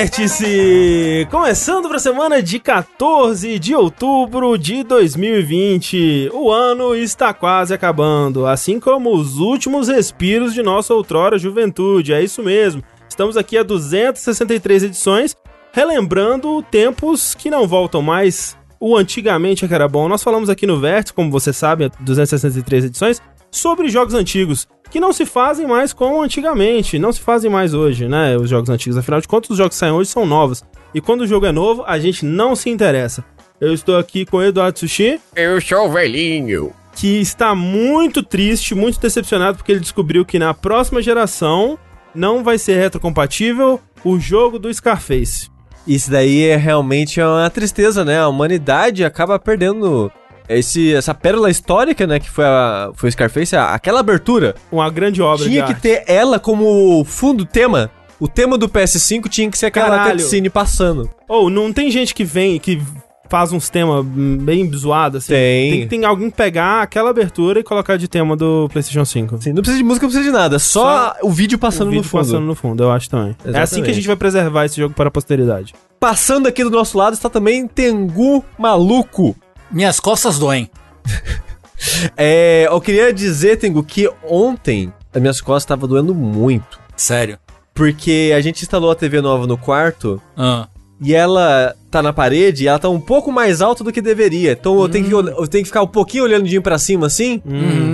Vértice! Começando para a semana de 14 de outubro de 2020. O ano está quase acabando, assim como os últimos respiros de nossa outrora juventude. É isso mesmo. Estamos aqui a 263 edições, relembrando tempos que não voltam mais. O antigamente é que era bom. Nós falamos aqui no Vértice, como você sabe, 263 edições, sobre jogos antigos que não se fazem mais como antigamente, não se fazem mais hoje, né? Os jogos antigos, afinal de contas, os jogos que saem hoje são novos. E quando o jogo é novo, a gente não se interessa. Eu estou aqui com o Eduardo Sushi. Eu sou o velhinho. Que está muito triste, muito decepcionado, porque ele descobriu que na próxima geração não vai ser retrocompatível o jogo do Scarface. Isso daí é realmente uma tristeza, né? A humanidade acaba perdendo esse, essa pérola histórica, né, que foi, a, foi o Scarface, a, aquela abertura. Uma grande obra Tinha que ter ela como fundo tema. O tema do PS5 tinha que ser aquela Caralho. cutscene passando. Ou não tem gente que vem que faz uns temas bem zoados assim. Tem. Tem que tem alguém pegar aquela abertura e colocar de tema do PlayStation 5. Assim, não precisa de música, não precisa de nada. Só, o vídeo passando o vídeo no fundo. passando no fundo, eu acho também. É assim Exatamente. que a gente vai preservar esse jogo para a posteridade. Passando aqui do nosso lado está também Tengu Maluco. Minhas costas doem. É, eu queria dizer, Tengu, que ontem as minhas costas estavam doendo muito. Sério. Porque a gente instalou a TV nova no quarto Ah. e ela tá na parede e ela tá um pouco mais alta do que deveria. Então eu, tenho, que, ol- eu tenho que ficar um pouquinho olhando pra cima assim.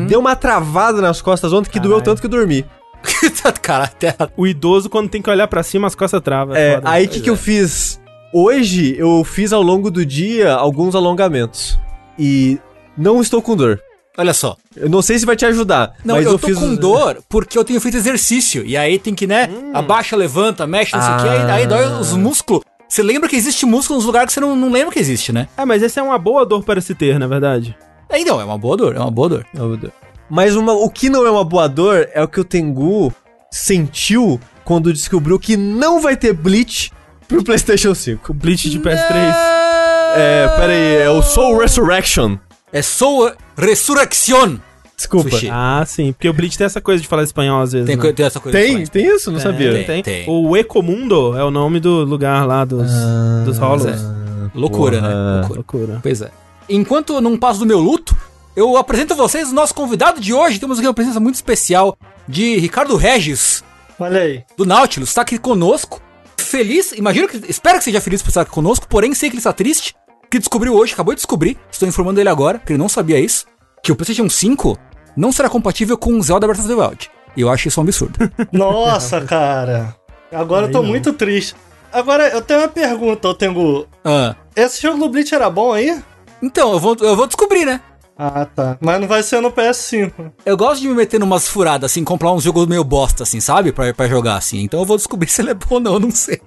Deu uma travada nas costas ontem que doeu Caralho. tanto que eu dormi. Cara, até O idoso, quando tem que olhar pra cima, as costas travam. É, foda. aí o que, que eu fiz? Hoje eu fiz ao longo do dia alguns alongamentos. E não estou com dor. Olha só. Eu não sei se vai te ajudar. Não, mas eu, eu, tô fiz. com dor porque eu tenho feito exercício. E aí tem que, né? Abaixa, levanta, mexe, não sei o que. Aí, aí dói os músculos. Você lembra que existe músculo nos lugares que você não, não lembra que existe, né? É, mas essa é uma boa dor para se ter, na verdade. Aí não, é uma boa dor, é uma boa dor. Oh, meu Deus. Mas uma- o que não é uma boa dor é o que o Tengu sentiu quando descobriu que não vai ter Bleach pro PlayStation 5. O Bleach de PS3. É, pera aí, é o Soul Resurrection. É Soul Resurrection. Desculpa. Sushi. Ah, sim. Porque o Bleach tem essa coisa de falar espanhol às vezes. Tem, né? tem essa coisa. Tem, tem isso? Não Tem, sabia. Tem, Tem. O Ecomundo é o nome do lugar lá dos, dos rolos. é. Loucura, Porra. né? Loucura. Loucura. Pois é. Enquanto eu não passo do meu luto, eu apresento a vocês o nosso convidado de hoje. Temos aqui uma presença muito especial de Ricardo Regis, Olha aí. do Nautilus, está aqui conosco. Feliz, imagino que. Espero que seja feliz por estar aqui conosco, porém sei que ele está triste. Que descobriu hoje, acabou de descobrir. Estou informando ele agora, que ele não sabia isso. Que o PlayStation 5 não será compatível com o Zelda Breath of the Wild. E eu acho isso um absurdo. Nossa, cara. Agora eu tô muito triste. Agora, eu tenho uma pergunta, ô Tengu. Ah. Esse jogo do Bleach era bom aí? Então, eu vou, eu vou descobrir, né? Ah, tá. Mas não vai ser no PS5. Eu gosto de me meter numas furadas, assim, comprar uns jogos meio bosta, assim, sabe? Pra, pra jogar, assim. Então eu vou descobrir se ele é bom ou não, eu não sei.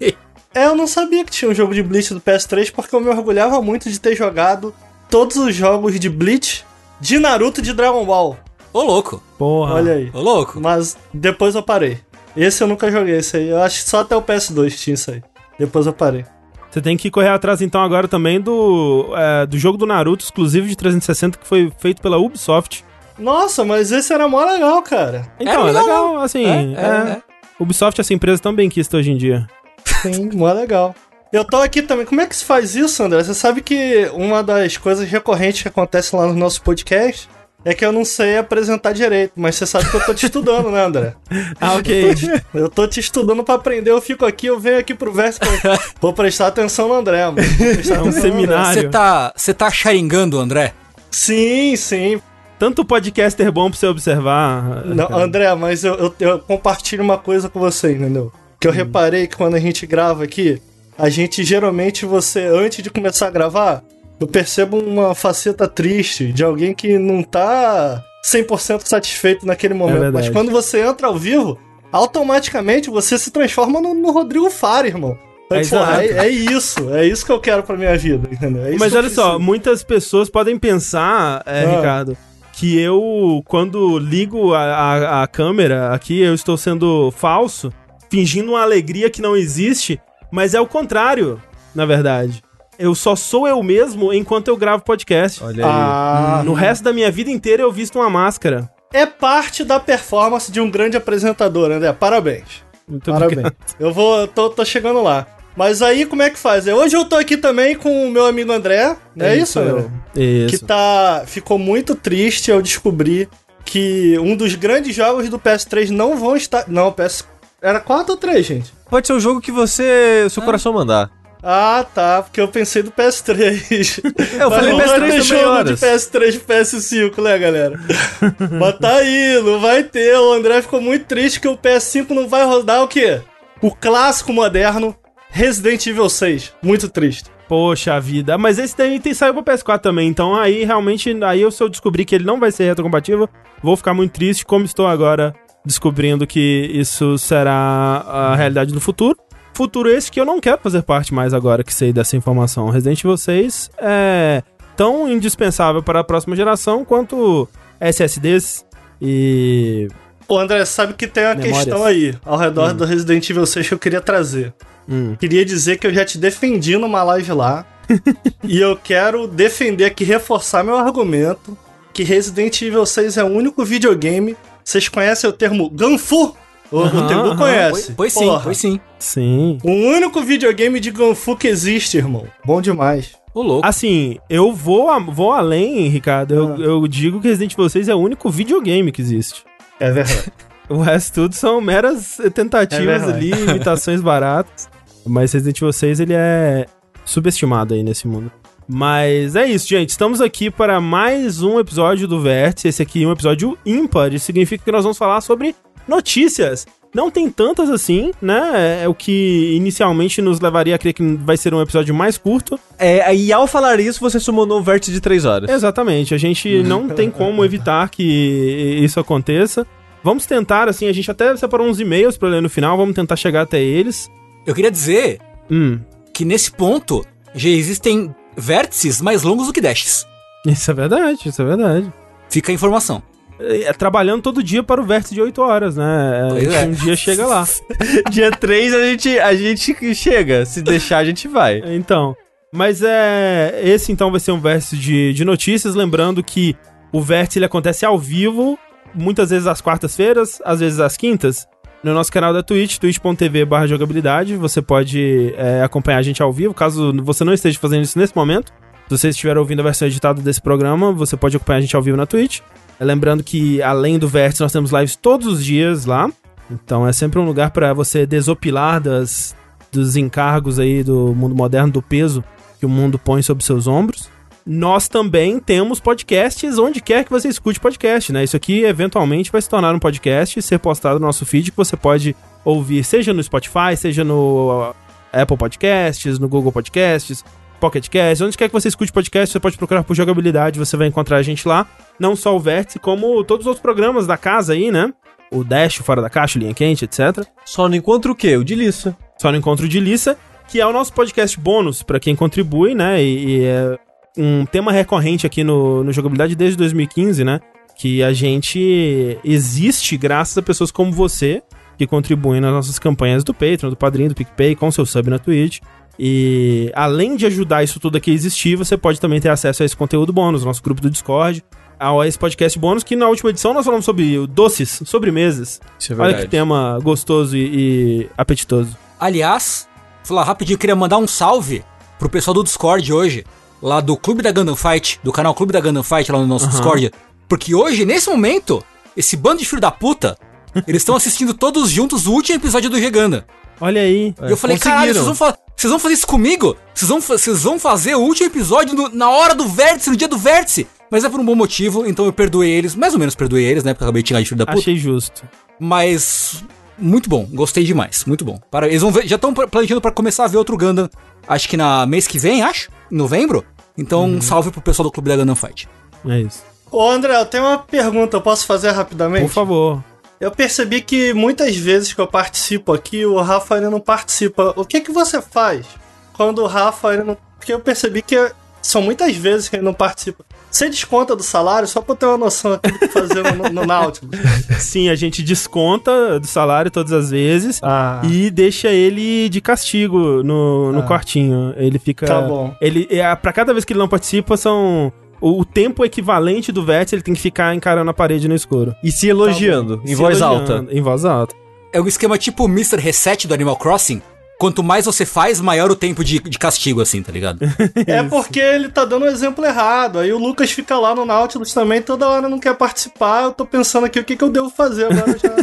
É, eu não sabia que tinha um jogo de Bleach do PS3 porque eu me orgulhava muito de ter jogado todos os jogos de Bleach, de Naruto e de Dragon Ball. Ô, louco. Porra. Olha aí. Ô, louco. Mas depois eu parei. Esse eu nunca joguei, esse aí. Eu acho que só até o PS2 tinha isso aí. Depois eu parei. Você tem que correr atrás então agora também do, é, do jogo do Naruto exclusivo de 360 que foi feito pela Ubisoft. Nossa, mas esse era mó legal, cara. Então, é legal, legal, assim. É, É, é, é. Ubisoft, essa empresa tão bem quista hoje em dia. Sim, mó legal. Eu tô aqui também. Como é que se faz isso, André? Você sabe que uma das coisas recorrentes que acontece lá no nosso podcast é que eu não sei apresentar direito, mas você sabe que eu tô te estudando, né, André? Ah, ok. Eu tô te estudando pra aprender, eu fico aqui, eu venho aqui pro verso. pra- Vou prestar atenção no André, mano. Vou prestar É um atenção no André. seminário. Você tá, você tá sharingando, André? Sim, sim. Tanto podcaster bom pra você observar. Não. André, mas eu, eu, eu compartilho uma coisa com você, entendeu? Que eu reparei que quando a gente grava aqui, a gente geralmente, você, antes de começar a gravar, eu percebo uma faceta triste de alguém que não tá 100% satisfeito naquele momento. verdade. mas quando você entra ao vivo, automaticamente você se transforma no, no Rodrigo Faro, irmão. É porra, é, é isso, é isso que eu quero pra minha vida, entendeu? É Mas olha só, muitas pessoas podem pensar, é, Ah. Ricardo, que eu, quando ligo a, a, a câmera aqui, eu estou sendo falso, fingindo uma alegria que não existe, mas é o contrário, na verdade. Eu só sou eu mesmo enquanto eu gravo podcast. Olha aí. Ah, No resto da minha vida inteira eu visto uma máscara. é parte da performance de um grande apresentador, André. Parabéns. Muito Parabéns. obrigado. Eu vou, eu tô, tô chegando lá. Mas aí, como é que faz? É, Hoje eu tô aqui também com o meu amigo André, não é, isso, eu. André? Isso. Que tá. Ficou muito triste ao descobrir que um dos grandes jogos do PS3 não vão estar. Não, PS. Era 4 ou 3, gente? Pode ser o jogo que você. seu coração mandar. Ah, tá, porque eu pensei do PS3. É, eu falei Mas não vai PS3 ter também, jogo horas. de PS3 e PS5, né, galera? Mas tá aí, não vai ter. O André ficou muito triste que o PS5 não vai rodar o quê? O clássico moderno Resident Evil 6. Muito triste. Poxa vida, mas esse daí tem, saiu pra PS4 também, então aí realmente, aí eu, se eu descobrir que ele não vai ser retrocompatível, vou ficar muito triste, como estou agora descobrindo que isso será a realidade do futuro. Futuro esse que eu não quero fazer parte mais agora que sei dessa informação. Resident Evil 6 é tão indispensável para a próxima geração quanto SSDs e... Ô, André, sabe que tem uma Memórias. questão aí, ao redor do Resident Evil 6 que eu queria trazer. Hum. Queria dizer que eu já te defendi numa live lá. e eu quero defender aqui, reforçar meu argumento, que Resident Evil 6 é o único videogame. Vocês conhecem o termo Ganfu? O, Aham, o Tengu aham, conhece. Pois sim, Porra. pois sim. Sim. O único videogame de Ganfu que existe, irmão. Bom demais. Ô, louco. Assim, eu vou, a- vou além, Ricardo. Eu, Ah. eu digo que Resident Evil 6 é o único videogame que existe. É verdade. O resto tudo são meras É tentativas verdade. ali, imitações baratas. Mas Resident Evil 6, ele é subestimado aí nesse mundo. Mas é isso, gente. Estamos aqui para mais um episódio do Vértice. Esse aqui é um episódio ímpar. Isso significa que nós vamos falar sobre notícias. Não tem tantas assim, né? É o que inicialmente nos levaria a crer que vai ser um episódio mais curto. É, e ao falar isso, você summonou um vértice de 3 horas. Exatamente, a gente não tem como evitar que isso aconteça. Vamos tentar, assim, a gente até separou uns e-mails pra ler no final, vamos tentar chegar até eles. Eu queria dizer Hum, que nesse ponto já existem vértices mais longos do que dashes. isso é verdade, isso é verdade. Fica a informação. É, trabalhando todo dia para o vértice de 8 horas, né? É, Pois é. Um dia chega lá. Dia 3 a gente, a gente chega. Se deixar, a gente vai. Então, mas é. Esse então vai ser um vértice de, de notícias. Lembrando que o vértice ele acontece ao vivo, muitas vezes às quartas-feiras, às vezes às quintas, no nosso canal da Twitch, twitch.tv jogabilidade. Você pode é, acompanhar a gente ao vivo, caso você não esteja fazendo isso nesse momento. Se você estiver ouvindo a versão editada desse programa, você pode acompanhar a gente ao vivo na Twitch. Lembrando que, além do Vértice, nós temos lives todos os dias lá. Então é sempre um lugar para você desopilar das, dos encargos aí do mundo moderno, do peso que o mundo põe sobre seus ombros. Nós também temos podcasts onde quer que você escute podcast, né? Isso aqui eventualmente vai se tornar um podcast e ser postado no nosso feed que você pode ouvir, seja no Spotify, seja no uh, Apple Podcasts, no Google Podcasts, Pocket Cast, onde quer que você escute podcast, você pode procurar por jogabilidade, você vai encontrar a gente lá. Não só o Vértice, como todos os outros programas da casa aí, né? O Dash, o Fora da Caixa, o Linha Quente, etc. Só não encontra o quê? O de Lissa. Só no Encontro de Lissa, que é o nosso podcast bônus pra quem contribui, né? E, e é um tema recorrente aqui no, no Jogabilidade desde 2015, né? Que a gente existe graças a pessoas como você, que contribuem nas nossas campanhas do Patreon, do Padrinho, do PicPay, com seu sub na Twitch. E além de ajudar isso tudo aqui a existir, você pode também ter acesso a esse conteúdo bônus, nosso grupo do Discord, a esse podcast bônus, que na última edição nós falamos sobre doces, sobremesas. Isso é Olha que tema gostoso e, e apetitoso. Aliás, falar rapidinho, eu queria mandar um salve pro pessoal do Discord hoje, lá do Clube da Gundam Fight, do canal Clube da Gundam Fight, lá no nosso Aham. Discord. Porque hoje, nesse momento, esse bando de filho da puta, eles estão assistindo todos juntos o último episódio do Geganda. Olha aí. e eu falei, caralho, vocês vão, fa- vocês vão fazer isso comigo? Vocês vão, fa- vocês vão fazer o último episódio no- na hora do vértice, no dia do vértice? Mas é por um bom motivo, então eu perdoei eles, mais ou menos perdoei eles, né? Porque eu acabei de tirar de filho da puta. Achei justo. Mas muito bom, gostei demais, muito bom. Para, eles vão ver, já estão planejando pra começar a ver outro Gundam, acho que na mês que vem, acho, em novembro. Então, um salve pro pessoal do Clube da Gundam Fight. É isso. Ô, André, eu tenho uma pergunta, eu posso fazer rapidamente? Por favor. Eu percebi que muitas vezes que eu participo aqui, o Rafa não participa. O que que você faz quando o Rafa não. Porque eu percebi que são muitas vezes que ele não participa. Você desconta do salário só pra eu ter uma noção aqui do que fazer no, no Nautilus. Sim, a gente desconta do salário todas as vezes Ah. e deixa ele de castigo no, no Ah. quartinho. Ele fica. Tá bom. Ele, é, pra cada vez que ele não participa, são. O, tempo equivalente do vértice, ele tem que ficar encarando a parede no escuro. E se elogiando, em Se voz elogiando, alta. Em voz alta. É um esquema tipo o Mr. Reset do Animal Crossing, quanto mais você faz, maior o tempo de, de castigo, assim, tá ligado? É porque ele tá dando um exemplo errado. Aí o Lucas fica lá no Nautilus também, toda hora não quer participar. Eu tô pensando aqui o que, que eu devo fazer agora. Já,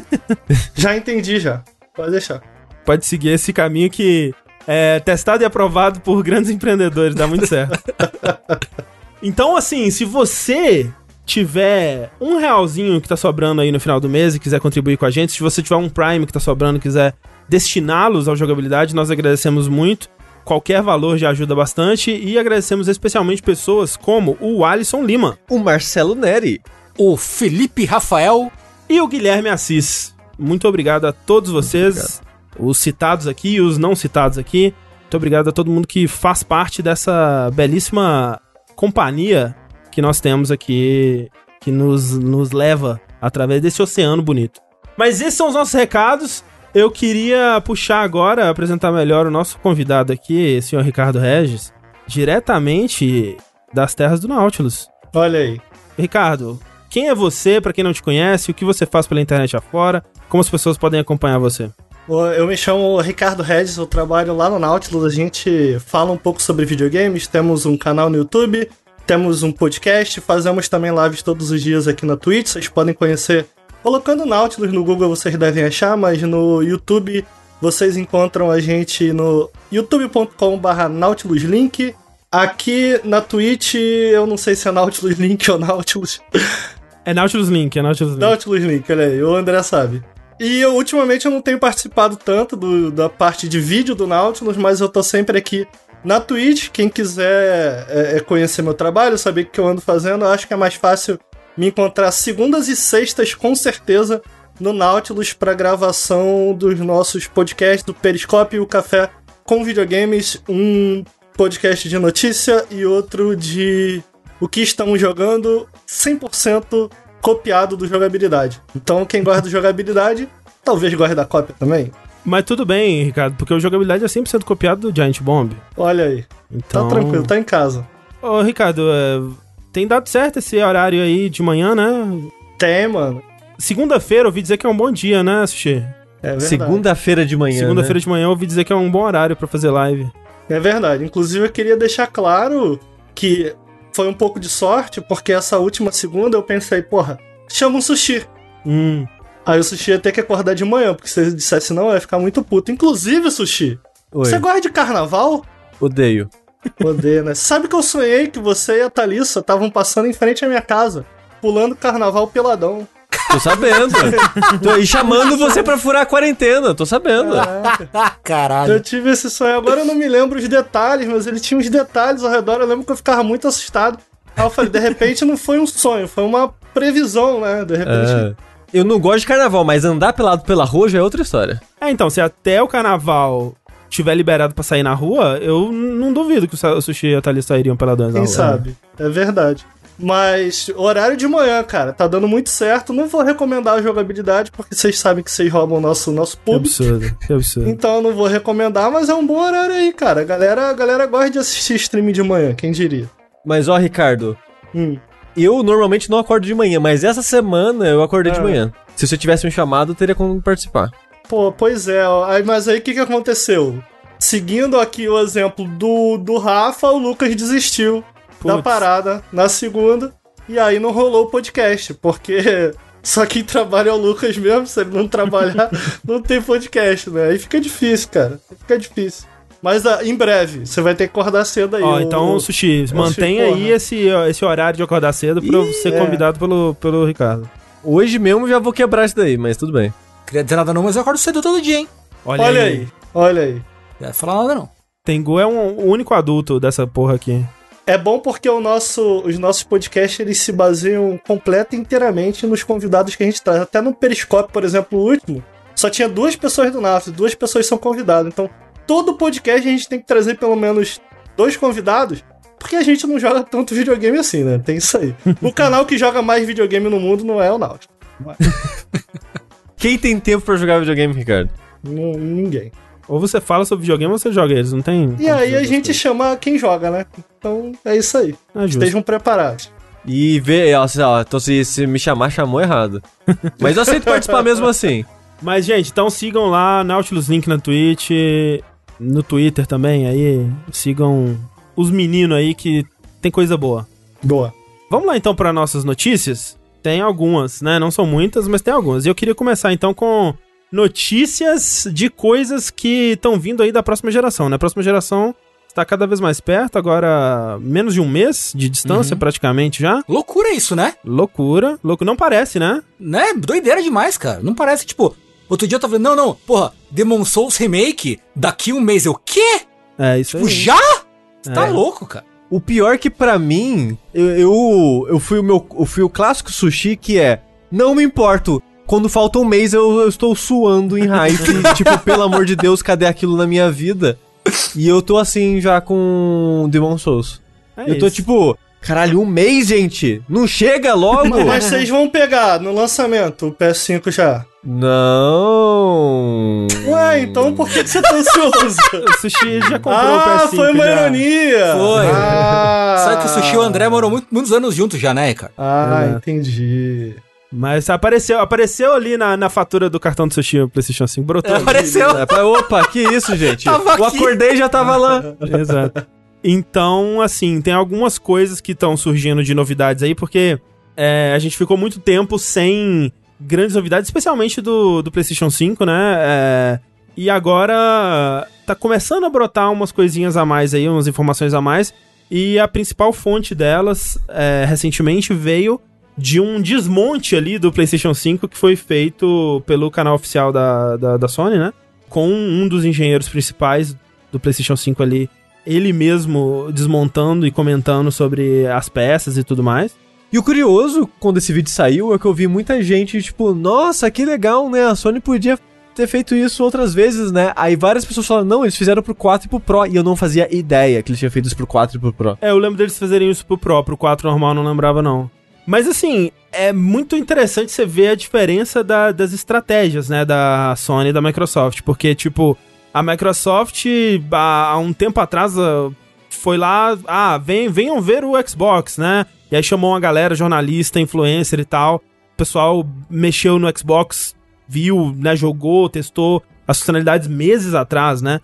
já entendi já. Pode deixar. Pode seguir esse caminho que é testado e aprovado por grandes empreendedores, dá muito certo. Então, assim, se você tiver um realzinho que tá sobrando aí no final do mês e quiser contribuir com a gente, se você tiver um Prime que tá sobrando e quiser destiná-los ao jogabilidade, nós agradecemos muito. Qualquer valor já ajuda bastante e agradecemos especialmente pessoas como o Alisson Lima O Marcelo Neri. O Felipe Rafael. e o Guilherme Assis. Muito obrigado a todos vocês, os citados aqui e os não citados aqui. Muito obrigado a todo mundo que faz parte dessa belíssima companhia que nós temos aqui, que nos, nos leva através desse oceano bonito. Mas esses são os nossos recados. Eu queria puxar agora, apresentar melhor o nosso convidado aqui, senhor Ricardo Regis, diretamente das terras do Nautilus. Olha aí. Ricardo, quem é você, pra quem não te conhece, o que você faz pela internet afora, como as pessoas podem acompanhar você? Eu me chamo Ricardo Regis, eu trabalho lá no Nautilus, a gente fala um pouco sobre videogames, temos um canal no YouTube, temos um podcast, fazemos também lives todos os dias aqui na Twitch, vocês podem conhecer colocando Nautilus no Google, vocês devem achar, mas no YouTube vocês encontram a gente no youtube.com/barra nautiluslink. Aqui na Twitch, eu não sei se é Nautilus Link ou Nautilus. É Nautilus Link, é Nautilus Link. Nautilus Link, olha aí, o André sabe. E eu, ultimamente eu não tenho participado tanto do- da parte de vídeo do Nautilus, mas eu tô sempre aqui na Twitch. Quem quiser é, é, conhecer meu trabalho, saber o que eu ando fazendo, eu acho que é mais fácil me encontrar segundas e sextas, com certeza, no Nautilus para gravação dos nossos podcasts do Periscope e o Café com videogames. Um podcast de notícia e outro de o que estamos jogando 100% copiado do jogabilidade. Então, quem gosta do jogabilidade, talvez goste da cópia também. Mas tudo bem, Ricardo, porque o jogabilidade é 100% copiado do Giant Bomb. Olha aí. Então... Tá tranquilo, tá em casa. Ô, Ricardo, é, tem dado certo esse horário aí de manhã, né? Tem, mano. Segunda-feira eu ouvi dizer que é um bom dia, né, Sushi? É verdade. Segunda-feira de manhã. Segunda-feira né? de manhã eu ouvi dizer que é um bom horário pra fazer live. É verdade. Inclusive, eu queria deixar claro que foi um pouco de sorte, porque essa última segunda eu pensei, porra, chama um sushi. Hum. Aí o sushi ia ter que acordar de manhã, porque se ele dissesse não, eu ia ficar muito puto. Inclusive, sushi, Oi, você gosta de carnaval? odeio. Odeio, né? Sabe que eu sonhei que você e a Thalissa estavam passando em frente à minha casa, pulando carnaval peladão. Tô sabendo. tô, e chamando você pra furar a quarentena, tô sabendo. Caralho. Eu tive esse sonho, agora eu não me lembro os detalhes, mas ele tinha uns detalhes ao redor, eu lembro que eu ficava muito assustado. Aí eu falei, de repente não foi um sonho, foi uma previsão, né? De repente. É. Eu não gosto de carnaval, mas andar pelado pela rua já é outra história. É, então, se até o carnaval tiver liberado pra sair na rua, eu não duvido que o Sushi e a Thalys sairiam peladões na Quem rua. sabe? É verdade. Mas horário de manhã, cara, tá dando muito certo. Não vou recomendar a jogabilidade, porque vocês sabem que vocês roubam o nosso, nosso Que público. absurdo, que absurdo. Então eu não vou recomendar, mas é um bom horário aí, cara. A galera, a galera gosta de assistir stream de manhã, quem diria? Mas ó, Ricardo, Hum. eu normalmente não acordo de manhã, mas essa semana eu acordei de Ah. manhã. Se você tivesse me chamado, eu teria como participar. Pô, pois é, ó. Aí, mas aí o que, que aconteceu? Seguindo aqui o exemplo do, do Rafa, o Lucas desistiu da Putz. parada na segunda. E aí não rolou o podcast, porque só quem trabalha é o Lucas mesmo. Se ele não trabalhar, não tem podcast, né? Aí fica difícil, cara. Fica difícil. Mas ah, em breve, você vai ter que acordar cedo aí. Ó, o- então, Sushi, o mantenha Sushi, aí porra. esse, esse horário de acordar cedo pra eu Ih, ser é. convidado pelo, pelo Ricardo. Hoje mesmo já vou quebrar isso daí, mas tudo bem. Queria dizer nada não, mas eu acordo cedo todo dia, hein? Olha, Olha aí, olha aí. Não ia falar nada não. Tengu é um, o único adulto dessa porra aqui. É bom porque o nosso, os nossos podcasts eles se baseiam completa e inteiramente nos convidados que a gente traz. Até no Periscope, por exemplo, o último, só tinha duas pessoas do NAF, duas pessoas são convidadas. Então, todo podcast a gente tem que trazer pelo menos dois convidados, porque a gente não joga tanto videogame assim, né? Tem isso aí. O canal que joga mais videogame no mundo não é o Náutico. Quem tem tempo pra jogar videogame, Ricardo? Não- Ninguém. Ou você fala sobre videogame ou você joga eles, não tem. E aí a gente chama quem joga, né? Então é isso aí. É. Estejam preparados. E vê, ó, então se, se me chamar, chamou errado. Mas eu aceito participar mesmo assim. Mas, gente, então sigam lá, Nautilus Link na Twitch. no Twitter também, aí sigam os meninos aí que tem coisa boa. Boa. Vamos lá então para nossas notícias? Tem algumas, né? Não são muitas, mas tem algumas. E eu queria começar então com notícias de coisas que estão vindo aí da próxima geração, né? A próxima geração está cada vez mais perto, agora menos de um mês de distância praticamente já. Loucura isso, né? Loucura. Louco, não parece, né? Né? Doideira demais, cara. Não parece, tipo... Outro dia eu tava falando, não, não, porra, Demon Souls Remake, daqui um mês. Eu, quê? É, isso Tipo, aí. já? Você tá É. louco, cara. O pior que pra mim, eu, eu, eu fui o meu, eu fui o clássico sushi que é, não me importo. Quando falta um mês eu, eu estou suando em hype, tipo, pelo amor de Deus, cadê aquilo na minha vida? E eu tô assim já com Demon Souls. É eu tô isso. tipo, caralho, um mês, gente? Não chega logo? Mas vocês vão pegar no lançamento o PS5 já. Não. Ué, então por que, que você tá ansioso? O Sushi já comprou ah, o PS5 foi uma já. ironia. Foi. Ah, Sabe que o Sushi e o André moram muito- muitos anos juntos já, né, cara? Ah, É. entendi. Mas apareceu, apareceu ali na, na fatura do cartão do Sushi o PlayStation 5, brotou. ali. Apareceu. É, pra- opa, que isso, gente? Tava eu aqui. acordei e já tava lá. Exato. Então, assim, tem algumas coisas que estão surgindo de novidades aí, porque é, a gente ficou muito tempo sem grandes novidades, especialmente do, do PlayStation 5, né? É, e agora tá começando a brotar umas coisinhas a mais aí, umas informações a mais. E a principal fonte delas, é, recentemente, veio de um desmonte ali do PlayStation 5 que foi feito pelo canal oficial da, da, da Sony, né? Com um dos engenheiros principais do PlayStation 5 ali, ele mesmo desmontando e comentando sobre as peças e tudo mais. E o curioso, quando esse vídeo saiu, é que eu vi muita gente, tipo, nossa, que legal, né? A Sony podia ter feito isso outras vezes, né? Aí várias pessoas falaram, não, eles fizeram pro 4 e pro Pro, e eu não fazia ideia que eles tinham feito isso pro 4 e pro Pro. É, eu lembro deles fazerem isso pro próprio 4 normal, não lembrava não. Mas assim, é muito interessante você ver a diferença da- das estratégias, né, da Sony e da Microsoft, porque tipo, a Microsoft há, um tempo atrás ah, foi lá, ah, vem, venham ver o Xbox, né? E aí chamou uma galera, jornalista, influencer e tal. O pessoal mexeu no Xbox, viu, né, jogou, testou as funcionalidades meses atrás, né?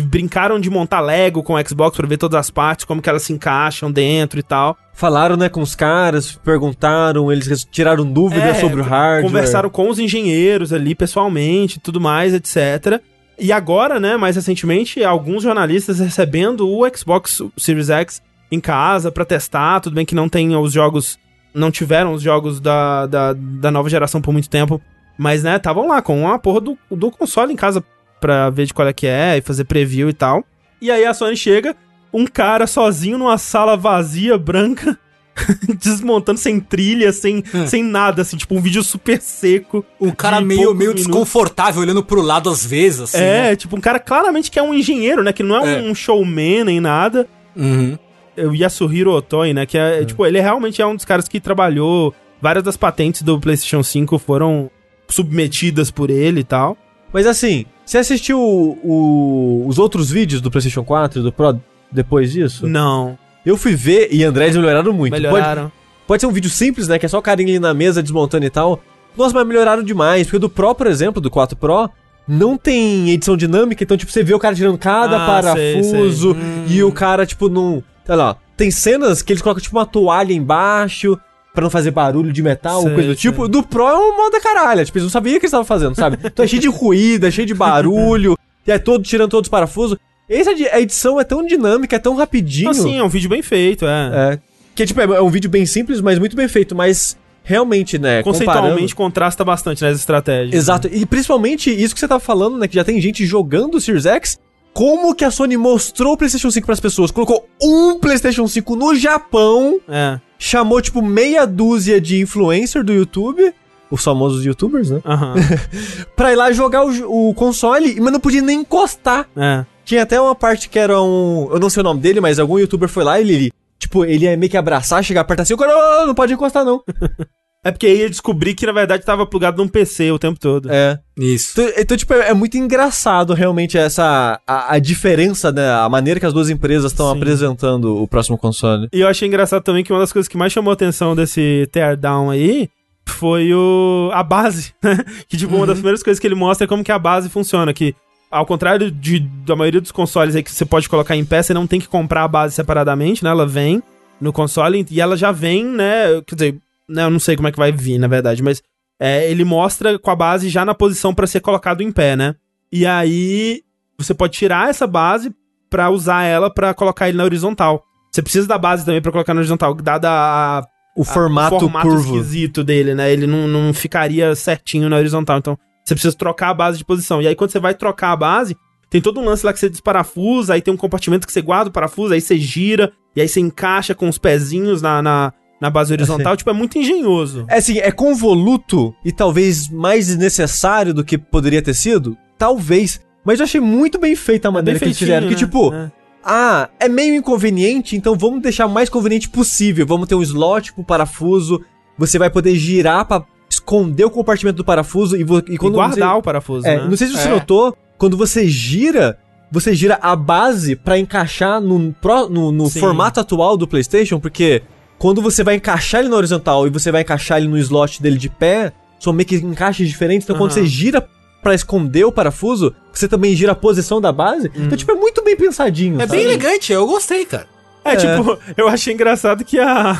Brincaram de montar Lego com o Xbox pra ver todas as partes, como que elas se encaixam dentro e tal. Falaram, né, com os caras, perguntaram, eles tiraram dúvidas É, sobre o hardware. Conversaram com os engenheiros ali pessoalmente, tudo mais, etc. E agora, né, mais recentemente, alguns jornalistas recebendo o Xbox Series X em casa pra testar. Tudo bem que não tem os jogos, não tiveram os jogos da, da, da nova geração por muito tempo, mas, né, estavam lá com a porra do, do console em casa pra ver de qual é que é e fazer preview e tal. E aí a Sony chega, um cara sozinho numa sala vazia, branca, desmontando sem trilha, sem, sem nada, assim, tipo um vídeo super seco. Um cara meio, meio minutos. desconfortável, olhando pro lado às vezes, assim. É, né? tipo, um cara claramente que é um engenheiro, né? Que não é, É. um showman nem nada. Uhum. É O Yasuhiro Otoi, né? Que é, tipo, ele realmente é um dos caras que trabalhou. Várias das patentes do PlayStation 5 foram submetidas por ele e tal. Mas assim, você assistiu o- o- os outros vídeos do PlayStation 4 e do Pro depois disso? Não, Eu fui ver e André eles melhoraram muito. Pode, melhoraram. pode ser um vídeo simples, né? Que é só o carinha ali na mesa desmontando e tal. Nossa, mas melhoraram demais. Porque o do Pro, por exemplo, do 4 Pro, não tem edição dinâmica. Então, tipo, você vê o cara tirando cada Ah, parafuso sei, Hum. e o cara, tipo, não. Sei lá. Tem cenas que eles colocam, tipo, uma toalha embaixo. Pra não fazer barulho de metal, Sei, coisa do sei. tipo. Do Pro é um modo da caralho. Tipo, eles não sabiam o que eles estavam fazendo, sabe? Então é cheio de ruído, é cheio de barulho. e é todo tirando todos os parafusos. Essa di- a edição é tão dinâmica, é tão rapidinho. Assim, é um vídeo bem feito, é. É. Que tipo, é, é um vídeo bem simples, mas muito bem feito. Mas realmente, né? Conceitualmente contrasta bastante nas estratégias. Exato. E principalmente isso que você tava falando, né? Que já tem gente jogando o Series X. Como que a Sony mostrou o PlayStation 5 pras pessoas? Colocou um PlayStation 5 no Japão, É. chamou tipo meia dúzia de influencer do YouTube, os famosos YouTubers, né? Aham. Pra ir lá jogar o, o console, mas não podia nem encostar. é. Tinha até uma parte que era um. Eu não sei o nome dele, mas algum youtuber foi lá e ele. Tipo, ele ia meio que abraçar, chegar perto assim, o cara, "Ah, não pode encostar, não. É porque aí eu descobri que na verdade tava plugado num PC o tempo todo. É. Isso. Então, então, tipo, é, é muito engraçado realmente essa. A, a diferença, né? A maneira que as duas empresas estão apresentando o próximo console. E eu achei engraçado também que uma das coisas que mais chamou a atenção desse teardown aí foi o a base, né? Que tipo, uma das primeiras coisas que ele mostra é como que a base funciona, que ao contrário de, da maioria dos consoles aí que você pode colocar em pé, você não tem que comprar a base separadamente, né? Ela vem no console e ela já vem, né? Quer dizer, né, eu não sei como é que vai vir, na verdade, mas é, ele mostra com a base já na posição para ser colocado em pé, né? E aí você pode tirar essa base para usar ela para colocar ele na horizontal. Você precisa da base também para colocar na horizontal, dada a, O formato, curvo. esquisito dele, né? Ele não, não ficaria certinho na horizontal. Então, você precisa trocar a base de posição. E aí, quando você vai trocar a base, tem todo um lance lá que você desparafusa, aí tem um compartimento que você guarda o parafuso, aí você gira, e aí você encaixa com os pezinhos na, na, na base horizontal. Tipo, é muito engenhoso. É assim, é convoluto e talvez mais desnecessário do que poderia ter sido? Talvez. Mas eu achei muito bem feita a maneira que eles fizeram. Que né? tipo, É. ah, é meio inconveniente, então vamos deixar o mais conveniente possível. Vamos ter um slot pro parafuso. Você vai poder girar pra esconder o compartimento do parafuso e, e E quando guardar você... o parafuso, É, né? não sei se você É. notou, quando você gira, você gira a base pra encaixar no, pro- no, no formato atual do PlayStation, porque quando você vai encaixar ele na horizontal e você vai encaixar ele no slot dele de pé, são meio que encaixes diferentes. Então quando Aham. você gira pra esconder o parafuso, você também gira a posição da base. Então, tipo, é muito bem pensadinho. É sabe? bem elegante, eu gostei, cara. É, tipo, eu achei engraçado que a,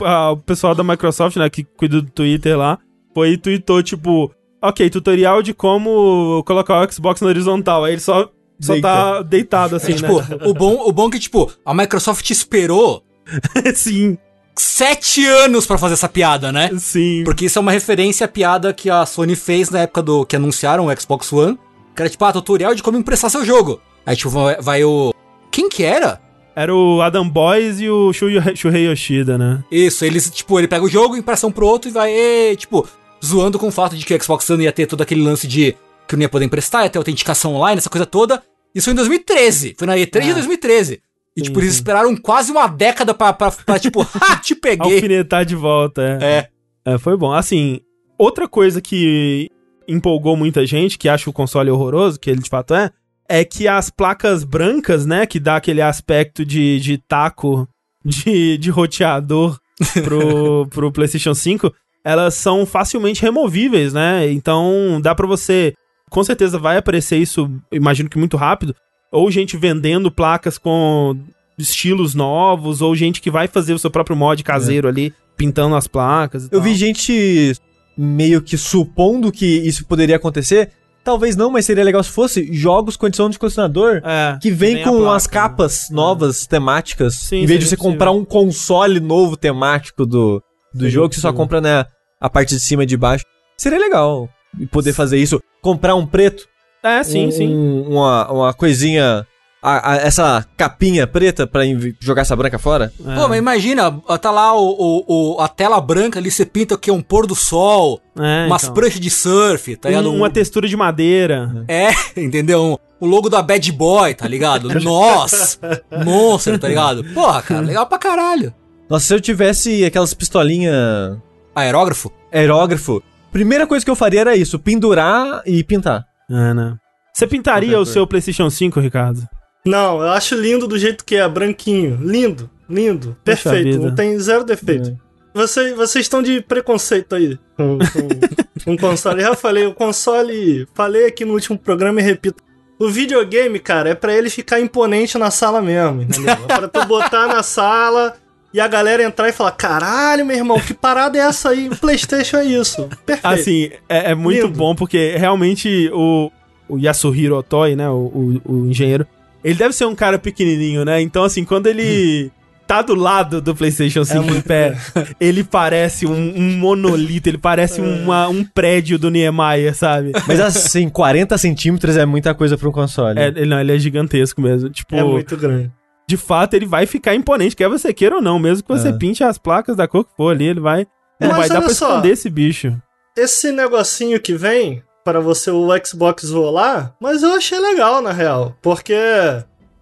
a- o pessoal da Microsoft, né, que cuida do Twitter lá, foi e tweetou, tipo, ok, tutorial de como colocar o Xbox na horizontal. Aí ele só, só Deita. tá deitado assim, É, tipo, né? o bom, o bom é que, tipo, a Microsoft esperou sim, sete anos pra fazer essa piada, né? sim. Porque isso é uma referência à piada que a Sony fez na época do que anunciaram o Xbox One. Que era tipo, ah, tutorial de como emprestar seu jogo. Aí, tipo, vai, vai o. Quem que era? Era o Adam Boys e o Shuhei Yoshida, né? Isso, eles, tipo, ele pega o jogo, empresta um pro outro e vai, "Ê", tipo, zoando com o fato de que o Xbox One ia ter todo aquele lance de que não ia poder emprestar, ia ter autenticação online, essa coisa toda. Isso foi em 2013. Foi na E3 de 2013. E, Sim, tipo, eles sim. esperaram quase uma década pra, pra, pra tipo, ha, te peguei. Alfinetar de volta, é. É. É, foi bom. Assim, outra coisa que empolgou muita gente, que acha o console horroroso, que ele de fato é, é que as placas brancas, né, que dá aquele aspecto de, de taco de, de roteador pro, pro PlayStation 5, elas são facilmente removíveis, né? Então dá pra você. Com certeza vai aparecer isso, imagino que muito rápido. Ou gente vendendo placas com estilos novos, ou gente que vai fazer o seu próprio mod caseiro ali, pintando as placas. Eu tal. vi gente meio que supondo que isso poderia acontecer. Talvez não, mas seria legal se fosse jogos com edição de colecionador. É, Que vem com placa, as né? capas novas, temáticas. Sim, em vez de você possível. comprar um console novo temático do, do Seria jogo, você só possível. compra né, a parte de cima e de baixo. Seria legal poder fazer isso. Comprar um preto. É, sim, um- sim. Uma, uma coisinha. a- a- essa capinha preta pra jogar essa branca fora. É. Pô, mas imagina, tá lá o, o, o- a tela branca ali, você pinta o que? Um pôr do sol, É, umas então. pranchas de surf, tá ligado? Um- uma textura de madeira. É, entendeu? Um- o logo da Bad Boy, tá ligado? Nós, Monster, tá ligado? Porra, cara, legal pra caralho. Nossa, se eu tivesse aquelas pistolinhas Aerógrafo? aerógrafo, primeira coisa que eu faria era isso: pendurar e pintar. É, né? Você pintaria o seu PlayStation 5, Ricardo? Não, eu acho lindo do jeito que é, branquinho. Lindo, lindo, perfeito, não tem zero defeito. Você- vocês estão de preconceito aí com, o console. Eu já falei, o console, falei aqui no último programa e repito. O videogame, cara, é pra ele ficar imponente na sala mesmo, entendeu? É pra tu botar na sala e a galera entrar e falar: caralho, meu irmão, que parada é essa aí? O PlayStation é isso. Perfeito. Assim, é, é muito Lindo. bom porque realmente o, o Yasuhiro Otoy, né, o, o, o engenheiro, ele deve ser um cara pequenininho, né? Então, assim, quando ele tá do lado do PlayStation 5 em pé, ele parece um, um monolito, ele parece uma- um prédio do Niemeyer, sabe? Mas assim, 40 centímetros é muita coisa pra um console. É, ele, não, ele é gigantesco mesmo. Tipo, É muito grande. De fato, ele vai ficar imponente, quer você queira ou não, mesmo que você É. pinte as placas da cor que for ali, ele vai. Não Mas vai dar pra só. esconder esse bicho. esse negocinho que vem para você o Xbox rolar, mas eu achei legal na real, porque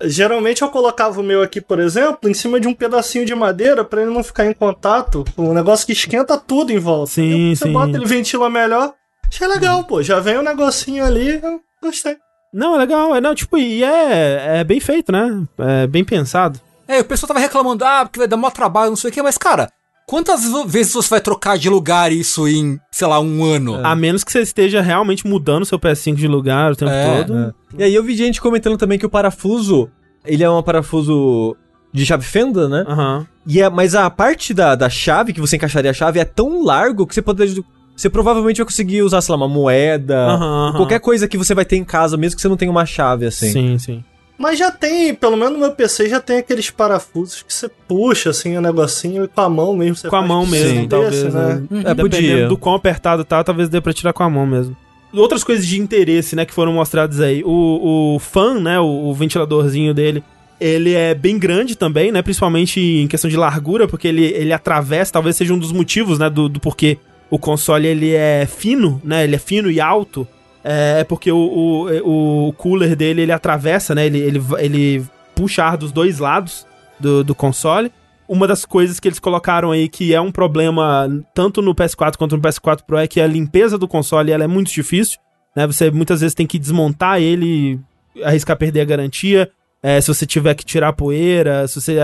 geralmente eu colocava o meu aqui, por exemplo, em cima de um pedacinho de madeira para ele não ficar em contato com um negócio que esquenta tudo em volta. Sim, você sim. bota ele ventila melhor. Achei legal, pô. Já vem um negocinho ali, eu gostei. Não, é legal. É, não, tipo, e é, é bem feito, né? É bem pensado. É, o pessoal tava reclamando, ah, porque vai dar maior trabalho, não sei o quê, mas, cara, Quantas vezes você vai trocar de lugar isso em, sei lá, um ano? A menos que você esteja realmente mudando seu PS5 de lugar o tempo É, todo. E aí eu vi gente comentando também que o parafuso, ele é um parafuso de chave fenda, né? Aham. E é, mas a parte da, da chave, que você encaixaria a chave, é tão largo que você pode. Você provavelmente vai conseguir usar, sei lá, uma moeda, qualquer coisa que você vai ter em casa, mesmo que você não tenha uma chave, assim. Sim, sim. Mas já tem, pelo menos no meu PC, já tem aqueles parafusos que você puxa assim o negocinho e com a mão mesmo. Você Com a mão mesmo, desse, talvez. né? né? É, Dependendo do quão apertado tá, talvez dê pra tirar com a mão mesmo. Outras coisas de interesse, né, que foram mostradas aí. O, o fan, né, o, o ventiladorzinho dele, ele é bem grande também, né, principalmente em questão de largura, porque ele, ele atravessa, talvez seja um dos motivos, né, do, do porquê o console ele é fino, né, ele é fino e alto. É é porque o, o, o cooler dele, ele atravessa, né, ele, ele, ele puxa ar dos dois lados do, do console. Uma das coisas que eles colocaram aí que é um problema tanto no PS4 quanto no PS4 Pro é que a limpeza do console ela é muito difícil, né? Você muitas vezes tem que desmontar ele, arriscar perder a garantia, é, se você tiver que tirar poeira, se você...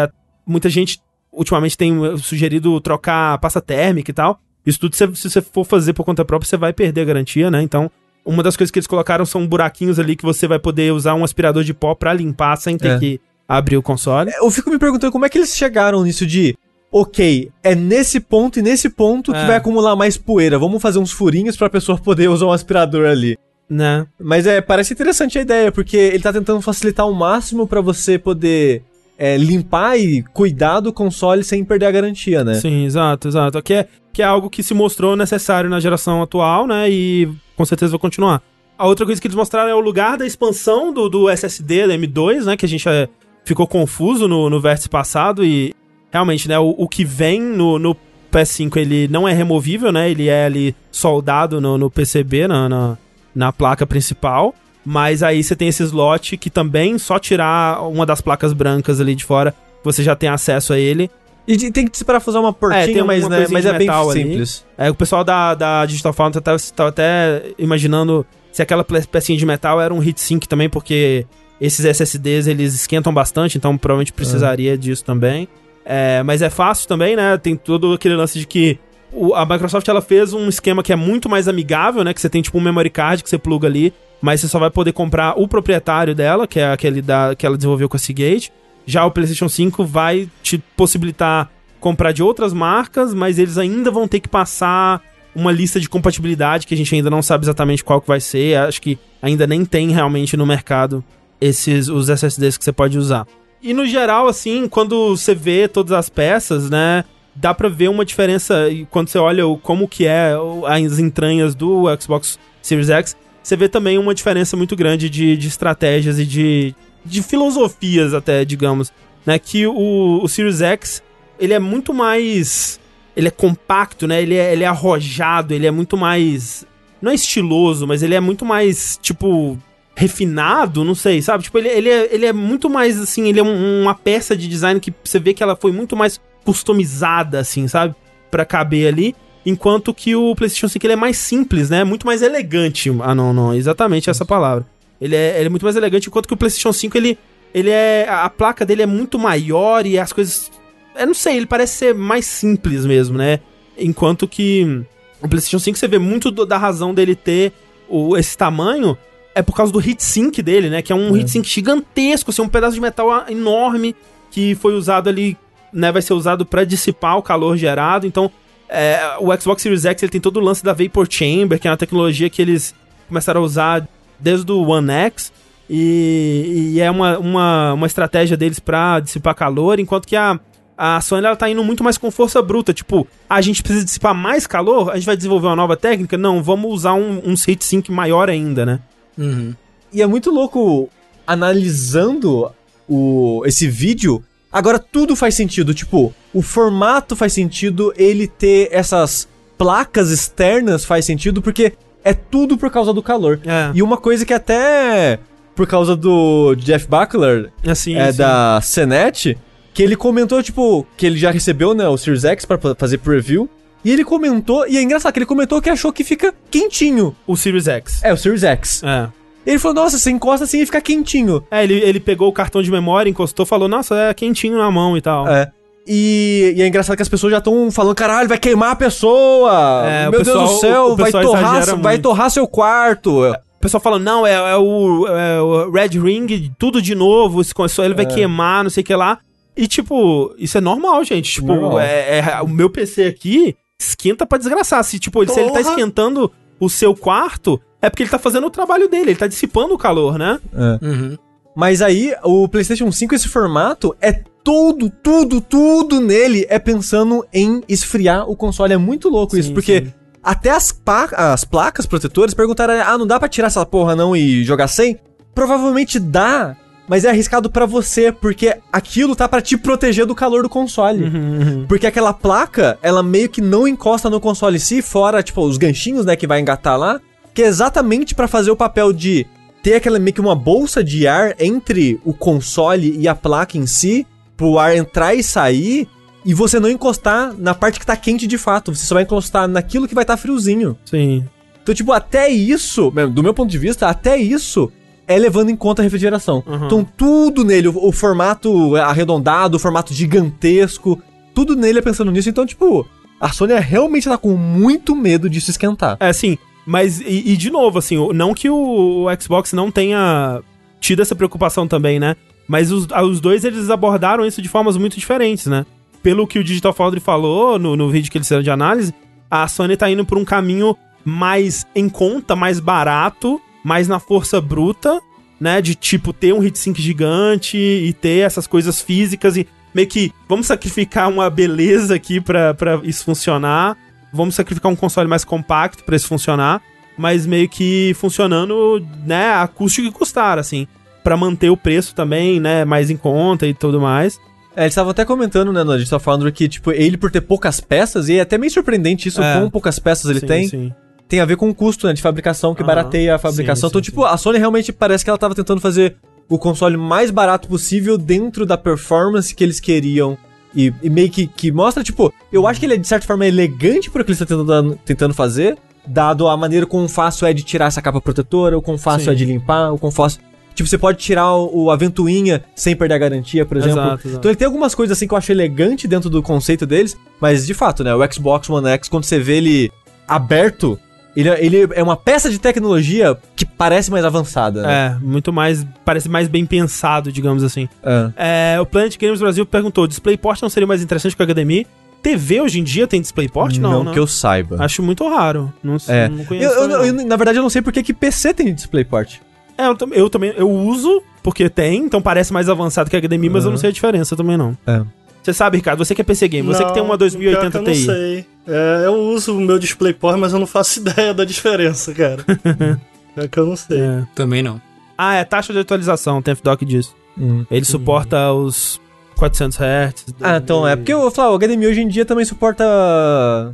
Muita gente ultimamente tem sugerido trocar pasta térmica e tal. Isso tudo, se você for fazer por conta própria, você vai perder a garantia, né? Então, uma das coisas que eles colocaram são buraquinhos ali que você vai poder usar um aspirador de pó pra limpar sem ter É. que abrir o console. Eu fico me perguntando como é que eles chegaram nisso de. Ok, é nesse ponto e nesse ponto que É. vai acumular mais poeira. Vamos fazer uns furinhos pra pessoa poder usar um aspirador ali. Né? Mas é, parece interessante a ideia, porque ele tá tentando facilitar ao máximo pra você poder é, limpar e cuidar do console sem perder a garantia, né? Sim, exato, exato. Que é, que é algo que se mostrou necessário na geração atual, né? E com certeza vai continuar. A outra coisa que eles mostraram é o lugar da expansão do, do SSD, da M2, né? Que a gente é, ficou confuso no, no vértice passado e realmente, né? O, o que vem no, no PS5 ele não é removível, né? Ele é ali soldado no, no PCB, na, na, na placa principal. Mas aí você tem esse slot que também só tirar uma das placas brancas ali de fora, você já tem acesso a ele. E tem que desparafusar uma portinha, É, tem mas, uma né, mas é bem ali. simples. É, o pessoal da, da Digital Foundry tá, tá até imaginando se aquela pecinha de metal era um heatsink também, porque esses SSDs eles esquentam bastante, então provavelmente precisaria disso também. É, mas é fácil também, né? Tem todo aquele lance de que o- a Microsoft ela fez um esquema que é muito mais amigável, né? Que você tem tipo um memory card que você pluga ali, mas você só vai poder comprar o proprietário dela, que é aquele da, que ela desenvolveu com a Seagate. Já o PlayStation 5 vai te possibilitar comprar de outras marcas, mas eles ainda vão ter que passar uma lista de compatibilidade que a gente ainda não sabe exatamente qual que vai ser. Acho que ainda nem tem realmente no mercado esses os SSDs que você pode usar. E no geral, assim, quando você vê todas as peças, né, dá pra ver uma diferença quando você olha como que é as entranhas do Xbox Series X, você vê também uma diferença muito grande de, de estratégias e de, de filosofias até, digamos, né, que o, o Series X, ele é muito mais ele é compacto, né? Ele é, ele é arrojado, ele é muito mais. Não é estiloso, mas ele é muito mais, tipo, refinado, não sei, sabe? Tipo, ele, ele, é, ele é muito mais, assim, ele é um- uma peça de design que você vê que ela foi muito mais customizada, assim, sabe? Pra caber ali. Enquanto que o PlayStation 5 ele é mais simples, né? Muito mais elegante. Ah, não, não, exatamente essa palavra. Ele é, ele é muito mais elegante, enquanto que o PlayStation 5 ele, ele é. A placa dele é muito maior e as coisas. Eu não sei, ele parece ser mais simples mesmo, né? Enquanto que o PlayStation 5 você vê muito do- da razão dele ter o, esse tamanho é por causa do heatsink dele, né? Que é um heatsink gigantesco, assim, um pedaço de metal enorme que foi usado ali, né? Vai ser usado pra dissipar o calor gerado. Então, é, o Xbox Series X ele tem todo o lance da Vapor Chamber, que é uma tecnologia que eles começaram a usar desde o One X. E, e é uma, uma, uma estratégia deles pra dissipar calor, enquanto que a, a Sony ela tá indo muito mais com força bruta. Tipo, a gente precisa dissipar mais calor, a gente vai desenvolver uma nova técnica? Não, vamos usar um, um heatsink maior ainda, né? Uhum. E é muito louco analisando o, esse vídeo. Agora tudo faz sentido. Tipo, o formato faz sentido, ele ter essas placas externas faz sentido, porque é tudo por causa do calor. É, E uma coisa que até por causa do Jeff Buckler, assim, é sim. da Senet, que ele comentou, tipo, que ele já recebeu, né, o Series X pra fa- fazer preview. E ele comentou, e é engraçado que ele comentou que achou que fica quentinho. o Series X. É, o Series X. É. Ele falou, nossa, você encosta assim e fica quentinho. É, ele, ele pegou o cartão de memória, encostou, falou, nossa, é quentinho na mão e tal. É. E, e é engraçado que as pessoas já estão falando, caralho, vai queimar a pessoa! É, Meu pessoal- Deus do céu, vai torrar, vai muito. torrar seu quarto. O pessoal fala, não, é, é o, é o Red Ring, tudo de novo, ele vai queimar, não sei o que lá. E, tipo, isso é normal, gente. Tipo, Normal. é, é- o meu PC aqui esquenta pra desgraçar. Se, tipo, se ele tá esquentando o seu quarto, é porque ele tá fazendo o trabalho dele, ele tá dissipando o calor, né? Uhum. Mas aí, o PlayStation 5, esse formato, é tudo, tudo, tudo nele é pensando em esfriar o console. É muito louco isso, Sim, porque sim. até as, as placas protetoras perguntaram: ah, não dá pra tirar essa porra não e jogar sem? Provavelmente dá, mas é arriscado pra você, porque aquilo tá pra te proteger do calor do console. Uhum, Porque aquela placa, ela meio que não encosta no console em si, fora, tipo, os ganchinhos, né, que vai engatar lá, que é exatamente pra fazer o papel de ter aquela meio que uma bolsa de ar entre o console e a placa em si, pro ar entrar e sair, e você não encostar na parte que tá quente de fato, você só vai encostar naquilo que vai estar tá friozinho. Sim. Então, tipo, até isso, do meu ponto de vista, até isso é levando em conta a refrigeração. Uhum. Então, tudo nele, o, o formato arredondado, o formato gigantesco, tudo nele é pensando nisso. Então, tipo, a Sony realmente tá com muito medo disso esquentar. É, sim. Mas, e, e de novo, assim, não que o, Xbox não tenha tido essa preocupação também, né? Mas os, os dois, eles abordaram isso de formas muito diferentes, né? Pelo que o Digital Foundry falou no, no vídeo que eles fizeram de análise, a Sony tá indo por um caminho mais em conta, mais barato, mais na força bruta, né? De, tipo, ter um heatsink gigante e ter essas coisas físicas e meio que vamos sacrificar uma beleza aqui pra, pra isso funcionar vamos sacrificar um console mais compacto pra isso funcionar, mas meio que funcionando, né, a custo que custar, assim, Pra manter o preço também, né, mais em conta e tudo mais. É, eles estavam até comentando, né, no Digital Foundry, que, tipo, ele por ter poucas peças, e é até meio surpreendente isso, É. quão poucas peças ele Sim, tem, sim. tem a ver com o custo, né, de fabricação, que barateia a fabricação. Sim, então, tipo, a Sony realmente parece que ela tava tentando fazer o console mais barato possível dentro da performance que eles queriam. E, e meio que, que mostra, tipo, eu acho que ele é de certa forma elegante pro que eles estão tentando, tentando fazer, dado a maneira quão fácil é de tirar essa capa protetora, o quão fácil Sim. é de limpar, o quão fácil. Tipo, você pode tirar o, o- a ventoinha sem perder a garantia, por exemplo. Exato, exato. Então ele tem algumas coisas assim que eu acho elegante dentro do conceito deles, mas de fato, né? O Xbox One X, quando você vê ele aberto, ele, ele é uma peça de tecnologia que parece mais avançada. Né? É, muito mais, parece mais bem pensado, digamos assim. É. É, o Planet Games Brasil perguntou, DisplayPort não seria mais interessante que o HDMI? TV hoje em dia tem DisplayPort? Não, não né? que eu saiba. Acho muito raro. Não, É. não Eu, conheço. eu- eu- não. na verdade, eu não sei porque que PC tem DisplayPort. É, eu, eu também, eu uso, porque tem, então parece mais avançado que a HDMI, mas eu não sei a diferença também não. É. Você sabe, Ricardo, você que é PC Game, você que tem uma Não, pior 2080 que eu Ti. não sei. É, eu uso o meu DisplayPort, mas eu não faço ideia da diferença, cara. é que eu não sei. É. Também não. Ah, é taxa de atualização, o TFDoc diz. Hum. Ele suporta os 400 Hz. Ah, então é. Porque eu vou falar, o HDMI hoje em dia também suporta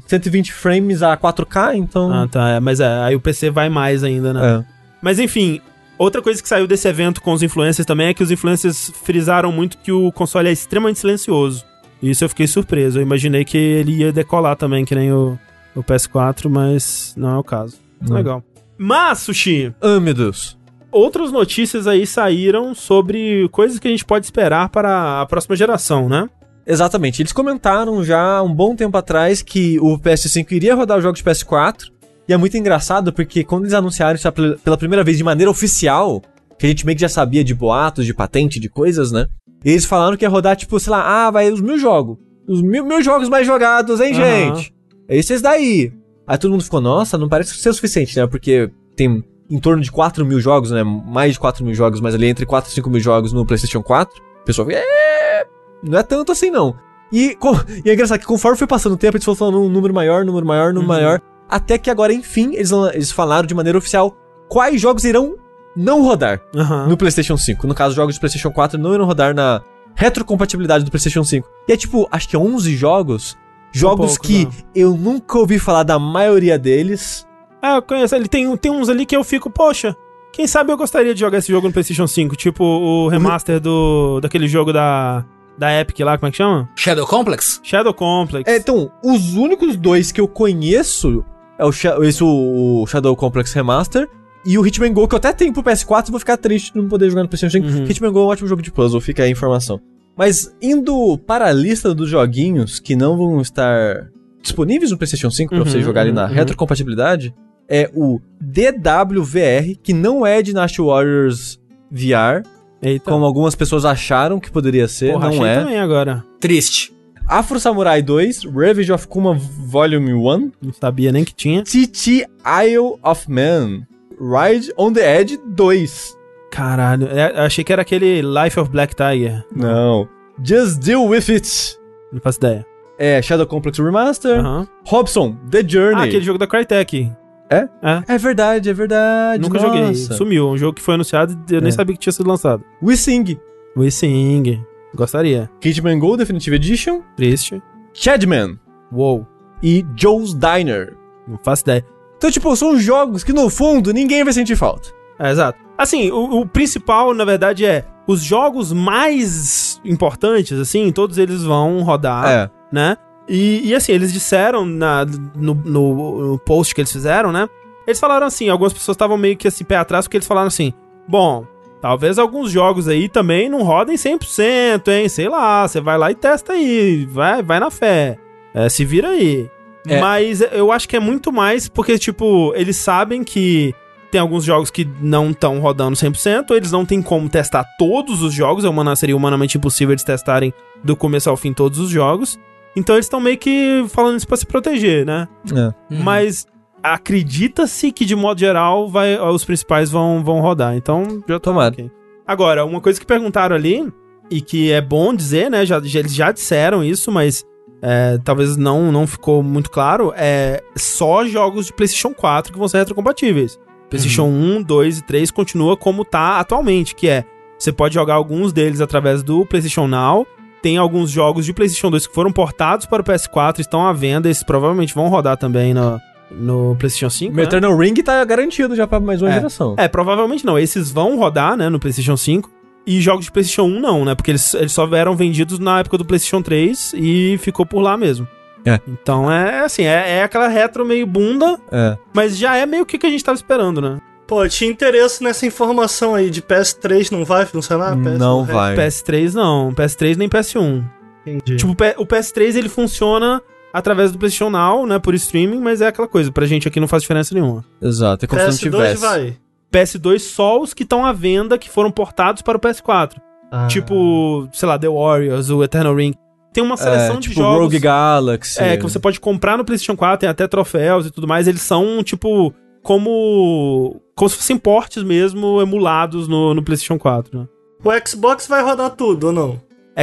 120 frames a 4K, então. Ah, tá, é, mas é, aí o PC vai mais ainda, né? é. Mas enfim, outra coisa que saiu desse evento com os influencers também é que os influencers frisaram muito que o console é extremamente silencioso. Isso eu fiquei surpreso. Eu imaginei que ele ia decolar também, que nem o, o PS4, mas não é o caso. Não. Legal. Mas, Sushi, Ah, meu Deus. outras notícias aí saíram sobre coisas que a gente pode esperar para a próxima geração, né? Exatamente. Eles comentaram já um bom tempo atrás que o PS5 iria rodar os jogos de PS4. E é muito engraçado porque quando eles anunciaram isso pela primeira vez de maneira oficial, que a gente meio que já sabia de boatos, de patente, de coisas, né? Eles falaram que ia rodar, tipo, sei lá, ah, vai os mil jogos. Os mil, mil jogos mais jogados, hein, Aham. gente? É esses daí. Aí todo mundo ficou, nossa, não parece ser o suficiente, né? Porque tem em torno de 4 mil jogos, né? Mais de 4 mil jogos, mas ali entre 4 e 5 mil jogos no PlayStation 4. O pessoal fica, é, não é tanto assim não. E, co- e é engraçado que conforme foi passando o tempo, eles foram falando um número maior, número maior, número Uhum. maior. Até que agora, enfim, eles, eles falaram de maneira oficial quais jogos irão não rodar Aham. no PlayStation 5. No caso, jogos de PlayStation 4 não irão rodar na retrocompatibilidade do PlayStation 5. E é tipo, acho que 11 jogos. Jogos poucos, que né? eu nunca ouvi falar da maioria deles. Ah, eu conheço. Ele tem, tem uns ali que eu fico, poxa, quem sabe eu gostaria de jogar esse jogo no PlayStation 5. Tipo o remaster do daquele jogo da, da Epic lá, como é que chama? Shadow Complex? Shadow Complex. É, então, os únicos dois que eu conheço é o, esse, o, o Shadow Complex Remaster e o Hitman Go, que eu até tenho pro PS4 e vou ficar triste de não poder jogar no PlayStation 5. Uhum. Hitman Go é um ótimo jogo de puzzle, fica aí a informação. Mas indo para a lista dos joguinhos que não vão estar disponíveis no PlayStation 5 para Uhum, você jogar ali na uhum, uhum. retrocompatibilidade, é o DWVR, que não é Dynasty Warriors VR, Eita. como algumas pessoas acharam que poderia ser, Porra, não achei é. também agora. Triste. Afro Samurai 2, Revenge of Kuma Volume 1, Não sabia nem que tinha. TT Isle of Man, Ride on the Edge 2. Caralho, é, achei que era aquele Life of Black Tiger. Não. Just Deal With It. Não faço ideia. É Shadow Complex Remaster. Aham. Robson, The Journey. Ah, aquele jogo da Crytek. É? É. É verdade, é verdade. Nunca nossa. joguei. Sumiu. Um jogo que foi anunciado e eu nem É. sabia que tinha sido lançado. We Sing, We Sing. Gostaria. Hitman Go Definitive Edition, Triste. Chadman Uou. e Joe's Diner. Não faço ideia. Então, tipo, são jogos que no fundo ninguém vai sentir falta. É, exato. Assim, o, o principal, na verdade, é os jogos mais importantes, assim, todos eles vão rodar, É. né? E, e, assim, eles disseram na, no, no- no post que eles fizeram, né? Eles falaram assim, algumas pessoas estavam meio que assim, pé atrás, porque eles falaram assim, bom, talvez alguns jogos aí também não rodem 100%, hein? Sei lá, você vai lá e testa aí, vai, vai na fé, é, se vira aí. É. Mas eu acho que é muito mais porque, tipo, eles sabem que tem alguns jogos que não estão rodando 100%, eles não têm como testar todos os jogos, é humana, seria humanamente impossível eles testarem do começo ao fim todos os jogos. Então eles estão meio que falando isso pra se proteger, né? É. Mas acredita-se que, de modo geral, vai, os principais vão, vão rodar. Então, já tô Tomara. ok. Agora, uma coisa que perguntaram ali, e que é bom dizer, né? Já, eles já disseram isso, mas é, talvez não, não ficou muito claro, é só jogos de PlayStation 4 que vão ser retrocompatíveis. PlayStation 1, 2 e 3 continua como tá atualmente, que é você pode jogar alguns deles através do PlayStation Now. Tem alguns jogos de PlayStation 2 que foram portados para o PS4, estão à venda, esses provavelmente vão rodar também no, no PlayStation 5. O né? Eternal Ring tá garantido já pra mais uma É. geração. É, provavelmente não. Esses vão rodar, né, no PlayStation 5. E jogos de PlayStation 1 não, né? Porque eles, eles só eram vendidos na época do PlayStation 3 e ficou por lá mesmo. É. Então é assim, é, é aquela retro meio bunda, É. mas já é meio que o que a gente tava esperando, né? Pô, tinha interesse nessa informação aí de PS3 não vai funcionar? PS Não é, vai. PS3 não, PS3 nem PS1. Entendi. Tipo, o PS3 ele funciona através do PlayStation Now, né, por streaming, mas é aquela coisa, pra gente aqui não faz diferença nenhuma. Exato, é como se não PS2 tivesse. vai. PS2 só os que estão à venda que foram portados para o PS4. Ah. Tipo, sei lá, The Warriors, o Eternal Ring. Tem uma seleção É, de tipo jogos. Rogue Galaxy. É, que você pode comprar no PlayStation 4, tem até troféus e tudo mais. Eles são, tipo, como. Como se fossem portes mesmo emulados no, no PlayStation 4. Né? O Xbox vai rodar tudo ou não?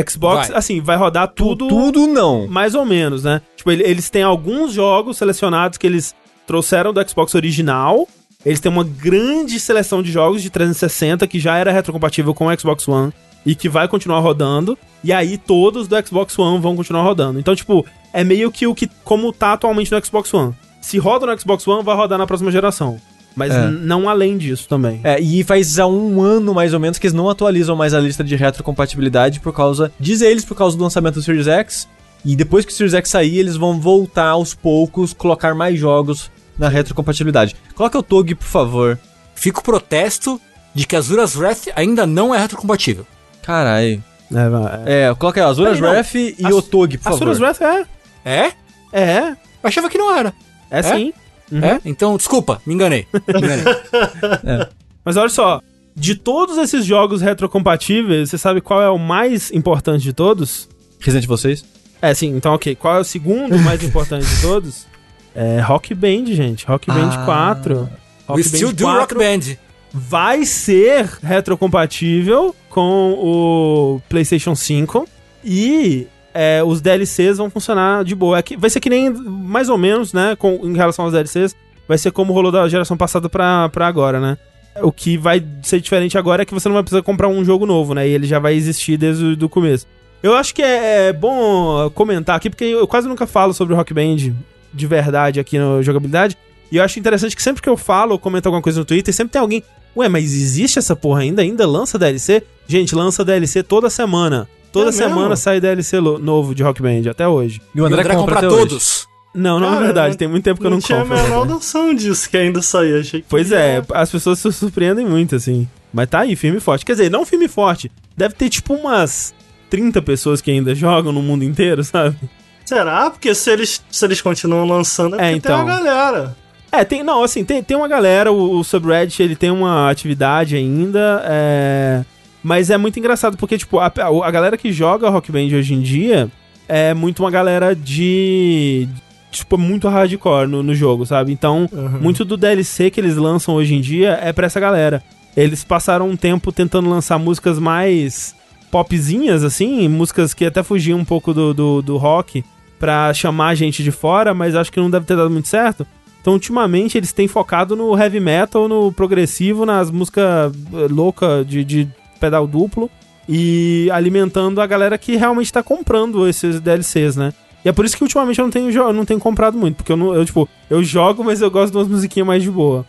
Xbox, Vai. assim, vai rodar tudo. Tudo não. Mais ou menos, né? Tipo, ele- eles têm alguns jogos selecionados que eles trouxeram do Xbox original. Eles têm uma grande seleção de jogos de 360 que já era retrocompatível com o Xbox One e que vai continuar rodando. E aí todos do Xbox One vão continuar rodando. Então, tipo, é meio que o que como tá atualmente no Xbox One. Se roda no Xbox One, vai rodar na próxima geração. Mas É. não além disso também. É, e faz há um ano mais ou menos que eles não atualizam mais a lista de retrocompatibilidade por causa. Diz eles por causa do lançamento do Series X. E depois que o Series X sair, eles vão voltar aos poucos, colocar mais jogos na retrocompatibilidade. Coloca o Tog, por favor. Fica o protesto de que Azura's Wrath ainda não é retrocompatível. Carai. É, é. É, coloca aí, Azuras Peraí, não. Wrath e As- o Tog, por favor. Asuras Wrath é. É? É. Eu achava que não era. É, sim. Uhum. É? Então, desculpa, me enganei. Me enganei. Mas olha só, de todos esses jogos retrocompatíveis, você sabe qual é o mais importante de todos? Resident Evil 6? É, sim, então ok. Qual é o segundo mais importante de todos? É Rock Band, gente. Rock Band Ah. 4. Rock We still do Rock Band. vai ser retrocompatível com o PlayStation 5 e é, os DLCs vão funcionar de boa. É que, vai ser que nem, mais ou menos, né, com, em relação aos DLCs, vai ser como rolou da geração passada pra, pra agora, né? O que vai ser diferente agora é que você não vai precisar comprar um jogo novo, né? E ele já vai existir desde o começo. Eu acho que é, é bom comentar aqui, porque eu quase nunca falo sobre Rock Band de verdade aqui no Jogabilidade. E eu acho interessante que sempre que eu falo ou comento alguma coisa no Twitter, sempre tem alguém. Ué, mas existe essa porra ainda? Ainda lança DLC? Gente, lança DLC toda semana. Toda É semana mesmo? sai DLC novo de Rock Band, até hoje. E o E André, o André compra, compra todos. Não, não é Cara, verdade. não- Tem muito tempo que eu não não tinha compro. a é menor verdade. noção disso que ainda saía. Achei que Pois ia- é, as pessoas se surpreendem muito, assim. Mas tá aí, firme e forte. Quer dizer, não firme e forte. Deve ter tipo umas 30 pessoas que ainda jogam no mundo inteiro, sabe? Será? Porque se eles, se eles continuam lançando, é, É, porque tem uma então. galera. É, tem, não, assim, tem, tem uma galera, o, o subreddit, ele tem uma atividade ainda, é, mas é muito engraçado, porque, tipo, a, a, galera que joga Rock Band hoje em dia é muito uma galera de, tipo, muito hardcore no, no jogo, sabe? Então, Uhum. muito do DLC que eles lançam hoje em dia é pra essa galera. Eles passaram um tempo tentando lançar músicas mais popzinhas, assim, músicas que até fugiam um pouco do, do, do rock pra chamar a gente de fora, mas acho que não deve ter dado muito certo. Então, ultimamente, eles têm focado no heavy metal, no progressivo, nas músicas loucas de, de pedal duplo e alimentando a galera que realmente tá comprando esses DLCs, né? E é por isso que ultimamente eu não tenho, eu não tenho comprado muito, porque eu não, eu, tipo, eu jogo, mas eu gosto de umas musiquinhas mais de boa.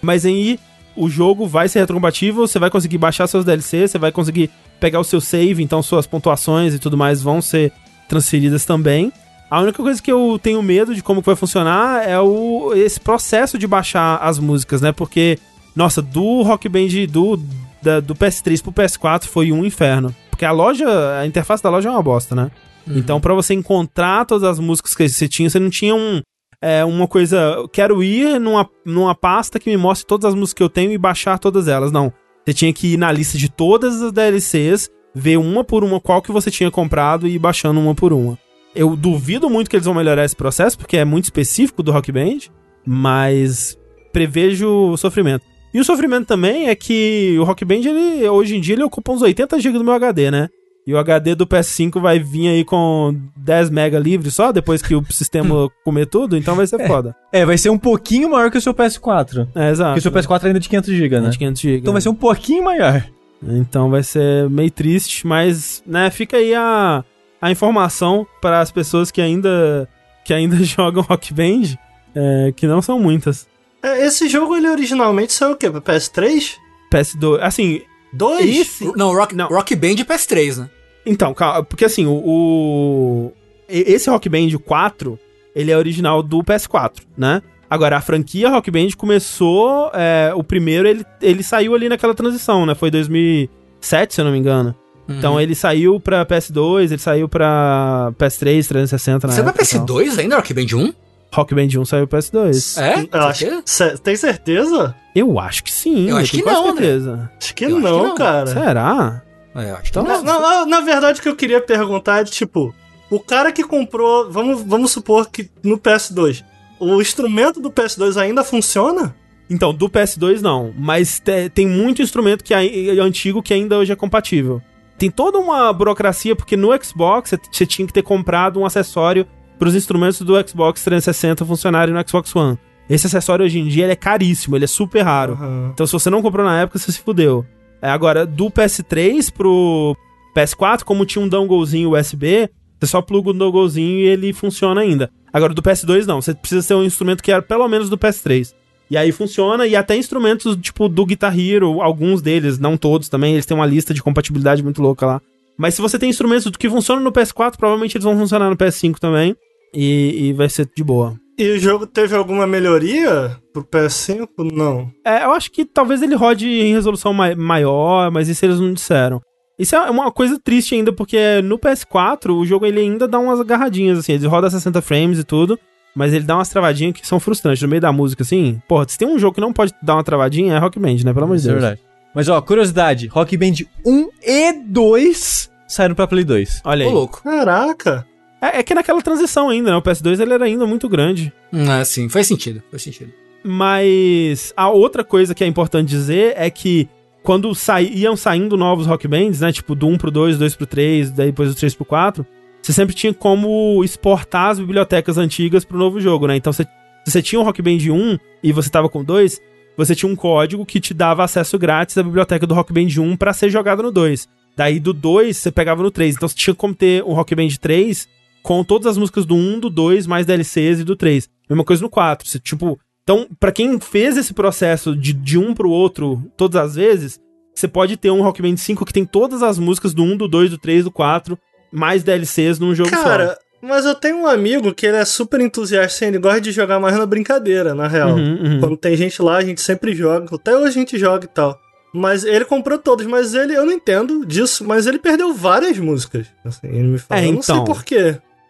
Mas aí o jogo vai ser retrocompatível, você vai conseguir baixar seus DLCs, você vai conseguir pegar o seu save, então suas pontuações e tudo mais vão ser transferidas também. A única coisa que eu tenho medo de como que vai funcionar é o, esse processo de baixar as músicas, né? Porque, nossa, do Rock Band do, da- do PS3 pro PS4 foi um inferno. Porque a loja, a interface da loja é uma bosta, né? Então, pra você encontrar todas as músicas que você tinha, você não tinha um, é, uma coisa. eu Quero ir numa, numa pasta que me mostre todas as músicas que eu tenho e baixar todas elas. Não. Você tinha que ir na lista de todas as DLCs, ver uma por uma qual que você tinha comprado e ir baixando uma por uma. Eu duvido muito que eles vão melhorar esse processo, porque é muito específico do Rock Band, mas prevejo sofrimento. E o sofrimento também é que o Rock Band, ele, hoje em dia, ele ocupa uns 80 GB do meu HD, né? E o HD do PS5 vai vir aí com 10 MB livre só, depois que o sistema comer tudo, então vai ser foda. É, vai ser um pouquinho maior que o seu PS4. É, exato. Porque o seu PS4 ainda é de 500 GB, né? de 500 GB. Então vai ser um pouquinho maior. Então vai ser meio triste, mas, né, fica aí a, a informação para as pessoas que ainda, que ainda jogam Rock Band, é, que não são muitas. É, Esse jogo, ele originalmente saiu o quê? Pra PS3? PS2, assim, Dois? esse... Não, Rock, Não. Rock Band e PS3, né? Então, calma, porque assim, o, o- esse Rock Band 4, ele é original do PS4, né? Agora, a franquia Rock Band começou, é, o primeiro, ele, ele saiu ali naquela transição, né? Foi 2007, se eu não me engano. Então ele saiu pra PS2, ele saiu pra PS3, 360 na Você vai época. tal. PS2 ainda, Rock Band 1? Rock Band 1 saiu pra PS2. É? Eu acho, Certeza? Cê- tem certeza? Eu acho que sim. Eu acho tenho que não, André. certeza. Acho que Eu acho não, que não. cara. Será? É, eu acho que Então, não. Na, na- na verdade, o que eu queria perguntar é, tipo, o cara que comprou, vamos, vamos supor que no PS2, o instrumento do PS2 ainda funciona? Então, do PS2 não, mas te- tem muito instrumento que é antigo que ainda hoje é compatível. Tem toda uma burocracia, porque no Xbox você tinha que ter comprado um acessório para os instrumentos do Xbox 360 funcionarem no Xbox One. Esse acessório hoje em dia é caríssimo, ele é super raro. Aham. Então, se você não comprou na época, você se fudeu. É, agora, do PS3 pro PS4, como tinha um donglezinho USB, você só pluga o donglezinho e ele funciona ainda. Agora, do PS2, não. Você precisa ser um instrumento que era pelo menos do PS3. E aí funciona, e até instrumentos tipo do Guitar Hero, alguns deles, não todos também, eles têm uma lista de compatibilidade muito louca lá. Mas se você tem instrumentos que funcionam no PS4, provavelmente eles vão funcionar no PS5 também. E, e vai ser de boa. E o jogo teve alguma melhoria pro PS5? Não. É, eu acho que talvez ele rode em resolução mai- maior, mas isso eles não disseram. Isso é uma coisa triste ainda, porque no PS4 o jogo ele ainda dá umas agarradinhas, assim, ele roda 60 frames e tudo, mas ele dá umas travadinhas que são frustrantes. No meio da música, assim, porra, se tem um jogo que não pode dar uma travadinha, é Rock Band, né? Pelo amor de é Deus. verdade. Mas ó, curiosidade, Rock Band 1 e 2 saíram pra Play 2. Olha Ô, aí. louco. Caraca. É, é que naquela transição ainda, né? O PS2 ele era ainda muito grande. É, sim, faz sentido, faz sentido. Mas a outra coisa que é importante dizer é que quando sai, iam saindo novos rock bands, né? Tipo, do 1 pro 2, 2 pro 3, daí depois do 3 pro 4, você sempre tinha como exportar as bibliotecas antigas pro novo jogo, né? Então, você, se você tinha um Rock Band 1 e você tava com 2, você tinha um código que te dava acesso grátis à biblioteca do Rock Band 1 pra ser jogado no 2. Daí do 2 você pegava no 3. Então você tinha como ter um Rock Band 3 com todas as músicas do 1, do 2, mais DLCs e do 3. Mesma coisa no 4. Você, tipo, então, pra quem fez esse processo de, de um pro outro todas as vezes, você pode ter um Rock Band 5 que tem todas as músicas do 1, do 2, do 3, do 4, mais DLCs num jogo só. Cara, mas eu tenho um amigo que ele é super entusiasta, assim, ele gosta de jogar mais na brincadeira, na real. Uhum, uhum. Quando tem gente lá, a gente sempre joga. Até hoje a gente joga e tal. Mas ele comprou todos, mas ele, eu não entendo disso, mas ele perdeu várias músicas. Assim, ele me fala, É, eu não sei então.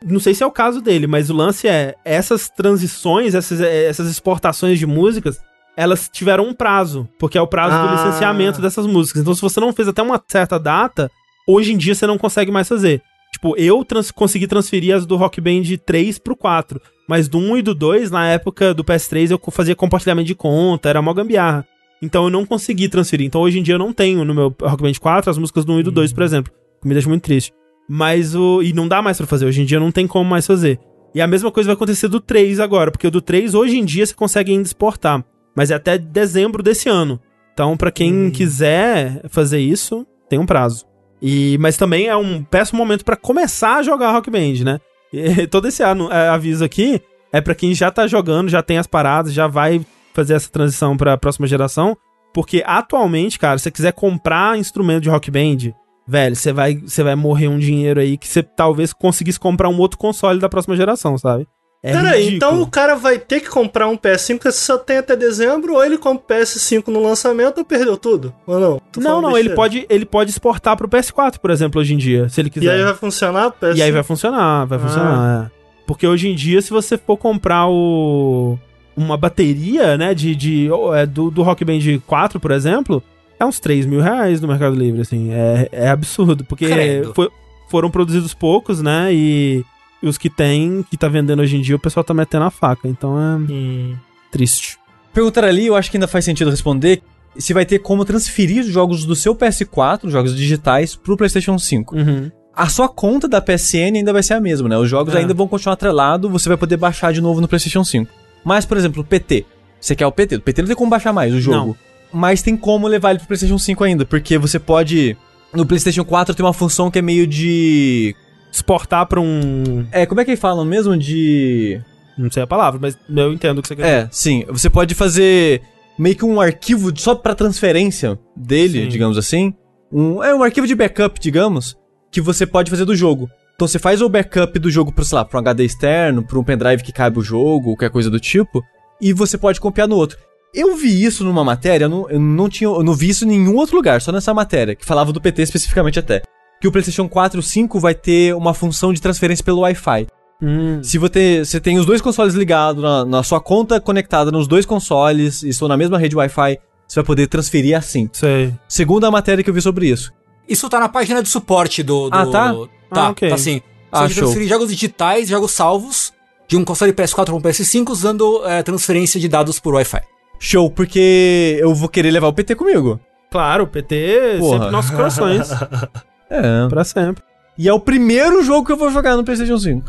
Não sei se é o caso dele, mas o lance é, essas transições, essas, eh, essas exportações de músicas, elas tiveram um prazo, porque é o prazo do Ah. licenciamento dessas músicas. Então, se você não fez até uma certa data, hoje em dia você não consegue mais fazer. Tipo, eu trans consegui transferir as do Rock Band 3 pro 4, mas do 1 e do 2, na época do PS3, eu fazia compartilhamento de conta, era mó gambiarra. Então eu não consegui transferir. Então hoje em dia eu não tenho no meu Rock Band 4 as músicas do 1 e do 2, por exemplo. Que me deixa muito triste. Mas o. E não dá mais pra fazer. Hoje em dia não tem como mais fazer. E a mesma coisa vai acontecer do 3 agora, porque o do 3 hoje em dia você consegue ainda exportar. Mas é até dezembro desse ano. Então, pra quem quiser fazer isso, tem um prazo. E, mas também é um péssimo momento pra começar a jogar Rock Band, né? E todo esse ano, é, aviso aqui é pra quem já tá jogando, já tem as paradas, já vai fazer essa transição pra próxima geração. Porque atualmente, cara, se você quiser comprar instrumento de Rock Band, velho, você vai, você vai morrer um dinheiro aí que você talvez conseguisse comprar um outro console da próxima geração, sabe? É Peraí, então o cara vai ter que comprar um PS5 que só tem até dezembro, ou ele compra o PS5 no lançamento ou perdeu tudo? Ou não? Tô Não, não, ele pode, ele pode exportar pro PS4, por exemplo, hoje em dia, se ele quiser. E aí vai funcionar o PS5? E aí vai funcionar, vai Ah. funcionar. é. Porque hoje em dia, se você for comprar o uma bateria, né, de, de é, do, do Rock Band 4, por exemplo, é uns 3 mil reais no Mercado Livre, assim. É, é absurdo, porque foi- foram produzidos poucos, né, e, e os que tem, que tá vendendo hoje em dia, o pessoal tá metendo a faca. Então é Hum. triste. Perguntar ali, eu acho que ainda faz sentido responder se vai ter como transferir os jogos do seu PS4, jogos digitais, pro PlayStation 5. Uhum. A sua conta da PSN ainda vai ser a mesma, né? Os jogos É. ainda vão continuar atrelados, você vai poder baixar de novo no PlayStation 5. Mas, por exemplo, o PT. Você quer o PT? O PT não tem como baixar mais o jogo. Mas tem como levar ele pro PlayStation 5 ainda, porque você pode. No PlayStation 4 tem uma função que é meio de. Exportar pra um. É, como é que falam mesmo? De. Não sei a palavra, mas eu entendo o que você quer É, sim. Você pode fazer meio que um arquivo só pra transferência dele, Sim. digamos assim. Um, é um arquivo de backup, digamos, que você pode fazer do jogo. Então você faz o backup do jogo pro, sei lá, pra um HD externo, pra um pendrive que cabe o jogo, qualquer coisa do tipo, e você pode copiar no outro. Eu vi isso numa matéria, eu não, eu não tinha, eu não vi isso em nenhum outro lugar, só nessa matéria, que falava do PT especificamente até. Que o PlayStation 4 e 5 vai ter uma função de transferência pelo Wi-Fi. Hum, Se você, você tem os dois consoles ligados, na, na sua conta conectada nos dois consoles, e estão na mesma rede Wi-Fi, você vai poder transferir assim. sei. Segundo a matéria que eu vi sobre isso. Isso tá na página de suporte do. do Ah, tá? Tá, Ah, ok. tá sim. Você Ah, transferir jogos digitais, jogos salvos, de um console PS4 para um PS5 usando é, transferência de dados por Wi-Fi. Show, porque eu vou querer levar o PT comigo. Claro, o PT Porra. sempre nossos corações. É. pra sempre. E é o primeiro jogo que eu vou jogar no PlayStation 5.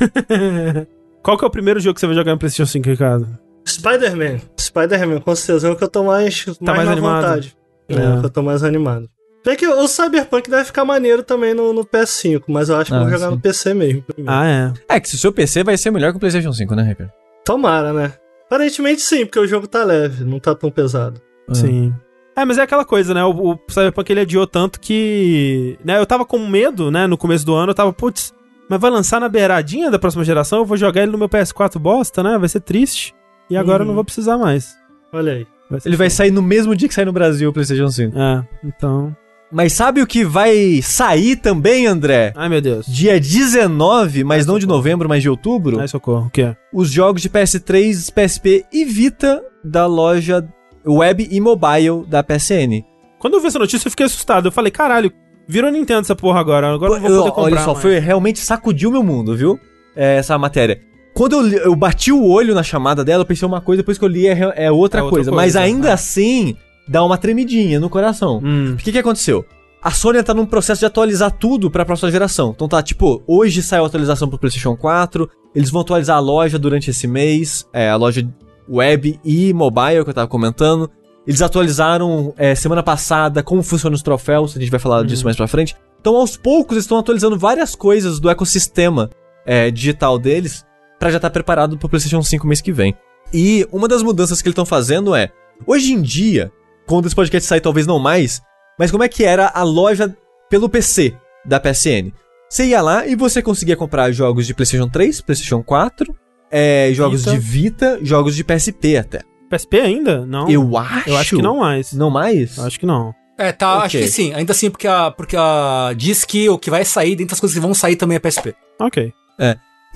Qual que é o primeiro jogo que você vai jogar no PlayStation 5, Ricardo? Spider-Man. Spider-Man, com certeza é o que eu tô mais, mais, mais na animado. vontade. É, É. o que eu tô mais animado. Bem que o Cyberpunk deve ficar maneiro também no, no PS5, mas eu acho que eu Ah, vou jogar sim. no PC mesmo. primeiro. Ah, é. É que se o seu PC vai ser melhor que o PlayStation 5, né, Ricardo? Tomara, né? Aparentemente sim, porque o jogo tá leve, não tá tão pesado. Sim. É, mas é aquela coisa, né? O, o Cyberpunk ele adiou tanto que. Né, eu tava com medo, né? No começo do ano, eu tava, putz, mas vai lançar na beiradinha da próxima geração? Eu vou jogar ele no meu PS4 bosta, né? Vai ser triste. E agora eu não Uhum. vou precisar mais. Olha aí. ser Ele vai sair no mesmo dia que sai no Brasil o PlayStation 5. É, então. Mas sabe o que vai sair também, André? Ai, meu Deus. Dia 19, mas não de novembro, mas de outubro, Ai, socorro. O quê? os jogos de PS3, PSP e Vita da loja web e mobile da PSN. Quando eu vi essa notícia, eu fiquei assustado. Eu falei, caralho, virou Nintendo essa porra agora. Agora eu não vou poder comprar. olha só, foi realmente sacudiu meu mundo, viu? É, essa matéria. Quando eu, eu bati o olho na chamada dela, eu pensei uma coisa, depois que eu li é, é outra, É outra coisa. coisa, Mas ainda é. assim, dá uma tremidinha no coração. Hum. O que que aconteceu? A Sony tá num processo de atualizar tudo pra próxima geração. Então tá, tipo, hoje saiu a atualização pro PlayStation 4, eles vão atualizar a loja durante esse mês, é, a loja web e mobile que eu tava comentando. Eles atualizaram é, semana passada como funcionam os troféus, a gente vai falar disso mais pra frente. Então, aos poucos, eles estão atualizando várias coisas do ecossistema é, digital deles pra já estar preparado pro PlayStation 5 mês que vem. E uma das mudanças que eles estão fazendo é, hoje em dia, quando esse podcast sair, talvez não mais, mas como é que era a loja pelo PC da PSN? Você ia lá e você conseguia comprar jogos de PlayStation 3, PlayStation 4, é, jogos Vita. de Vita, jogos de PSP até. PSP ainda? Não. Eu acho. Eu acho que não mais. Não mais? Eu acho que não. É, tá, Ok. acho que sim. Ainda assim, porque a, porque a diz que o que vai sair, dentre as coisas que vão sair também é PSP. Ok.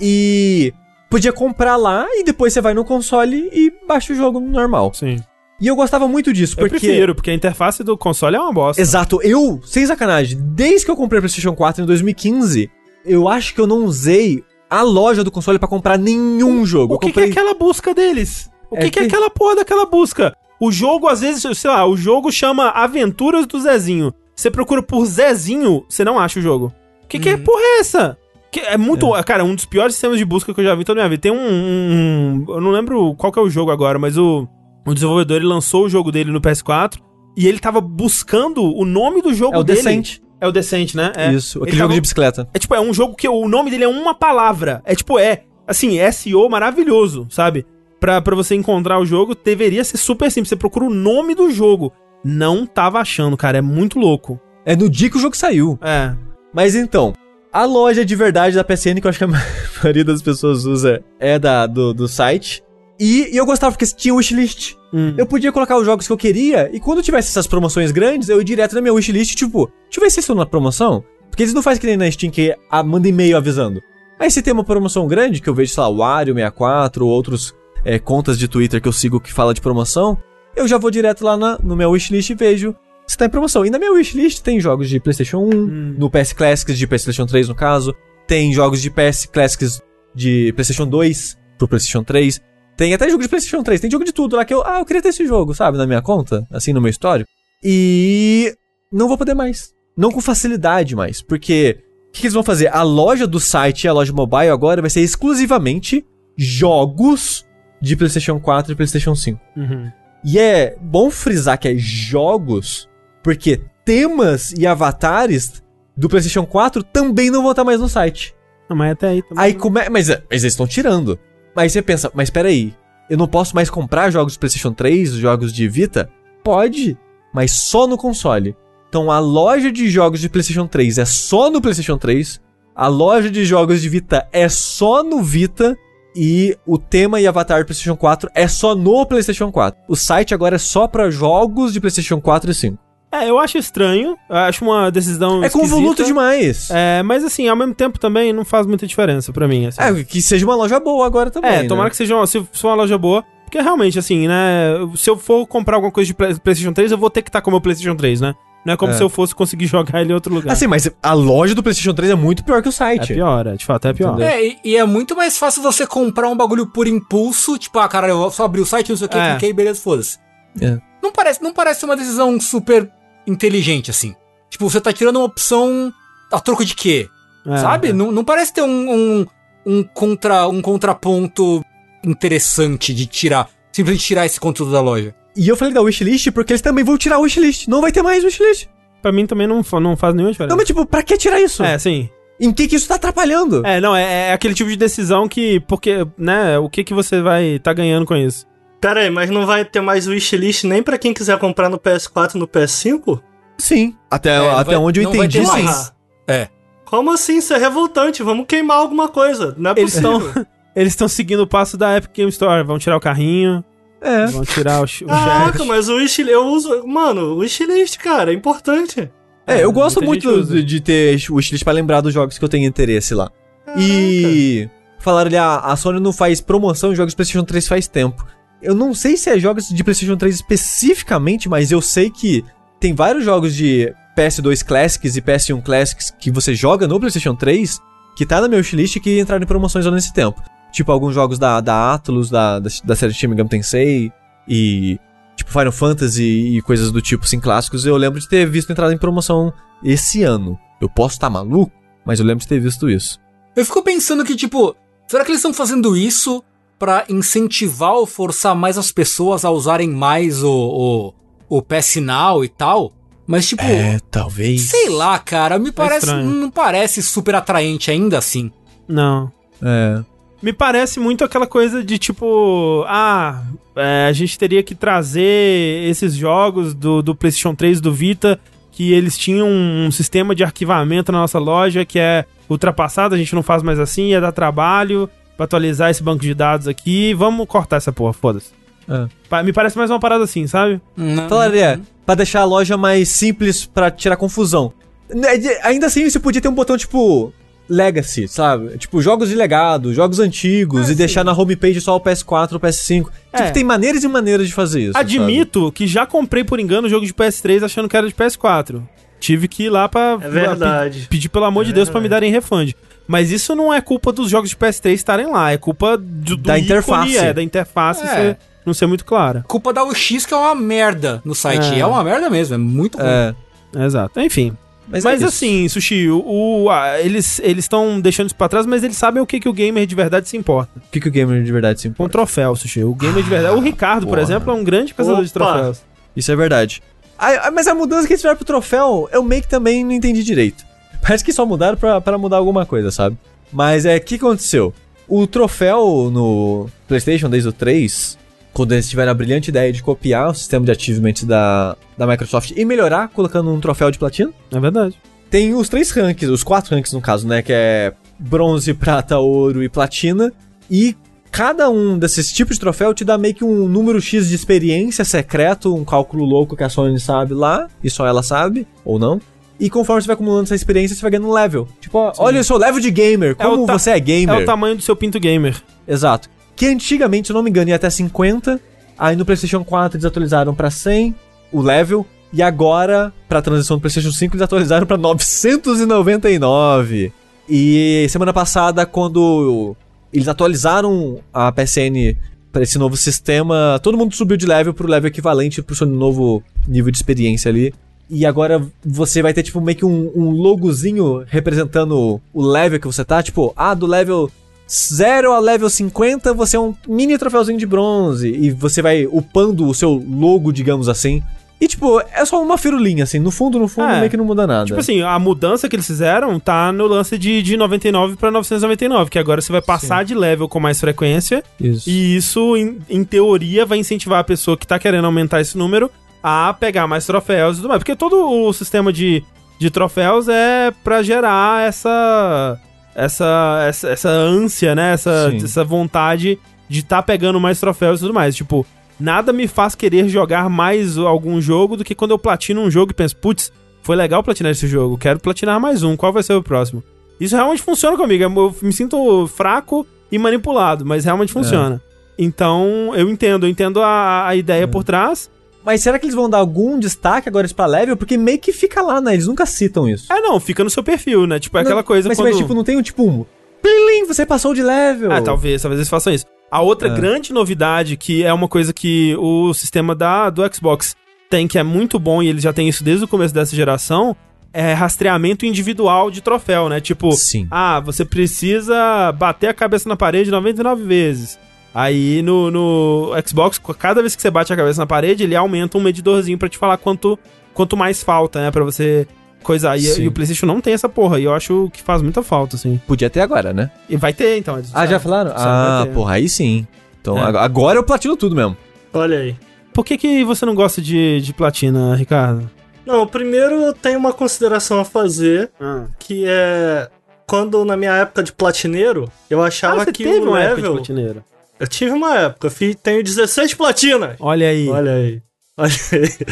E podia comprar lá e depois você vai no console e baixa o jogo normal. Sim. E eu gostava muito disso, Eu porque. prefiro, porque a interface do console é uma bosta. Exato, eu, sem sacanagem, desde que eu comprei o PlayStation 4 em 2015, eu acho que eu não usei a loja do console pra comprar nenhum jogo. O Eu que, que comprei... é aquela busca deles? O É que, que é que- aquela porra daquela busca? O jogo, às vezes, sei lá, o jogo chama Aventuras do Zezinho. Você procura por Zezinho, você não acha o jogo. Que que é porra é essa? Que é muito. Cara, um dos piores sistemas de busca que eu já vi em toda a minha vida. Tem um, um- um- Eu não lembro qual que é o jogo agora, mas o, o desenvolvedor ele lançou o jogo dele no PS4 e ele tava buscando o nome do jogo É o dele. Decente. É o Decente, né? É. Isso, aquele Ele jogo tava- de bicicleta. é tipo, é um jogo que o nome dele é uma palavra. É tipo, é, assim, SEO maravilhoso, sabe? Pra, pra você encontrar o jogo, deveria ser super simples. Você procura o nome do jogo. Não tava achando, cara. É muito louco. É no dia que o jogo saiu. É. Mas então, a loja de verdade da PSN, que eu acho que a maioria das pessoas usa, é da, do, do site. E, e eu gostava porque tinha wishlist. Hum. Eu podia colocar os jogos que eu queria, e quando tivesse essas promoções grandes, eu ia direto na minha wishlist, tipo, deixa eu ver se estão na promoção. Porque eles não fazem que nem na Steam, que ah, manda e-mail avisando. Mas se tem uma promoção grande, que eu vejo, sei lá, o Wario 64 ou outros é, contas de Twitter que eu sigo que fala de promoção, eu já vou direto lá na, no meu wishlist e vejo se tá em promoção. E na minha wishlist tem jogos de PlayStation 1, no PS Classics de PlayStation 3 no caso, tem jogos de PS Classics de PlayStation 2 pro PlayStation 3. Tem até jogo de PlayStation 3, tem jogo de tudo lá que eu, ah, eu queria ter esse jogo, sabe, na minha conta, assim, no meu histórico. E não vou poder mais. Não com facilidade mais, porque o que, que eles vão fazer? A loja do site e a loja mobile agora vai ser exclusivamente jogos de PlayStation 4 e PlayStation 5. Uhum. E é bom frisar que é jogos, porque temas e avatares do PlayStation 4 também não vão estar mais no site. Não, mas até aí também. Aí como é, mas, mas eles estão tirando. Mas você pensa, mas peraí, eu não posso mais comprar jogos de PlayStation 3, jogos de Vita? Pode, mas só no console. Então a loja de jogos de PlayStation 3 é só no PlayStation 3, a loja de jogos de Vita é só no Vita e o tema e avatar PlayStation 4 é só no PlayStation 4. O site agora é só pra jogos de PlayStation 4 e 5. É, eu acho estranho. Eu acho uma decisão. É convoluto esquisita. demais. É, mas assim, ao mesmo tempo também não faz muita diferença pra mim. Assim. É, que seja uma loja boa agora também. É, né? tomara que seja uma, se for uma loja boa. Porque realmente, assim, né? Se eu for comprar alguma coisa de Play- PlayStation 3, eu vou ter que estar com o meu PlayStation 3, né? Não é como É. se eu fosse conseguir jogar ele em outro lugar. Assim, mas a loja do PlayStation 3 é muito pior que o é site. pior, é, de fato, é pior. Entendeu? É, e, e é muito mais fácil você comprar um bagulho por impulso, tipo, ah, cara, eu só abri o site, não sei o que, É. cliquei, beleza, foda-se. É. Não parece, não parece uma decisão super inteligente, assim. Tipo, você tá tirando uma opção a troco de quê? É, Sabe? é. Não, não parece ter um, um, um, contra, um contraponto interessante de tirar. Simplesmente tirar esse conteúdo da loja. E eu falei da wishlist porque eles também vão tirar o wishlist. Não vai ter mais wishlist. Pra mim também não, não faz nenhuma diferença. Não, mas tipo, pra que tirar isso? É, sim. Em que que isso tá atrapalhando? É, não, é, é aquele tipo de decisão que, porque, né, o que que você vai tá ganhando com isso? Pera aí, mas não vai ter mais wishlist nem pra quem quiser comprar no PS4 e no PS5? Sim. Até, É, até vai- onde eu não vai entendi, ter sim. mais. É. Como assim? Isso é revoltante. Vamos queimar alguma coisa. Não é Eles possível. estão eles estão seguindo o passo da Epic Game Store, vão tirar o carrinho, É. vão tirar o, Caraca, mas o wishlist, eu uso... Mano, o wishlist, cara, é importante. É, eu gosto muita muito de, de ter wishlist pra lembrar dos jogos que eu tenho interesse lá. E falaram ali, ah, a Sony não faz promoção de jogos de PlayStation 3 faz tempo. Eu não sei se é jogos de PlayStation 3 especificamente, mas eu sei que tem vários jogos de PS2 Classics e PS1 Classics que você joga no PlayStation 3 que tá na minha wishlist que entraram em promoções ao nesse tempo. Tipo alguns jogos da, da Atlus, da, da, da série Shin Megami Tensei e tipo Final Fantasy e coisas do tipo assim clássicos. Eu lembro de ter visto entrada em promoção esse ano. Eu posso estar maluco, mas eu lembro de ter visto isso. Eu fico pensando que, tipo, será que eles estão fazendo isso pra incentivar ou forçar mais as pessoas a usarem mais o, o, o PS Now e tal? Mas, tipo, talvez. sei lá, cara, me parece. estranho. não parece super atraente ainda assim. Não. É. Me parece muito aquela coisa de tipo, ah, é, a gente teria que trazer esses jogos do, do PlayStation 3 do Vita, que eles tinham um sistema de arquivamento na nossa loja que é ultrapassado, a gente não faz mais assim, ia dar trabalho pra atualizar esse banco de dados aqui, vamos cortar essa porra, foda-se. É. Me parece mais uma parada assim, sabe? Não. Falaria, pra deixar a loja mais simples pra tirar confusão. De- Ainda assim, você podia ter um botão tipo Legacy, sabe? Tipo, jogos de legado, jogos antigos, e deixar na homepage só o PS4 ou o PS5. É. Tipo, tem maneiras e maneiras de fazer isso. Admito que já comprei por engano o jogo de PS3 achando que era de PS4. Tive que ir lá pra, É verdade. pra pe- pedir pelo amor de Deus pra me darem refund. Mas isso não é culpa dos jogos de PS3 estarem lá, é culpa do, do Da interface. é, da interface É. ser- não ser muito clara. Culpa da UX que é uma merda no site. É. É, uma merda mesmo, é muito ruim. É, Exato. Enfim. mas, Mas, é isso. assim, Sushi, o, o- a- eles estão deixando isso pra trás, mas eles sabem o que, que o gamer de verdade se importa. O que, que o gamer de verdade se Com importa? troféu, Sushi. O gamer de verdade. O Ricardo, por porra. exemplo, é um grande caçador de troféus. Isso é verdade. Ah, ah, mas a mudança que eles fizeram pro troféu, eu meio que também não entendi direito. Parece que só mudaram pra, pra mudar alguma coisa, sabe? Mas é, o que aconteceu? O troféu no PlayStation desde o 3, quando eles tiveram a brilhante ideia de copiar o sistema de achievements da, da Microsoft e melhorar colocando um troféu de platina, É verdade. tem os três ranks, os quatro ranks no caso, né? Que é bronze, prata, ouro e platina. E cada um desses tipos de troféu te dá meio que um número X de experiência secreto, um cálculo louco que a Sony sabe lá, e só ela sabe, ou não. E conforme você vai acumulando essa experiência, você vai ganhando um level. Tipo, ó, olha o seu level de gamer, É como ta- você é gamer. É o tamanho do seu pinto gamer. Exato. Que antigamente, se eu não me engano, ia até 50. Aí no PlayStation 4 eles atualizaram pra 100 o level. E agora, pra transição do PlayStation 5, eles atualizaram pra 999. E semana passada, quando eles atualizaram a PSN pra esse novo sistema, todo mundo subiu de level pro level equivalente pro seu novo nível de experiência ali. E agora você vai ter, tipo, meio que um, um logozinho representando o level que você tá. Tipo, ah, do level 0 a level 50, você é um mini troféuzinho de bronze. E você vai upando o seu logo, digamos assim. E, tipo, é só uma firulinha, assim. No fundo, no fundo, É. meio que não muda nada. Tipo assim, a mudança que eles fizeram tá no lance de, de 99 pra 999, que agora você vai passar de level com mais frequência. Isso. E isso, em, em teoria, vai incentivar a pessoa que tá querendo aumentar esse número a pegar mais troféus e tudo mais. Porque todo o sistema de, de troféus é pra gerar essa. Essa, essa, essa ânsia, né? Essa, Sim. essa vontade de tá pegando mais troféus e tudo mais. Tipo, nada me faz querer jogar mais algum jogo do que quando eu platino um jogo e penso, putz, foi legal platinar esse jogo, quero platinar mais um, qual vai ser o próximo? Isso realmente funciona comigo, eu me sinto fraco e manipulado, mas realmente funciona. Então, eu entendo, eu entendo a, a ideia por trás. Mas será que eles vão dar algum destaque agora pra level? Porque meio que fica lá, né? Eles nunca citam isso. É, não, fica no seu perfil, né? Tipo, é aquela Não, coisa mas, quando... mas, tipo, não tem um tipo um. Plim, você passou de level. Ah, talvez, talvez eles façam isso. A outra É. grande novidade, que é uma coisa que o sistema da, do Xbox tem, que é muito bom, e ele já tem isso desde o começo dessa geração, é rastreamento individual de troféu, né? Tipo, Sim. ah, você precisa bater a cabeça na parede 99 vezes. Aí no, no Xbox, cada vez que você bate a cabeça na parede, ele aumenta um medidorzinho pra te falar quanto, quanto mais falta, né? Pra você coisar. E, e o PlayStation não tem essa porra, e eu acho que faz muita falta, assim. Podia ter agora, né? E vai ter, então. eles Ah, já falaram? Ah, porra, aí sim. Então É. ag- agora eu platino tudo mesmo. Olha aí. Por que, que você não gosta de, de platina, Ricardo? Não, primeiro eu tenho uma consideração a fazer, que é quando na minha época de platineiro, eu achava Ah, você que teve o uma época de level. Eu tive uma época, eu fiz, tenho 16 platinas. Olha aí. Olha aí. Olha aí.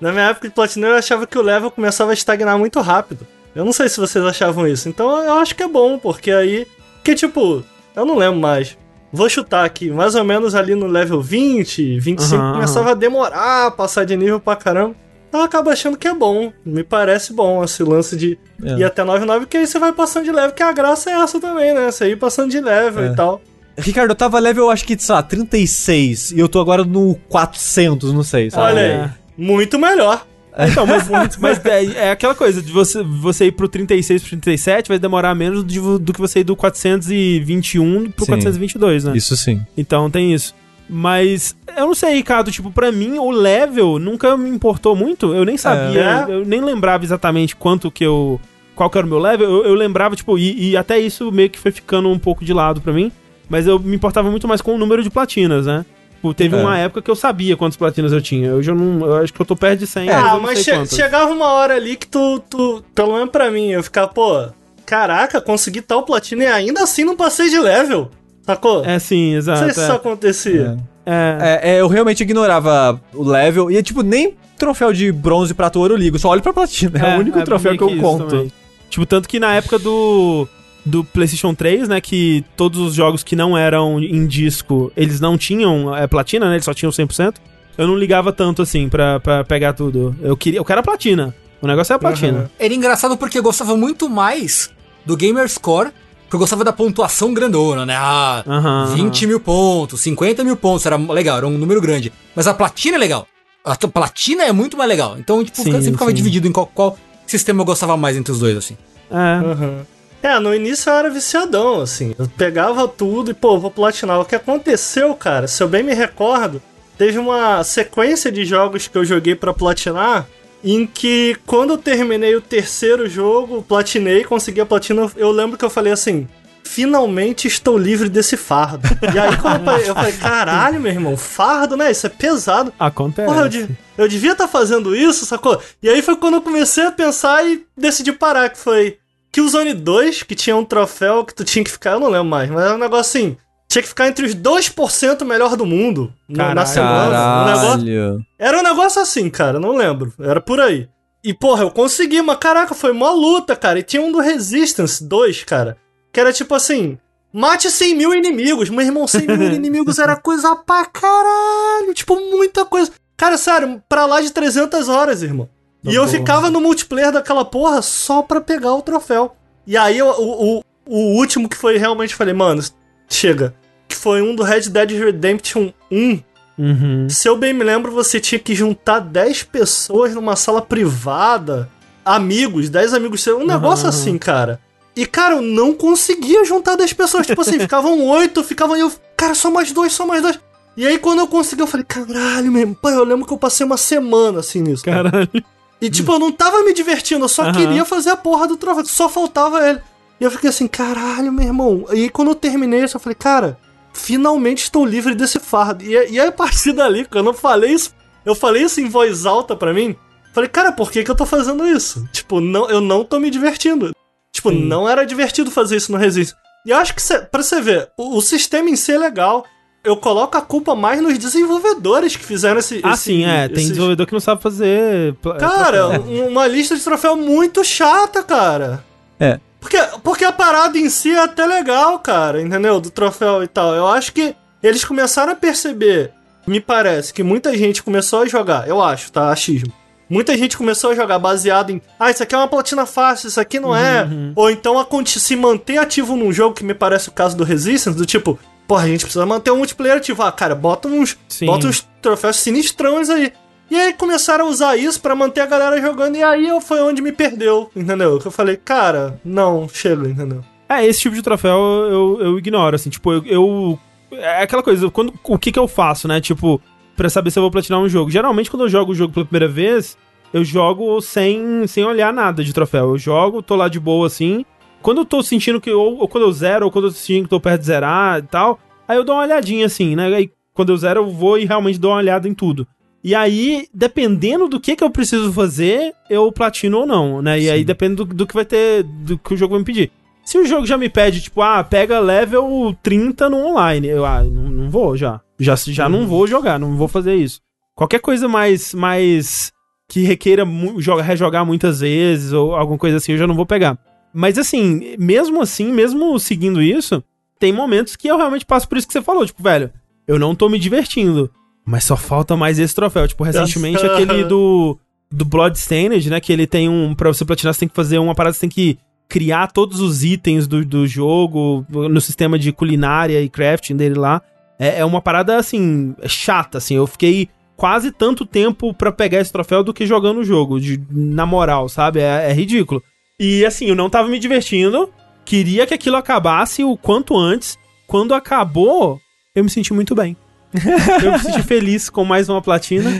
Na minha época de platineiro eu achava que o level começava a estagnar muito rápido. Eu não sei se vocês achavam isso. Então eu acho que é bom, porque aí. Que tipo, eu não lembro mais. Vou chutar aqui, mais ou menos ali no level 20, 25, Aham, começava a demorar a passar de nível pra caramba. Então eu acabo achando que é bom. Me parece bom esse lance de É. ir até 99, porque aí você vai passando de level, que a graça é essa também, né? Você ir passando de level É. e tal. Ricardo, eu tava level, acho que, sei lá, 36. E eu tô agora no 400, não sei, sabe? Olha é. aí. Muito melhor. Então, mas, mas é, é aquela coisa de você, você ir pro 36 pro 37 vai demorar menos do, do que você ir do 421 pro Sim. 422, né? Isso sim. Então tem isso. Mas eu não sei, Ricardo, tipo, pra mim o level nunca me importou muito. Eu nem sabia, É. eu nem lembrava exatamente quanto que eu. Qual que era o meu level. Eu, eu lembrava, tipo, e, e até isso meio que foi ficando um pouco de lado pra mim. Mas eu me importava muito mais com o número de platinas, né? Tipo, teve É. uma época que eu sabia quantas platinas eu tinha. Hoje eu não. Eu acho que eu tô perto de 100. ah, eu não mas sei che- quantas. chegava uma hora ali que tu, tu, pelo menos pra mim, eu ficava, pô, caraca, consegui tal platina e ainda assim não passei de level. Sacou? É sim, não exato. sei se é. isso acontecia. É, É, é, eu realmente ignorava o level. E, tipo, nem troféu de bronze, prata, ouro eu ligo. Só olho pra platina. É, o único é troféu que eu conto. também. Tipo, tanto que na época do, do PlayStation 3, né, que todos os jogos que não eram em disco, eles não tinham é, platina, né, eles só tinham 100%. Eu não ligava tanto assim pra, pra pegar tudo. Eu queria, eu quero a platina. O negócio é a platina. Uhum. Era engraçado porque eu gostava muito mais do Gamer Score, porque eu gostava da pontuação grandona, né? Ah, Aham. 20 mil pontos, 50 mil pontos, era legal, era um número grande. Mas a platina é legal. A platina é muito mais legal. Então, tipo, Sim, sempre ficava sim. dividido em qual, qual sistema eu gostava mais entre os dois, assim. É. Uhum. É, no início eu era viciadão, assim. Eu pegava tudo e, pô, vou platinar. O que aconteceu, cara, se eu bem me recordo, teve uma sequência de jogos que eu joguei pra platinar. Em que, quando eu terminei o terceiro jogo, platinei, consegui a platina, eu lembro que eu falei assim: finalmente estou livre desse fardo. E aí, quando eu falei, eu falei, caralho, meu irmão, fardo, né? Isso é pesado. Acontece. Porra, eu, de- eu devia estar fazendo isso, sacou? E aí foi quando eu comecei a pensar e decidi parar, que foi Killzone 2, que tinha um troféu que tu tinha que ficar, eu não lembro mais, mas era um negócio assim, tinha que ficar entre os 2% melhor do mundo no- na Caralho. semana. Um negócio, Caralho. era um negócio assim, cara, não lembro, era por aí. E porra, eu consegui, mas caraca, foi uma luta, cara. E tinha um do Resistance 2, cara, que era tipo assim... Mate 100 mil inimigos. Meu irmão, 100 mil inimigos era coisa pra caralho. Tipo, muita coisa. Cara, sério, pra lá de 300 horas, irmão. E eu porra. ficava no multiplayer daquela porra só pra pegar o troféu. E aí, eu- o, o, o último que foi realmente, falei, mano, chega. Que foi um do Red Dead Redemption 1. Uhum. Se eu bem me lembro, você tinha que juntar 10 pessoas numa sala privada. Amigos, 10 amigos seus. Um negócio Aham. assim, cara. E, cara, eu não conseguia juntar 10 pessoas. Tipo assim, ficavam 8, ficavam eu. Cara, só mais dois, só mais dois. E aí, quando eu consegui, eu falei, caralho, mesmo. Pô, eu lembro que eu passei uma semana assim nisso. cara. Caralho. E, tipo, eu não tava me divertindo, eu só queria fazer a porra do troféu. Só faltava ele. E eu fiquei assim, caralho, meu irmão. E aí, quando eu terminei isso, eu falei, cara, finalmente estou livre desse fardo. E, e aí, a partir dali, quando eu falei isso, eu falei isso em voz alta pra mim. Falei, cara, por que, que eu tô fazendo isso? Tipo, não, eu não tô me divertindo. Tipo, Sim. não era divertido fazer isso no Resist. E eu acho que, cê, pra você ver, o, o sistema em si é legal. Eu coloco a culpa mais nos desenvolvedores que fizeram esse. Ah, esse- sim, é. Tem desenvolvedor que não sabe fazer. pla- Cara, um- uma lista de troféu muito chata, cara. É. Porque, porque a parada em si é até legal, cara, entendeu? Do troféu e tal. Eu acho que eles começaram a perceber, me parece, que muita gente começou a jogar, eu acho, tá? Achismo. Muita gente começou a jogar baseado em, ah, isso aqui é uma platina fácil, isso aqui não é. Uhum. Ou então a se manter ativo num jogo, que me parece o caso do Resistance, do tipo, porra, a gente precisa manter o multiplayer ativo. Ah, cara, bota uns, Sim. bota uns troféus sinistrões aí. E aí começaram a usar isso pra manter a galera jogando, e aí eu- foi onde me perdeu, entendeu? Que eu falei, cara, não, chega, entendeu? É, esse tipo de troféu eu, eu ignoro, assim, tipo, eu, eu- É aquela coisa, quando, o que que eu faço, né? Tipo, pra saber se eu vou platinar um jogo. Geralmente, quando eu jogo o jogo pela primeira vez, eu jogo sem, sem olhar nada de troféu. Eu jogo, tô lá de boa, assim. Quando eu tô sentindo que, ou, ou quando eu zero, ou quando eu tô sentindo que tô perto de zerar e tal, aí eu dou uma olhadinha, assim, né? Aí, quando eu zero, eu vou e realmente dou uma olhada em tudo. E aí, dependendo do que que eu preciso fazer, eu platino ou não, né? E aí depende do, do que vai ter, do que o jogo vai me pedir. Se o jogo já me pede, tipo, ah, pega level 30 no online, eu, ah, não, não vou já. Já, já não vou jogar, não vou fazer isso. Qualquer coisa mais, mais que requeira joga- rejogar muitas vezes ou alguma coisa assim, eu já não vou pegar. Mas assim, mesmo assim, mesmo seguindo isso, tem momentos que eu realmente passo por isso que você falou, tipo, velho, eu não tô me divertindo, mas só falta mais esse troféu. Tipo, recentemente aquele do do Bloodstained, né, que ele tem um pra você platinar você tem que fazer uma parada, você tem que criar todos os itens do, do jogo no sistema de culinária e crafting dele lá. É, é uma parada, assim, chata, assim. Eu fiquei quase tanto tempo pra pegar esse troféu do que jogando o jogo, de, na moral, sabe? É, é ridículo. E, assim, eu não tava me divertindo, queria que aquilo acabasse o quanto antes. Quando acabou, eu me senti muito bem. eu me senti feliz com mais uma platina,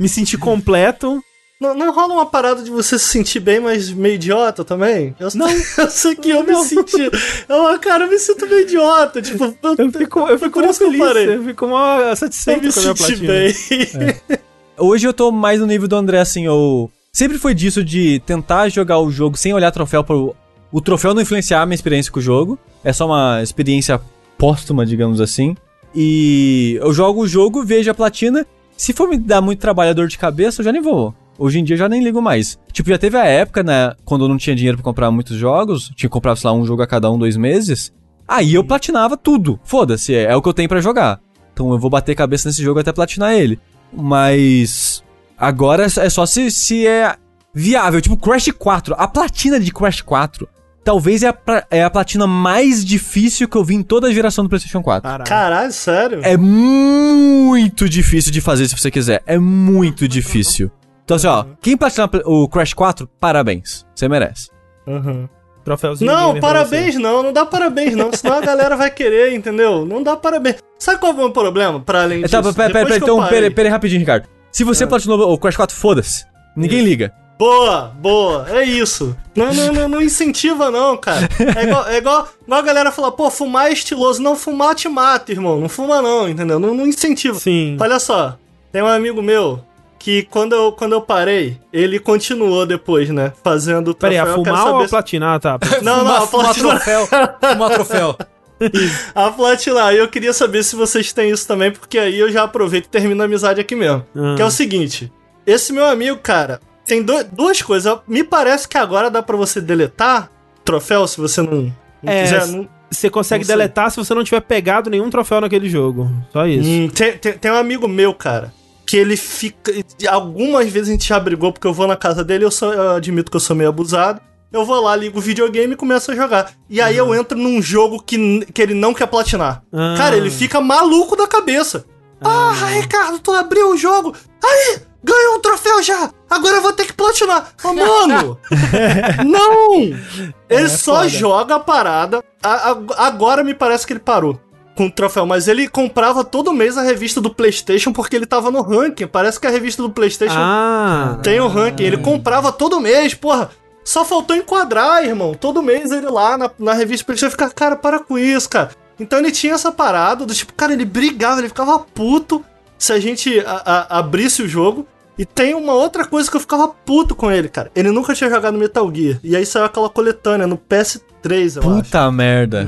me senti completo. Não, não rola uma parada de você se sentir bem, mas meio idiota também? Eu, não. eu sei que eu me senti. Eu, cara, eu me sinto meio idiota. Tipo, Eu fico, eu fico por isso que eu feliz, parei. eu fico mó eu satisfeito me com a minha senti platina. bem. Hoje eu tô mais no nível do André, assim, eu... Sempre foi disso de tentar jogar o jogo sem olhar troféu pro... O troféu não influenciar a minha experiência com o jogo. É só uma experiência póstuma, digamos assim. E eu jogo o jogo, vejo a platina. Se for me dar muito trabalho dor de cabeça, eu já nem vou. Hoje em dia eu já nem ligo mais. Tipo, já teve a época, né, quando eu não tinha dinheiro pra comprar muitos jogos, tinha que comprar, sei lá, um jogo a cada um, dois meses. Aí eu platinava tudo. Foda-se, é, é o que eu tenho pra jogar. Então eu vou bater cabeça nesse jogo até platinar ele. Mas agora é só se, se é viável. Tipo, Crash 4. A platina de Crash 4 talvez é a, pra- é a platina mais difícil que eu vi em toda a geração do PlayStation 4. Caralho. Caralho, sério? É muito difícil de fazer se você quiser. É muito difícil. Então, assim, ó, quem platinar o Crash 4, parabéns. Você merece. Uhum. Troféuzinho Não, parabéns não, não dá parabéns não, senão a galera vai querer, entendeu? Não dá parabéns. Sabe qual é o meu problema, pra além É, disso? tá, pera, pera, Depois pera, que eu então, parei- pera, rapidinho, Ricardo. Se você platinou o Crash 4, foda-se. Ninguém liga. Boa, boa, é isso. Não, não, não, não incentiva não, cara. É igual, é igual, igual a galera fala, pô, fumar é estiloso. Não, fumar te mata, irmão. Não fuma não, entendeu? Não, não incentiva. Sim. Olha só, tem um amigo meu que quando eu, quando eu parei, ele continuou depois, né? Fazendo o Peraí, a troféu. Eu quero fumar ou a se- platinar, tá? Não, não, a fumar platinar. troféu. Fumar troféu. A platinar. E eu queria saber se vocês têm isso também, porque aí eu já aproveito e termino a amizade aqui mesmo. Ah. Que é o seguinte: esse meu amigo, cara, tem do- duas coisas. Me parece que agora dá pra você deletar troféu se você não, não É, quiser. Não, Você consegue Não deletar se você não tiver pegado nenhum troféu naquele jogo. Só isso. Hum, tem, tem, tem um amigo meu, cara, que ele fica. Algumas vezes a gente já brigou porque eu vou na casa dele, eu, sou, eu admito que eu sou meio abusado. Eu vou lá, ligo o videogame e começo a jogar. E aí eu entro num jogo que, que ele não quer platinar. Ah. Cara, ele fica maluco da cabeça. Ah, Ricardo, tu abriu o jogo. Aí, ganhou um troféu já. Agora eu vou ter que platinar. Ah, mano, não. Ele só foda. joga a parada. A- a- agora me parece que ele parou com o troféu, mas ele comprava todo mês a revista do PlayStation porque ele tava no ranking. Parece que a revista do PlayStation Ah. tem o ranking. Ele comprava todo mês, porra. Só faltou enquadrar, irmão. Todo mês ele lá na, na revista PlayStation fica, cara, para com isso, cara. Então ele tinha essa parada do tipo, cara, ele brigava, ele ficava puto se a gente a- a- abrisse o jogo. E tem uma outra coisa que eu ficava puto com ele, cara. Ele nunca tinha jogado Metal Gear. E aí saiu aquela coletânea no PS3, eu acho. Puta merda.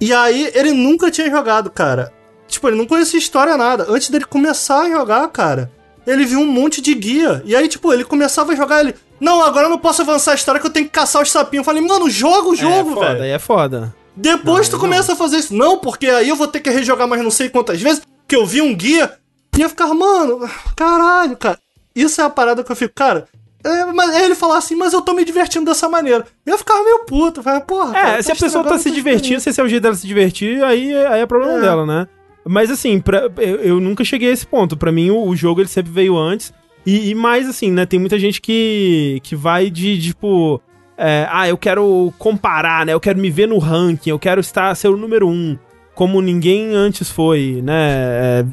E aí ele nunca tinha jogado, cara. Tipo, ele não conhecia história nada. Antes dele começar a jogar, cara, ele viu um monte de guia. E aí, tipo, ele começava a jogar, ele. Não, agora eu não posso avançar a história que eu tenho que caçar os sapinhos. Eu falei, mano, joga o é jogo, foda, velho. aí é foda. Depois tu começa a fazer isso. Não, porque aí eu vou ter que rejogar mais não sei quantas vezes, que eu vi um guia. E eu ficava, mano, caralho, cara. Isso é a parada que eu fico, cara. é, mas aí ele falava assim, mas eu tô me divertindo dessa maneira. Eu ficava meio puto. Falava, porra. É, cara, se a pessoa tá se divertindo, se esse é o jeito dela se divertir, aí, aí é problema É. dela, né? Mas assim, pra- eu, eu nunca cheguei a esse ponto. Pra mim, o, o jogo ele sempre veio antes. E, e mais assim, né? Tem muita gente que, que vai de, tipo. é, ah, eu quero comparar, né? Eu quero me ver no ranking, eu quero estar ser o número um, como ninguém antes foi, né? É,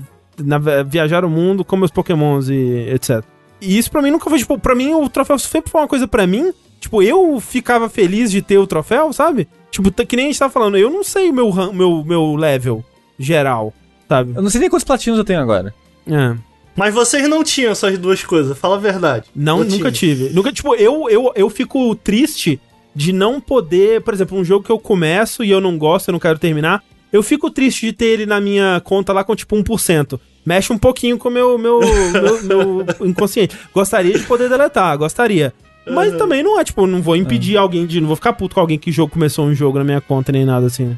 na- viajar o mundo com meus pokémons e etc. E isso pra mim nunca foi, tipo, pra mim o troféu sempre foi uma coisa pra mim. Tipo, eu ficava feliz de ter o troféu, sabe? Tipo, que nem a gente tava falando, eu não sei o meu, meu, meu level geral, sabe? Eu não sei nem quantos platinos eu tenho agora. É. Mas vocês não tinham essas duas coisas, fala a verdade. Não, Eu nunca tinha. tive. Nunca, tipo, eu, eu, eu fico triste de não poder, por exemplo, um jogo que eu começo e eu não gosto, eu não quero terminar. Eu fico triste de ter ele na minha conta lá com tipo 1%. Mexe um pouquinho com o meu, meu, meu, meu inconsciente. Gostaria de poder deletar, gostaria. Mas também não é, tipo, não vou impedir alguém de. Não vou ficar puto com alguém que jogo começou um jogo na minha conta nem nada assim.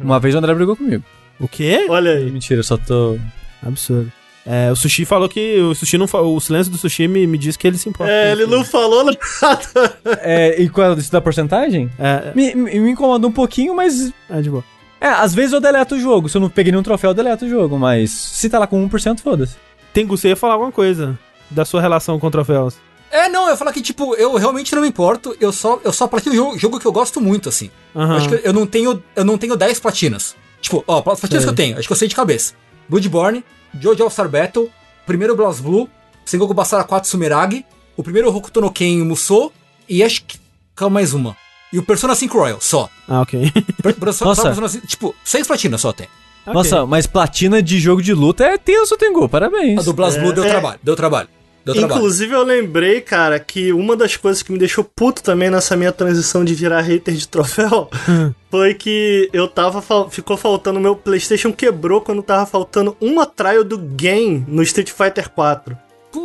Uma vez o André brigou comigo. O quê? Olha aí. Mentira, eu só tô. Absurdo. É, o Sushi falou que. O Sushi não O silêncio do Sushi me, me disse que ele se importa. É, ele não falou nada. É, e qual isso da porcentagem? É, Me, me, me incomodou um pouquinho, mas. é, de boa. É, às vezes eu deleto o jogo. Se eu não peguei nenhum troféu, eu deleto o jogo. Mas se tá lá com 1%, foda-se. Tem você ia falar alguma coisa da sua relação com troféus. É, não, eu ia falar que, tipo, eu realmente não me importo, eu só, eu só platino jogo, jogo que eu gosto muito, assim. Aham. Eu acho que eu não tenho, eu não tenho 10 platinas. Tipo, ó, platinas Sei. que eu tenho, acho que eu sei de cabeça. Bloodborne, Jojo All-Star Battle, primeiro Blast Blue, Sengoku Basara 4 Sumeragi, o primeiro Hokuto no Ken Musou, e acho que... Calma, mais uma. E o Persona 5 Royal, só. Ah, ok. Per- Persona, Nossa. só Persona 5, tipo, seis platinas só tem. Nossa, mas platina de jogo de luta é tenso, Tengu. Parabéns. A do Blast Blue deu é. trabalho, deu trabalho. Deu trabalho. Inclusive, eu lembrei, cara, que uma das coisas que me deixou puto também nessa minha transição de virar hater de troféu foi que eu tava. fal- Ficou faltando. Meu PlayStation quebrou quando tava faltando uma trial do game no Street Fighter 4.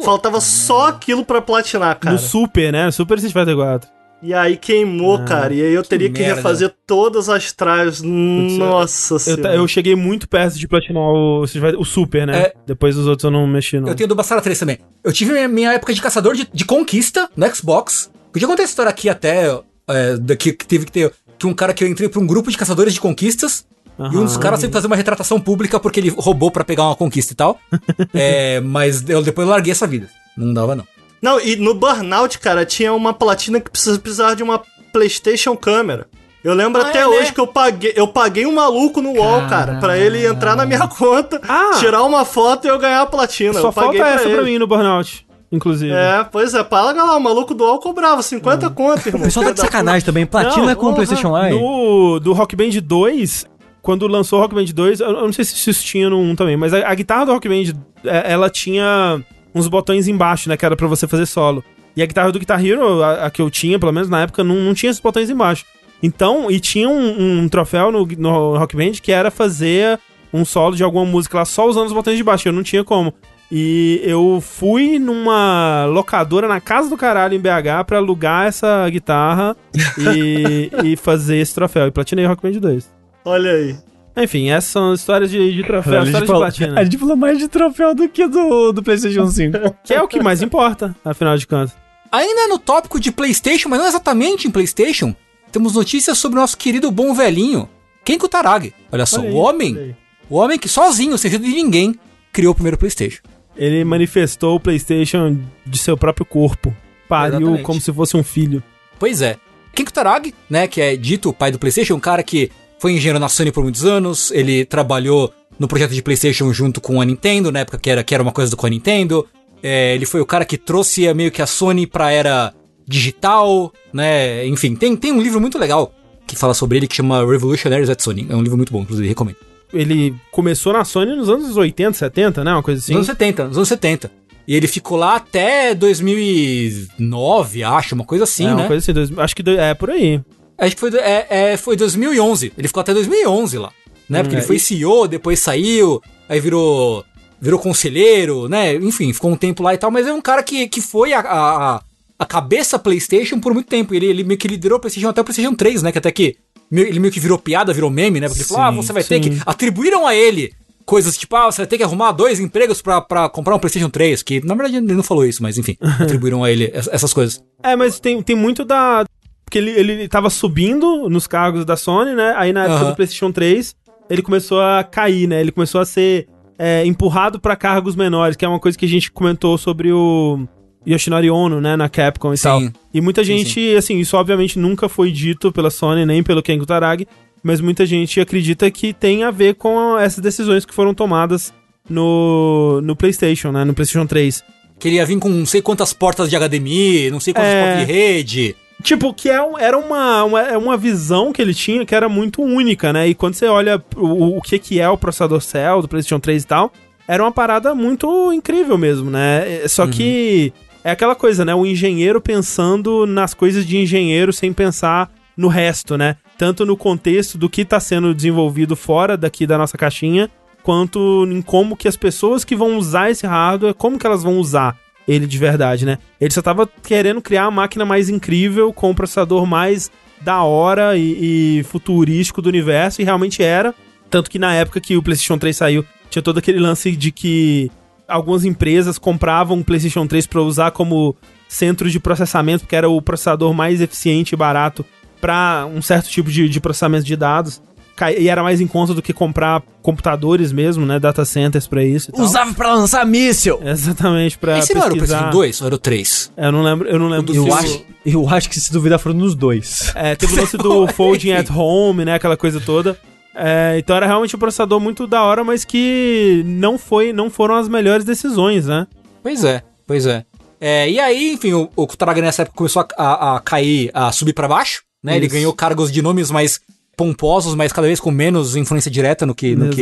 Faltava só aquilo pra platinar, cara. No Super, né? Super Street Fighter 4. E aí queimou, Ah, cara. E aí eu teria que, merda. refazer todas as trials. Nossa Eu, senhora. eu cheguei muito perto de platinar o, o Super, né? É. Depois os outros eu não mexi, não. Eu tenho do Bassara 3 também. Eu tive minha, minha época de caçador de, de conquista no Xbox. Podia contar essa história aqui até. É, daqui que teve que ter. Que um cara que eu entrei pra um grupo de caçadores de conquistas. E um dos caras teve que fazer uma retratação pública porque ele roubou pra pegar uma conquista e tal. é, mas eu depois eu larguei essa vida. Não dava, não. Não, e no Burnout, cara, tinha uma platina que precisa- precisava de uma PlayStation câmera. Eu lembro Ah, até é, hoje né? que eu paguei, eu paguei um maluco no UOL, cara, pra ele entrar na minha conta, Ah! tirar uma foto e eu ganhar a platina. Só eu falta essa pra ele. mim no Burnout, inclusive. É, pois é, paga lá, o maluco do UOL cobrava 50 conto, O irmão. pessoal tá de sacanagem também. Platina Não, com o PlayStation Live. No, do Rock Band 2, quando lançou o Rock Band 2, eu, eu não sei se isso tinha no 1 também, mas a, a guitarra do Rock Band, é, ela tinha uns botões embaixo, né, que era pra você fazer solo. E a guitarra do Guitar Hero, a, a que eu tinha, pelo menos na época, não, não tinha esses botões embaixo. Então, e tinha um, um troféu no, no Rock Band que era fazer um solo de alguma música lá só usando os botões de baixo, eu não tinha como. E eu fui numa locadora na casa do caralho em BH pra alugar essa guitarra e, e fazer esse troféu. E platinei o Rock Band 2. Olha aí. Enfim, essas são histórias de, de troféu, a, gente histórias de falou, platina. a gente falou mais de troféu do que do, do PlayStation 5. Que é o que mais importa, afinal de contas. Ainda no tópico de PlayStation, mas não exatamente em PlayStation, temos notícias sobre o nosso querido bom velhinho, Ken Kutaragi. Olha só, Olha o homem, aí. o homem que sozinho, sem ajuda de ninguém, criou o primeiro PlayStation. Ele manifestou o PlayStation de seu próprio corpo. Pariu Exatamente. como se fosse um filho. Pois é. Ken Kutaragi, né, que é dito o pai do PlayStation, um cara que foi engenheiro na Sony por muitos anos, ele trabalhou no projeto de PlayStation junto com a Nintendo, na época que era, que era uma coisa do com a Nintendo. É, ele foi o cara que trouxe meio que a Sony pra era digital, né? Enfim, tem, tem um livro muito legal que fala sobre ele que chama Revolutionaries at Sony. É um livro muito bom, inclusive, recomendo. Ele começou na Sony nos anos 80, 70, né? Uma coisa assim. Nos anos 70, nos anos 70. E ele ficou lá até 2009, acho, uma coisa assim, é, uma né? coisa assim. dois- acho que do- é por aí. Acho que foi, é, é, foi 2011. Ele ficou até 2011 lá, né? Porque Hum, ele é, foi e- CEO, depois saiu, aí virou virou conselheiro, né? Enfim, ficou um tempo lá e tal. Mas é um cara que, que foi a, a, a- cabeça PlayStation por muito tempo. Ele, ele meio que liderou o PlayStation até o PlayStation 3, né? Que até que ele meio que virou piada, virou meme, né? Porque ele falou, Sim, ah, você vai ter sim. que... Atribuíram a ele coisas tipo, ah, você vai ter que arrumar dois empregos pra, pra comprar um PlayStation 3. Que, na verdade, ele não falou isso, mas enfim. atribuíram a ele ess- essas coisas. É, mas tem, tem muito da. Porque ele, ele tava subindo nos cargos da Sony, né? Aí na época Aham. do PlayStation 3, ele começou a cair, né? Ele começou a ser é, empurrado pra cargos menores, que é uma coisa que a gente comentou sobre o Yoshinori Ono, né? Na Capcom e Sim. tal. E muita Sim, gente, assim, isso obviamente nunca foi dito pela Sony, nem pelo Ken Kutaragi, mas muita gente acredita que tem a ver com essas decisões que foram tomadas no, no PlayStation, né? No PlayStation 3. Que ele ia vir com não sei quantas portas de HDMI, não sei quantas É. portas de rede. Tipo, que é, um- era uma, uma, é uma visão que ele tinha que era muito única, né? E quando você olha o, o que, que é o processador Cell do PlayStation 3 e tal, era uma parada muito incrível mesmo, né? É, Só que é aquela coisa, né? O engenheiro pensando nas coisas de engenheiro sem pensar no resto, né? Tanto no contexto do que está sendo desenvolvido fora daqui da nossa caixinha, quanto em como que as pessoas que vão usar esse hardware, como que elas vão usar ele de verdade, né? Ele só tava querendo criar a máquina mais incrível, com o processador mais da hora e, e futurístico do universo, e realmente era. Tanto que na época que o PlayStation 3 saiu, tinha todo aquele lance de que algumas empresas compravam o PlayStation 3 para usar como centro de processamento, porque era o processador mais eficiente e barato para um certo tipo de, de processamento de dados. E era mais em conta do que comprar computadores mesmo, né? Data centers pra isso. e tal. Usava pra lançar míssil. Exatamente, pra Esse não era o pesquisar. PlayStation 2 ou era o 3? Eu não lembro, eu não lembro. Eu o- acho, eu acho que se duvidar foram nos dois. É, teve o lance do Folding at Home, né? Aquela coisa toda. É, então era realmente um processador muito da hora, mas que não foi, não foram as melhores decisões, né? Pois é, pois é. É, e aí, enfim, o, o Kutaragi nessa época começou a, a- a cair, a subir pra baixo, né? Ele Isso. ganhou cargos de nomes mais pomposos, mas cada vez com menos influência direta no que, no que,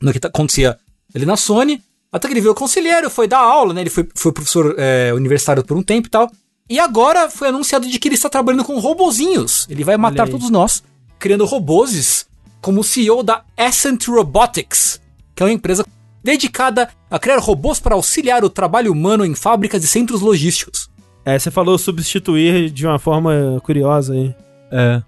no que tá- acontecia ali na Sony. Até que ele veio conselheiro, foi dar aula, né? Ele foi, foi professor é, universitário por um tempo e tal. E agora foi anunciado de que ele está trabalhando com robozinhos. Ele vai matar todos nós, criando robôs como CEO da Ascent Robotics, que é uma empresa dedicada a criar robôs para auxiliar o trabalho humano em fábricas e centros logísticos. É, você falou substituir de uma forma curiosa aí. É.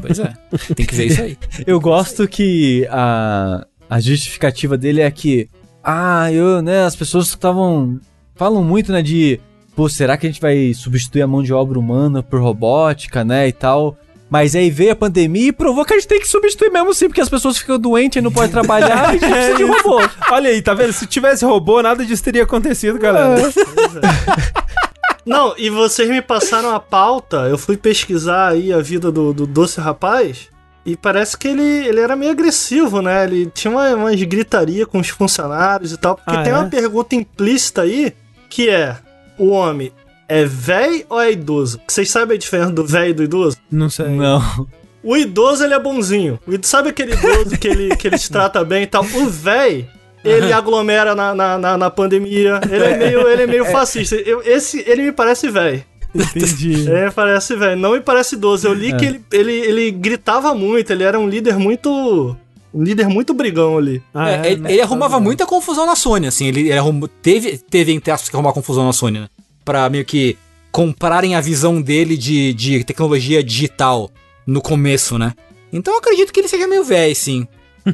Pois é, tem que ver isso aí. Eu gosto que a, a justificativa dele é que, ah, eu, né, as pessoas estavam. falam muito, né, de, pô, será que a gente vai substituir a mão de obra humana por robótica, né, e tal. Mas aí veio a pandemia e provou que a gente tem que substituir mesmo sim, porque as pessoas ficam doentes e não podem trabalhar, a gente precisa de robô. Olha aí, tá vendo? Se tivesse robô, nada disso teria acontecido, galera. Não, e vocês me passaram a pauta, eu fui pesquisar aí a vida do, do Doce Rapaz, e parece que ele, ele era meio agressivo, né? Ele tinha uma, umas gritaria com os funcionários e tal, porque Ah, tem é? uma pergunta implícita aí, que é, o homem é velho ou é idoso? Vocês sabem a diferença do velho e do idoso? Não sei. Não. O idoso, ele é bonzinho. Sabe aquele idoso que ele, que ele te trata bem e tal? O velho, ele aglomera na, na, na, na pandemia. Ele é meio, ele é meio fascista. Eu, esse, ele me parece velho. Entendi. É, parece velho. Não me parece idoso. Eu li que ele, ele, ele gritava muito. Ele era um líder muito... Um líder muito brigão ali. Ah, É, ele, né? ele arrumava muita confusão na Sony, assim. Ele, ele arrumou- teve, teve, entre aspas, que arrumar confusão na Sony, né? Pra meio que comprarem a visão dele de, de tecnologia digital no começo, né? Então eu acredito que ele seja meio velho, sim.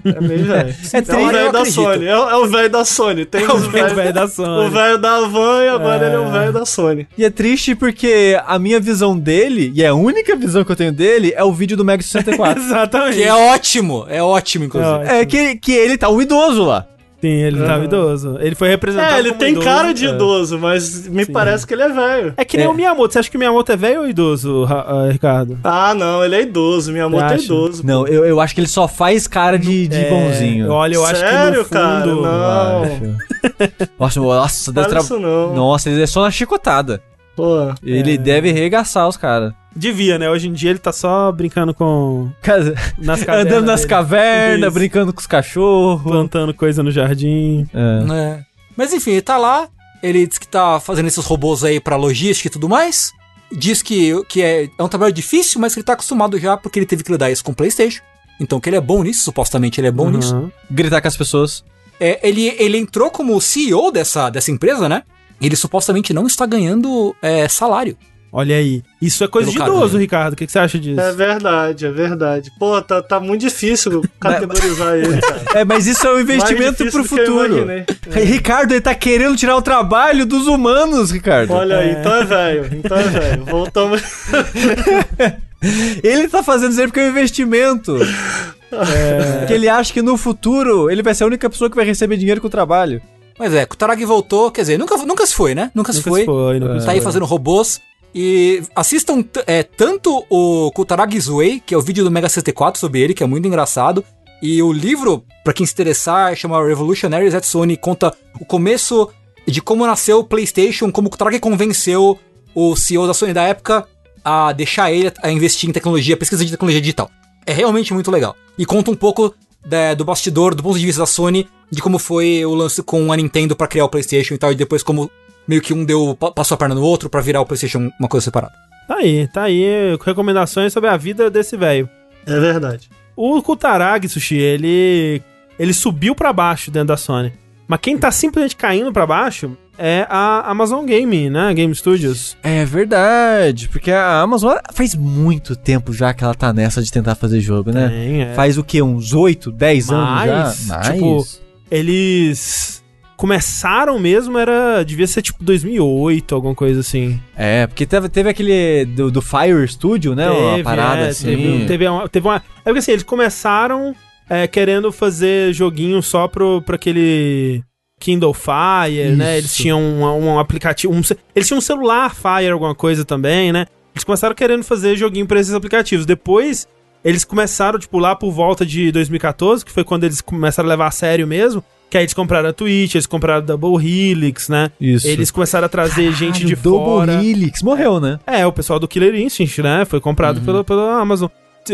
É meio velho. É É o velho da. Sony. É, o- é o velho da Sony. Tem É o velho da Sony. O velho da Van e agora ele é o velho da Sony. E é triste porque a minha visão dele, e é a única visão que eu tenho dele, é o vídeo do Mega 64. Exatamente. Que é ótimo, é ótimo, inclusive. ótimo. é que, que ele tá um idoso lá. Sim, ele tava Aham. idoso. Ele foi representado É, ele como tem idoso, cara de é. idoso, mas me parece que ele é velho. É que nem É. o Miyamoto. Você acha que o Miyamoto é velho ou idoso, ah, Ricardo? Ah, não, ele é idoso. Minha moto é idoso. Não, eu, eu acho que ele só faz cara de, de É, bonzinho. Olha, eu acho que no Sério, fundo... cara? Não. acho. Nossa, nossa, deve Fala tra... isso não. Nossa, ele é só na chicotada. Pô. Ele deve arregaçar os caras. Devia, né? Hoje em dia ele tá só brincando com... Cara, Nas cavernas Andando nas dele. cavernas, Isso. brincando com os cachorros. Plantando coisa no jardim. É. É. Mas enfim, ele tá lá, ele diz que tá fazendo esses robôs aí pra logística e tudo mais. Diz que, que é, é um trabalho difícil, mas que ele tá acostumado já porque ele teve que lidar isso com o PlayStation. Então que ele é bom nisso, supostamente ele é bom Uhum. nisso. Gritar com as pessoas. É, ele, ele entrou como CEO dessa, dessa empresa, né? Ele supostamente não está ganhando é, salário. Olha aí. Isso é coisa Pelo de idoso, dele. Ricardo. O que, que você acha disso? É verdade, é verdade. Pô, tá, tá muito difícil categorizar ele, cara. É, mas isso é um investimento pro futuro. imaginei. Ricardo, ele tá querendo tirar o trabalho dos humanos, Ricardo. Olha aí, então é velho, então é velho. Voltamos. Ele tá fazendo isso aí porque é um investimento. É. Que ele acha que no futuro ele vai ser a única pessoa que vai receber dinheiro com o trabalho. Mas é, Kutaragi voltou, quer dizer, nunca, nunca se foi, né? Nunca, se Nunca foi. se foi, nunca se Tá aí foi. fazendo robôs. E assistam é, tanto o Kutaragi Way, que é o vídeo do Mega 64 sobre ele, que é muito engraçado. E o livro, pra quem se interessar, chama Revolutionaries at Sony, conta o começo de como nasceu o PlayStation, como o Kutaragi convenceu o CEO da Sony da época a deixar ele a investir em tecnologia, pesquisa de tecnologia digital. É realmente muito legal. E conta um pouco da- do bastidor, do ponto de vista da Sony, de como foi o lance com a Nintendo pra criar o PlayStation e tal, e depois como meio que um deu pa- passou a perna no outro pra virar o PlayStation uma coisa separada. Tá aí, tá aí. Recomendações sobre a vida desse velho. É verdade. O Kutaragi, Sushi, ele... Ele subiu pra baixo dentro da Sony. Mas quem tá simplesmente caindo pra baixo é a Amazon Game, né? Game Studios. É verdade, porque a Amazon faz muito tempo já que ela tá nessa de tentar fazer jogo, né? Tem, é. Faz o quê? Uns 8, 10 Mais, anos já? tipo, Eles começaram mesmo, era. Devia ser tipo 2008, alguma coisa assim. É, porque teve, teve aquele do, do Fire Studio, né? uma Teve, parada é, assim. Teve, teve, uma, teve uma. É porque assim, eles começaram é, querendo fazer joguinho só pro, pra aquele Kindle Fire, né? Eles Isso. tinham um, um aplicativo. um eles tinham um celular Fire, alguma coisa também, né? Eles começaram querendo fazer joguinho pra esses aplicativos. Depois, eles começaram, tipo, lá por volta de 2014, que foi quando eles começaram a levar a sério mesmo. Que aí eles compraram a Twitch, eles compraram a Double Helix, né? Isso. Eles começaram a trazer gente de Double fora. Helix morreu, né? É, o pessoal do Killer Instinct, né? Foi comprado pelo, pela Amazon.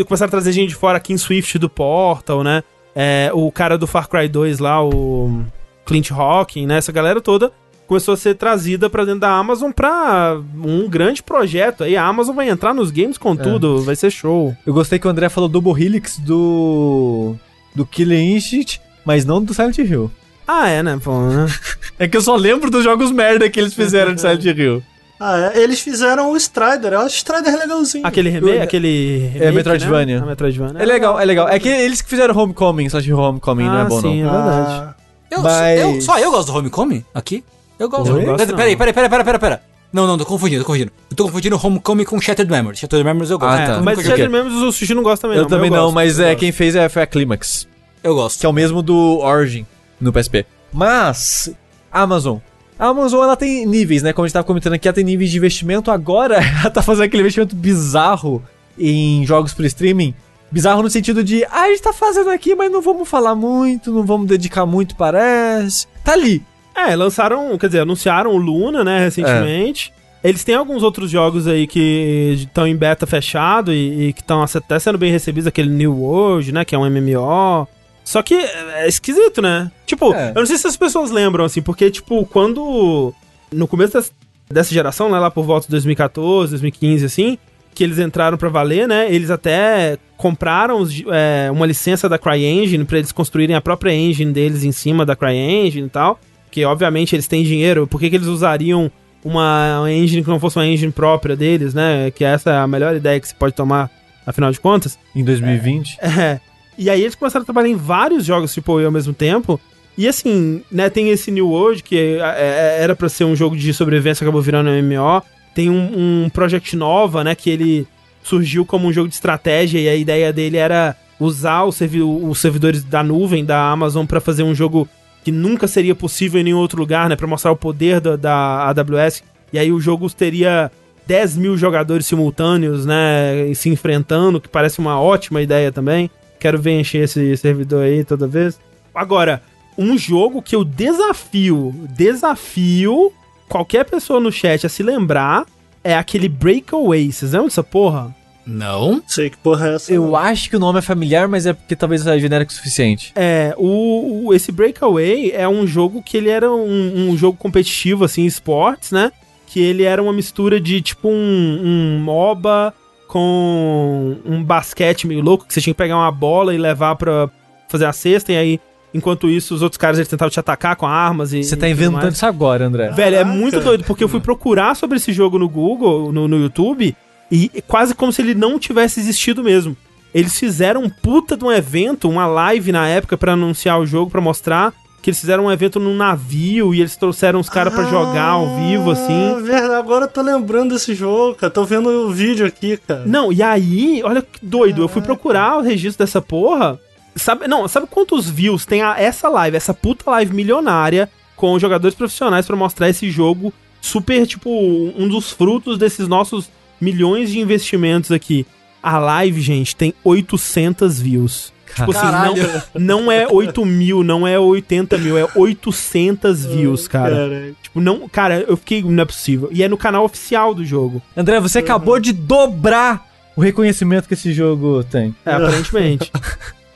Começaram a trazer gente de fora, King Swift do Portal, né? É, o cara do Far Cry 2 lá, o. Clint Hawking, né? Essa galera toda começou a ser trazida pra dentro da Amazon pra um grande projeto. Aí a Amazon vai entrar nos games com tudo, vai ser show. Eu gostei que o André falou Double Helix do. do Killer Instinct, mas não do Silent Hill. Ah, é, né? Pô, né? É que eu só lembro dos jogos merda que eles fizeram de Silent Hill. Ah, é, eles fizeram o Strider. Eu acho o Strider legalzinho. Aquele remake, aquele remake, Metroidvania. Né? Metroidvania. É legal, é legal. É que eles que fizeram Homecoming, só que Homecoming não é Ah, bom sim, não. é verdade. Ah, Eu, Mas- eu- só eu gosto do Homecoming aqui? Eu gosto. Peraí, Gosto não. peraí, peraí, peraí, peraí, peraí, peraí. Não, não, tô confundindo, tô confundindo. Eu tô confundindo Homecoming com Shattered Memories. Shattered Memories eu gosto. Ah, É, tá. Mas O o quê? Shattered Memories o Sushi não gosta também, Eu não. também mas não, gosto, mas eu é gosto. quem fez é, foi a Climax, Eu gosto. que é o mesmo do Origin no PSP. Mas, Amazon. A Amazon, ela tem níveis, né? Como a gente tava comentando aqui, ela tem níveis de investimento. Agora, ela tá fazendo aquele investimento bizarro em jogos por streaming. Bizarro no sentido de, ah, a gente tá fazendo aqui, mas não vamos falar muito, não vamos dedicar muito, parece. Tá ali. É, lançaram, quer dizer, anunciaram o Luna, né, recentemente. Eles têm alguns outros jogos aí que estão em beta fechado e, e que estão até sendo bem recebidos, aquele New World, né, que é um MMO. Só que é esquisito, né? Tipo, É. eu não sei se as pessoas lembram, assim, porque, tipo, quando. No começo das- dessa geração, né, lá por volta de 2014, 2015, assim, que eles entraram pra valer, né? Eles até compraram os- é, uma licença da CryEngine pra eles construírem a própria engine deles em cima da CryEngine e tal. Porque, obviamente, eles têm dinheiro. Por que, que eles usariam uma engine que não fosse uma engine própria deles, né? Que essa é a melhor ideia que se pode tomar, afinal de contas. Em 2020. É. E aí eles começaram a trabalhar em vários jogos AAA ao mesmo tempo. E assim, né, tem esse New World, que é- é- era pra ser um jogo de sobrevivência, acabou virando um MMO. Tem um, um Project Nova, né, que ele surgiu como um jogo de estratégia e a ideia dele era usar os, servi os servidores da nuvem da Amazon pra fazer um jogo que nunca seria possível em nenhum outro lugar, né, Pra mostrar o poder da, da AWS. E aí o jogo teria 10 mil jogadores simultâneos, né, se enfrentando, que parece uma ótima ideia também. Quero ver encher esse servidor aí toda vez. Agora, um jogo que eu desafio, desafio qualquer pessoa no chat a se lembrar é aquele Breakaway. Vocês lembram dessa porra? Não? sei que porra é essa. Eu não. acho que o nome é familiar, mas é porque talvez seja genérico o suficiente. É, o, o- esse Breakaway é um jogo que ele era um, um jogo competitivo, assim, esportes, né? Que ele era uma mistura de, tipo, um, um MOBA com um basquete meio louco, que você tinha que pegar uma bola e levar pra fazer a cesta, e aí, enquanto isso, os outros caras eles tentavam te atacar com armas e Você tá inventando isso agora, André. Velho, é Caraca. muito doido, porque eu fui procurar sobre esse jogo no Google, no, no YouTube, e quase como se ele não tivesse existido mesmo. Eles fizeram um puta de um evento, uma live na época pra anunciar o jogo, pra mostrar que eles fizeram um evento num navio e eles trouxeram os caras pra jogar ao vivo, Ah, assim. verdade. Agora eu tô lembrando desse jogo, cara. Tô vendo o vídeo aqui, cara. Não, e aí, olha que doido, eu fui procurar o registro dessa porra. Sabe, não, sabe quantos views tem a- essa live, essa puta live milionária com jogadores profissionais pra mostrar esse jogo super, tipo, um dos frutos desses nossos milhões de investimentos aqui. A live, gente, tem 800 views. Tipo assim, Caralho. não, não é 8 mil, não é 80 mil, é 800 views, cara. Cara, Tipo, não, cara, eu fiquei, não é possível. E é no canal oficial do jogo. André, você acabou de dobrar o reconhecimento que esse jogo tem. É, aparentemente.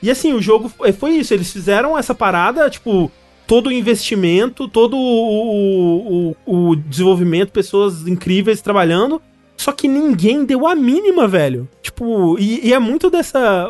e assim, o jogo foi- foi isso. Eles fizeram essa parada, tipo, todo o investimento, todo o, o, o desenvolvimento, pessoas incríveis trabalhando. Só que ninguém deu a mínima, velho. Tipo, e, e é muito dessa.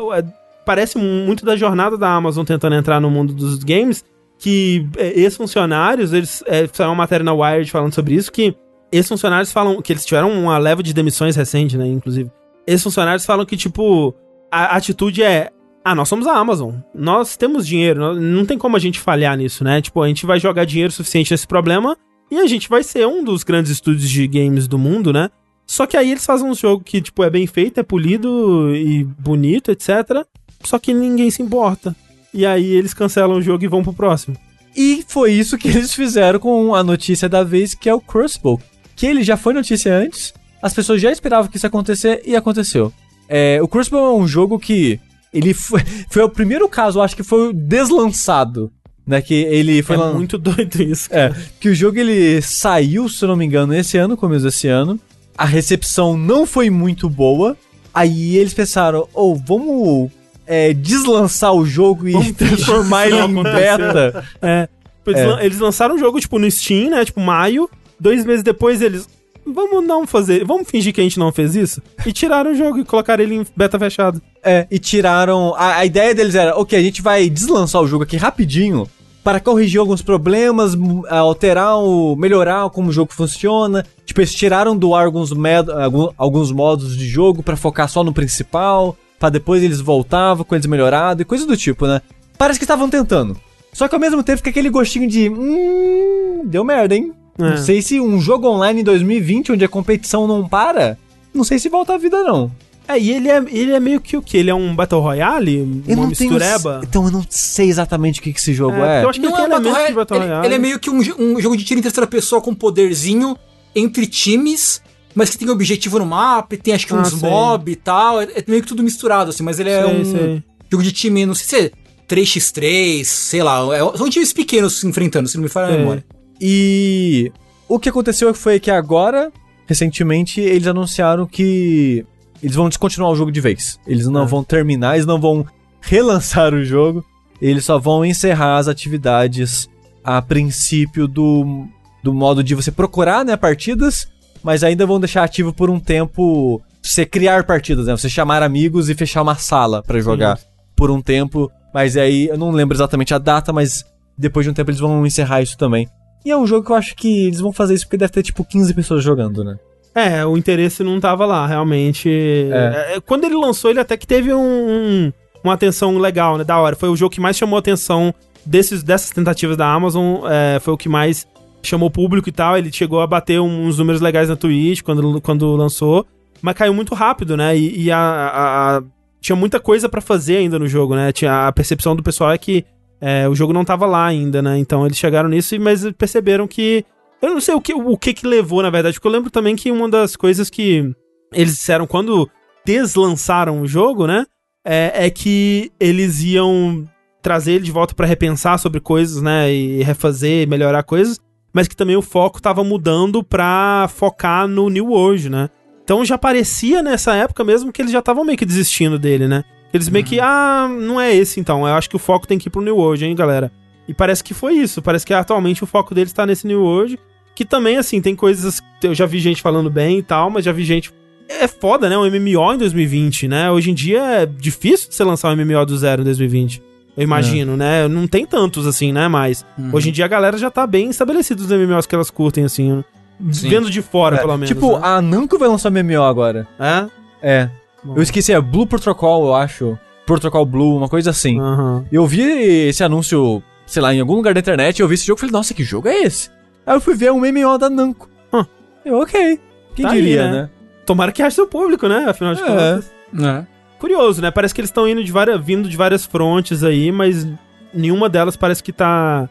Parece muito da jornada da Amazon tentando entrar no mundo dos games. Que é, ex-funcionários, eles é, fizeram uma matéria na Wired falando sobre isso, que ex-funcionários falam que eles tiveram uma leva de demissões recente, né, inclusive. Ex-funcionários falam que, tipo, a atitude é. Ah, nós somos a Amazon. Nós temos dinheiro. Não tem como a gente falhar nisso, né? Tipo, a gente vai jogar dinheiro suficiente nesse problema e a gente vai ser um dos grandes estúdios de games do mundo, né? Só que aí eles fazem um jogo que, tipo, é bem feito, é polido e bonito, etc. Só que ninguém se importa. E aí eles cancelam o jogo e vão pro próximo. E foi isso que eles fizeram com a notícia da vez, que é o Crossbow. Que ele já foi notícia antes, as pessoas já esperavam que isso acontecer e aconteceu. É, o Crossbow é um jogo que ele foi, foi o primeiro caso, acho que foi o deslançado, né? Que ele foi é lan- muito doido isso. É, que o jogo ele saiu, se eu não me engano, esse ano, começo desse ano. A recepção não foi muito boa. Aí eles pensaram, ou vamos é, deslançar o jogo e Vamos transformar ele em beta. É. Eles, É. lan- eles lançaram o jogo, tipo, no Steam, né? Tipo, maio. Dois meses depois eles. Vamos não fazer. Vamos fingir que a gente não fez isso? E tiraram o jogo e colocaram ele em beta fechado. É, e tiraram. A, a ideia deles era, ok, a gente vai deslançar o jogo aqui rapidinho para corrigir alguns problemas, alterar o. melhorar como o jogo funciona. Tipo, eles tiraram do ar alguns, med- alguns modos de jogo para focar só no principal, para depois eles voltavam com eles melhorados e coisa do tipo, né? Parece que estavam tentando. Só que ao mesmo tempo fica aquele gostinho de. Hum. Deu merda, hein? É. Não sei se um jogo online em 2020, onde a competição não para, não sei se volta à vida, não. É, e ele é, ele é meio que o quê? Ele é um Battle Royale? Eu uma não tenho- mistureba? Então eu não sei exatamente o que, que esse jogo É, é. eu acho que ele tem um Battle elementos de Royale, Battle ele, Royale. ele é meio que um, um jogo de tiro em terceira pessoa com poderzinho entre times, mas que tem objetivo no mapa, e tem acho que Ah, uns sei. mob e tal. É, é meio que tudo misturado, assim, mas ele é Sei, um sei. jogo de time, não sei se é 3x3, sei lá. é- são times pequenos se enfrentando, se não me falha a memória. E o que aconteceu foi que agora, recentemente, eles anunciaram que eles vão descontinuar o jogo de vez. Eles não É. vão terminar, eles não vão relançar o jogo. Eles só vão encerrar as atividades a princípio do, do modo de você procurar, né, partidas, mas ainda vão deixar ativo por um tempo você criar partidas, né? Você chamar amigos e fechar uma sala pra jogar por um tempo. Mas aí, eu não lembro exatamente a data, mas depois de um tempo eles vão encerrar isso também. E é um jogo que eu acho que eles vão fazer isso porque deve ter tipo 15 pessoas jogando, né? É, o interesse não tava lá, realmente. É. É, Quando ele lançou, ele até que teve um, um- uma atenção legal, né? Da hora. Foi o jogo que mais chamou atenção desses, dessas tentativas da Amazon. é, foi o que mais chamou público e tal. Ele chegou a bater uns números legais na Twitch quando, quando lançou. Mas caiu muito rápido, né? E, e a, a- a- tinha muita coisa pra fazer ainda no jogo, né? Tinha, a percepção do pessoal é que é, o jogo não tava lá ainda, né? Então eles chegaram nisso, mas perceberam que eu não sei o que, o que que levou, na verdade, porque eu lembro também que uma das coisas que eles disseram quando deslançaram o jogo, né? É, é que eles iam trazer ele de volta pra repensar sobre coisas, né? E refazer, melhorar coisas, mas que também o foco tava mudando pra focar no New World, né? Então já parecia nessa época mesmo que eles já estavam meio que desistindo dele, né? Eles meio que, ah, não é esse então, eu acho que o foco tem que ir pro New World, hein, galera? E parece que foi isso, parece que atualmente o foco deles tá nesse New World, que também, assim, tem coisas. Eu já vi gente falando bem e tal, mas já vi gente. É foda, né? Um MMO em 2020, né? Hoje em dia é difícil de você lançar um MMO do zero em 2020. Eu imagino, né? Não tem tantos assim, né? Mas hoje em dia a galera já tá bem estabelecida os MMOs que elas curtem, assim. né? Vendo de fora, pelo menos. tipo, né? a Namco vai lançar MMO agora. É? É. Bom. Eu esqueci, é Blue Protocol, eu acho. Protocol Blue, uma coisa assim. Aham. Eu vi esse anúncio, sei lá, em algum lugar da internet, eu vi esse jogo e falei, nossa, que jogo é esse? Aí eu fui ver um MMO da Namco. Hum. Eu, ok. Quem Tá aí, diria, né? né? Tomara que ache seu público, né? Afinal de É. contas. É. Curioso, né? Parece que eles estão indo de várias, vindo de várias frontes aí, mas nenhuma delas parece que tá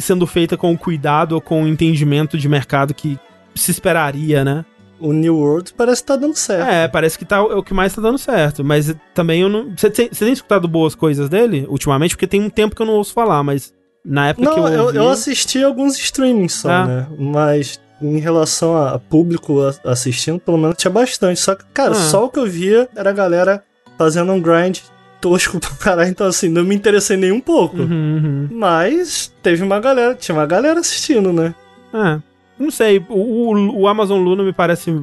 sendo feita com o cuidado ou com o entendimento de mercado que se esperaria, né? O New World parece que tá dando certo. É, parece que tá, é o que mais tá dando certo. Mas também eu não. Você tem, escutado boas coisas dele ultimamente? Porque tem um tempo que eu não ouço falar, mas na época que Não, eu eu, ouvi... eu assisti alguns streamings só, Ah. né? Mas em relação a, público assistindo, pelo menos tinha bastante. Só que, cara, Ah. só o que eu via era a galera fazendo um grind tosco pra caralho. Então, assim, não me interessei nem um pouco. Uhum, uhum. Mas teve uma galera, tinha uma galera assistindo, né? É, não sei. O, o, o Amazon Luna me parece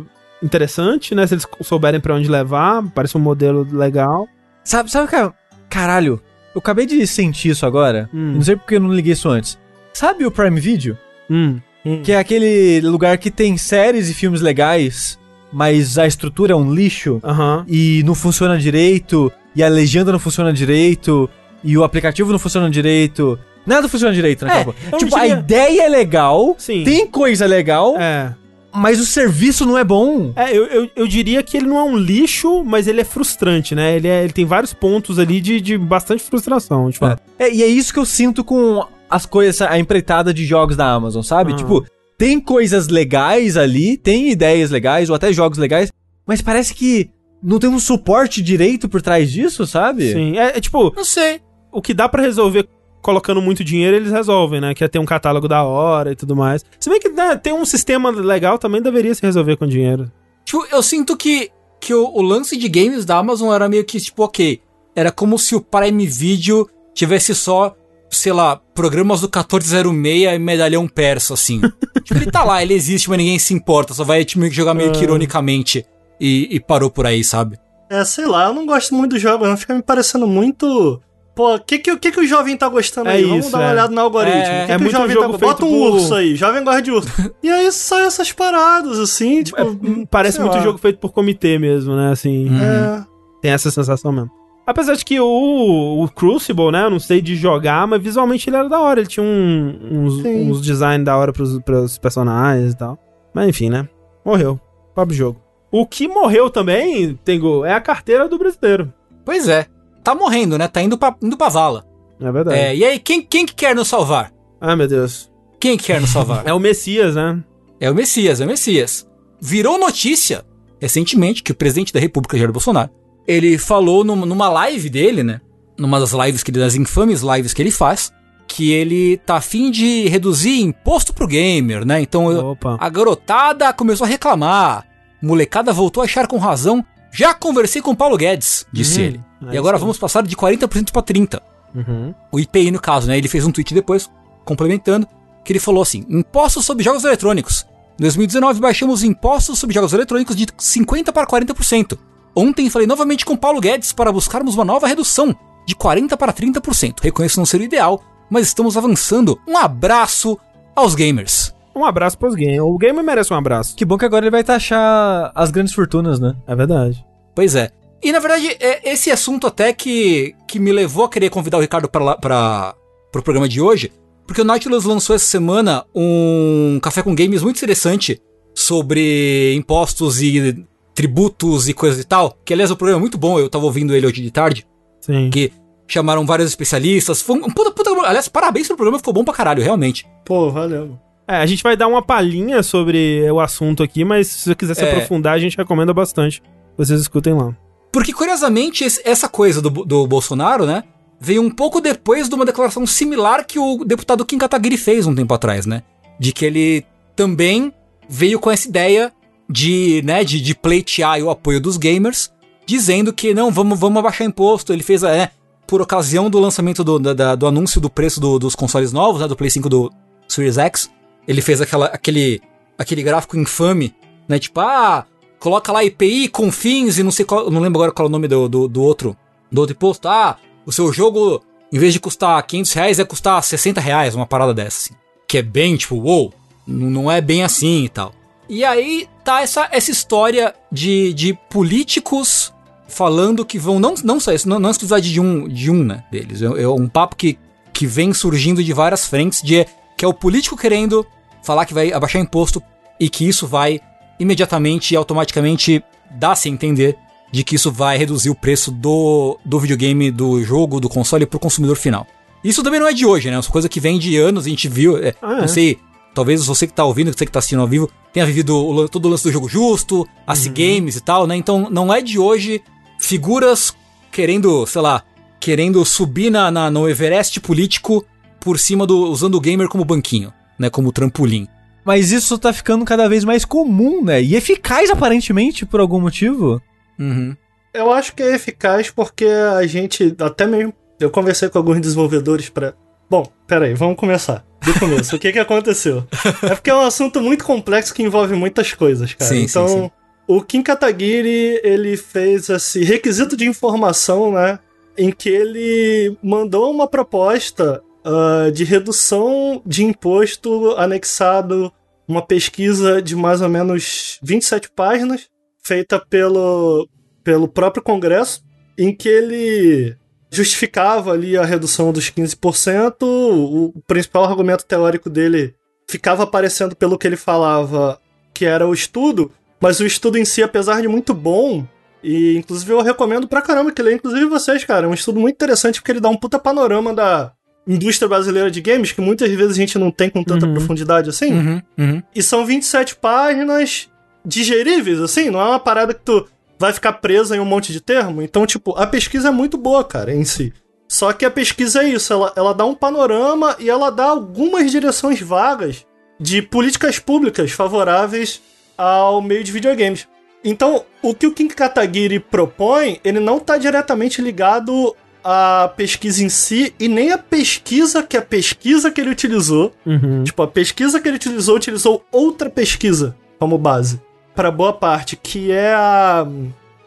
interessante, né? Se eles souberem pra onde levar, parece um modelo legal. Sabe, sabe, cara? Caralho, eu acabei de sentir isso agora. Hum. Não sei porque eu não liguei isso antes. Sabe o Prime Video? Hum. Que é aquele lugar que tem séries e filmes legais, mas a estrutura é um lixo Aham. e não funciona direito, e a legenda não funciona direito, e o aplicativo não funciona direito. Nada funciona direito É, naquela eu não Tipo, diria- a ideia é legal, Sim. tem coisa legal, É. mas o serviço não é bom. É, eu, eu, eu diria que ele não é um lixo, mas ele é frustrante, né? Ele, é- ele tem vários pontos ali de, de bastante frustração. Tipo, É, e é isso que eu sinto com as coisas, a empreitada de jogos da Amazon, sabe? Ah. Tipo, tem coisas legais ali, tem ideias legais, ou até jogos legais, mas parece que não tem um suporte direito por trás disso, sabe? sim. É, é tipo, Não sei. o que dá pra resolver colocando muito dinheiro, eles resolvem, né? Que é ter um catálogo da hora e tudo mais. Se bem que né, ter um sistema legal também deveria se resolver com dinheiro. Tipo, eu sinto que, que o, o lance de games da Amazon era meio que, tipo, ok. Era como se o Prime Video tivesse só sei lá, programas do 1406 e medalhão persa, assim. tipo, ele tá lá, ele existe, mas ninguém se importa, só vai tipo, jogar meio que ironicamente e, e parou por aí, sabe? É, sei lá, eu não gosto muito do jogo, não fica me parecendo muito. Pô, o que, que, que, que o jovem tá gostando É aí? isso, Vamos dar uma é. olhada no algoritmo. É, O que, é que o muito jovem jogo tá Bota um por- urso aí, jovem gosta de urso. e aí sai essas paradas, assim, tipo. É, parece muito lá. jogo feito por comitê mesmo, né? Assim, É. tem essa sensação mesmo. Apesar de que o, o Crucible, né? Eu não sei de jogar, mas visualmente ele era da hora. Ele tinha um- uns, Sim. uns designs da hora pros, pros personagens e tal. Mas enfim, né? Morreu. Pobre jogo. O que morreu também, Tengu, é a carteira do brasileiro. Pois é. Tá morrendo, né? Tá indo pra, indo pra vala. É verdade. É, e aí, quem, quem que quer nos salvar? Ah, meu Deus. Quem que quer nos salvar? É o Messias, né? É o Messias, é o Messias. Virou notícia recentemente que o presidente da República, Jair Bolsonaro, ele falou numa, numa live dele, né? Numa das lives que ele, das infames lives que ele faz, que ele tá afim de reduzir imposto pro gamer, né? Então Opa. a garotada começou a reclamar. Molecada voltou a achar com razão. Já conversei com o Paulo Guedes, disse Hum, ele. é E agora isso aí. vamos passar de 40% pra 30%. Uhum. O IPI no caso, né? Ele fez um tweet depois, complementando, que ele falou assim: impostos sobre jogos eletrônicos. Em 2019 baixamos impostos sobre jogos eletrônicos de 50% para 40%. Ontem falei novamente com Paulo Guedes para buscarmos uma nova redução de 40% para 30%. Reconheço não ser o ideal, mas estamos avançando. Um abraço aos gamers. Um abraço pros gamers. O gamer merece um abraço. Que bom que agora ele vai taxar as grandes fortunas, né? É verdade. Pois é. E na verdade, é esse assunto até que, que me levou a querer convidar o Ricardo para para o programa de hoje, porque o Nautilus lançou essa semana um café com games muito interessante sobre impostos e tributos e coisas e tal. Que aliás, o programa é muito bom, eu tava ouvindo ele hoje de tarde, Sim. que chamaram vários especialistas. Foi um puta, puta, aliás, parabéns pelo programa, ficou bom pra caralho, realmente. Pô, valeu. É, a gente vai dar uma palhinha sobre o assunto aqui, mas se você quiser se É. aprofundar, a gente recomenda bastante. Vocês escutem lá. Porque, curiosamente, essa coisa do, do Bolsonaro, né? Veio um pouco depois de uma declaração similar que o deputado Kim Kataguiri fez um tempo atrás, né? De que ele também veio com essa ideia de, né, de, de pleitear o apoio dos gamers, dizendo que não, vamos, vamos abaixar imposto. Ele fez, é, por ocasião do lançamento do, da- do anúncio do preço do- dos consoles novos, né? Do Play 5 do Series X. Ele fez aquela, aquele, aquele gráfico infame, né? Tipo, ah, coloca lá IPI, confins e não sei qual, não lembro agora qual é o nome do, do, do outro, do outro imposto. Ah, o seu jogo, em vez de custar 500 reais, vai custar 60 reais, uma parada dessa, assim. Que é bem, tipo, uou, n- não é bem assim e tal. E aí tá essa, essa história de, de políticos falando que vão, não, não só isso, não, não é exclusividade de um, de um, né, deles. É, é um papo que, que vem surgindo de várias frentes, de, que é o político querendo falar que vai abaixar imposto e que isso vai imediatamente e automaticamente dar-se a entender de que isso vai reduzir o preço do, do videogame, do jogo, do console pro consumidor final. Isso também não é de hoje, né? É uma coisa que vem de anos, a gente viu. é, Ah, é? Não sei, talvez você que tá ouvindo, você que tá assistindo ao vivo, tenha vivido o todo o lance do jogo justo, as games e tal, né? Então não é de hoje figuras querendo, sei lá, querendo subir na, na- no Everest político por cima do. usando o gamer como banquinho, né? Como trampolim. Mas isso tá ficando cada vez mais comum, né? E eficaz, aparentemente, por algum motivo. Uhum. Eu acho que é eficaz porque a gente, até mesmo, eu conversei com alguns desenvolvedores pra. Bom, peraí, vamos começar. Do começo. o que que aconteceu? É porque é um assunto muito complexo que envolve muitas coisas, cara. Sim, sim, então, sim. o Kim Kataguiri, ele fez esse requisito de informação, né? Em que ele mandou uma proposta ah, de redução de imposto anexado uma pesquisa de mais ou menos 27 páginas, feita pelo, pelo próprio Congresso, em que ele justificava ali a redução dos 15%. O, o principal argumento teórico dele ficava aparecendo pelo que ele falava, que era o estudo, mas o estudo em si, apesar de muito bom, e inclusive eu recomendo pra caramba que leia, inclusive vocês, cara, é um estudo muito interessante porque ele dá um puta panorama da indústria brasileira de games, que muitas vezes a gente não tem com tanta Uhum. profundidade assim. Uhum, uhum. E são 27 páginas digeríveis, assim, não é uma parada que tu vai ficar presa em um monte de termo. Então, tipo, a pesquisa é muito boa, cara, em si. Só que a pesquisa é isso, ela, ela dá um panorama e ela dá algumas direções vagas de políticas públicas favoráveis ao meio de videogames. Então, o que o Kim Kataguiri propõe, ele não está diretamente ligado a pesquisa em si e nem a pesquisa que a pesquisa que ele utilizou. Uhum. Tipo, a pesquisa que ele utilizou, utilizou outra pesquisa como base. Para boa parte, que é a,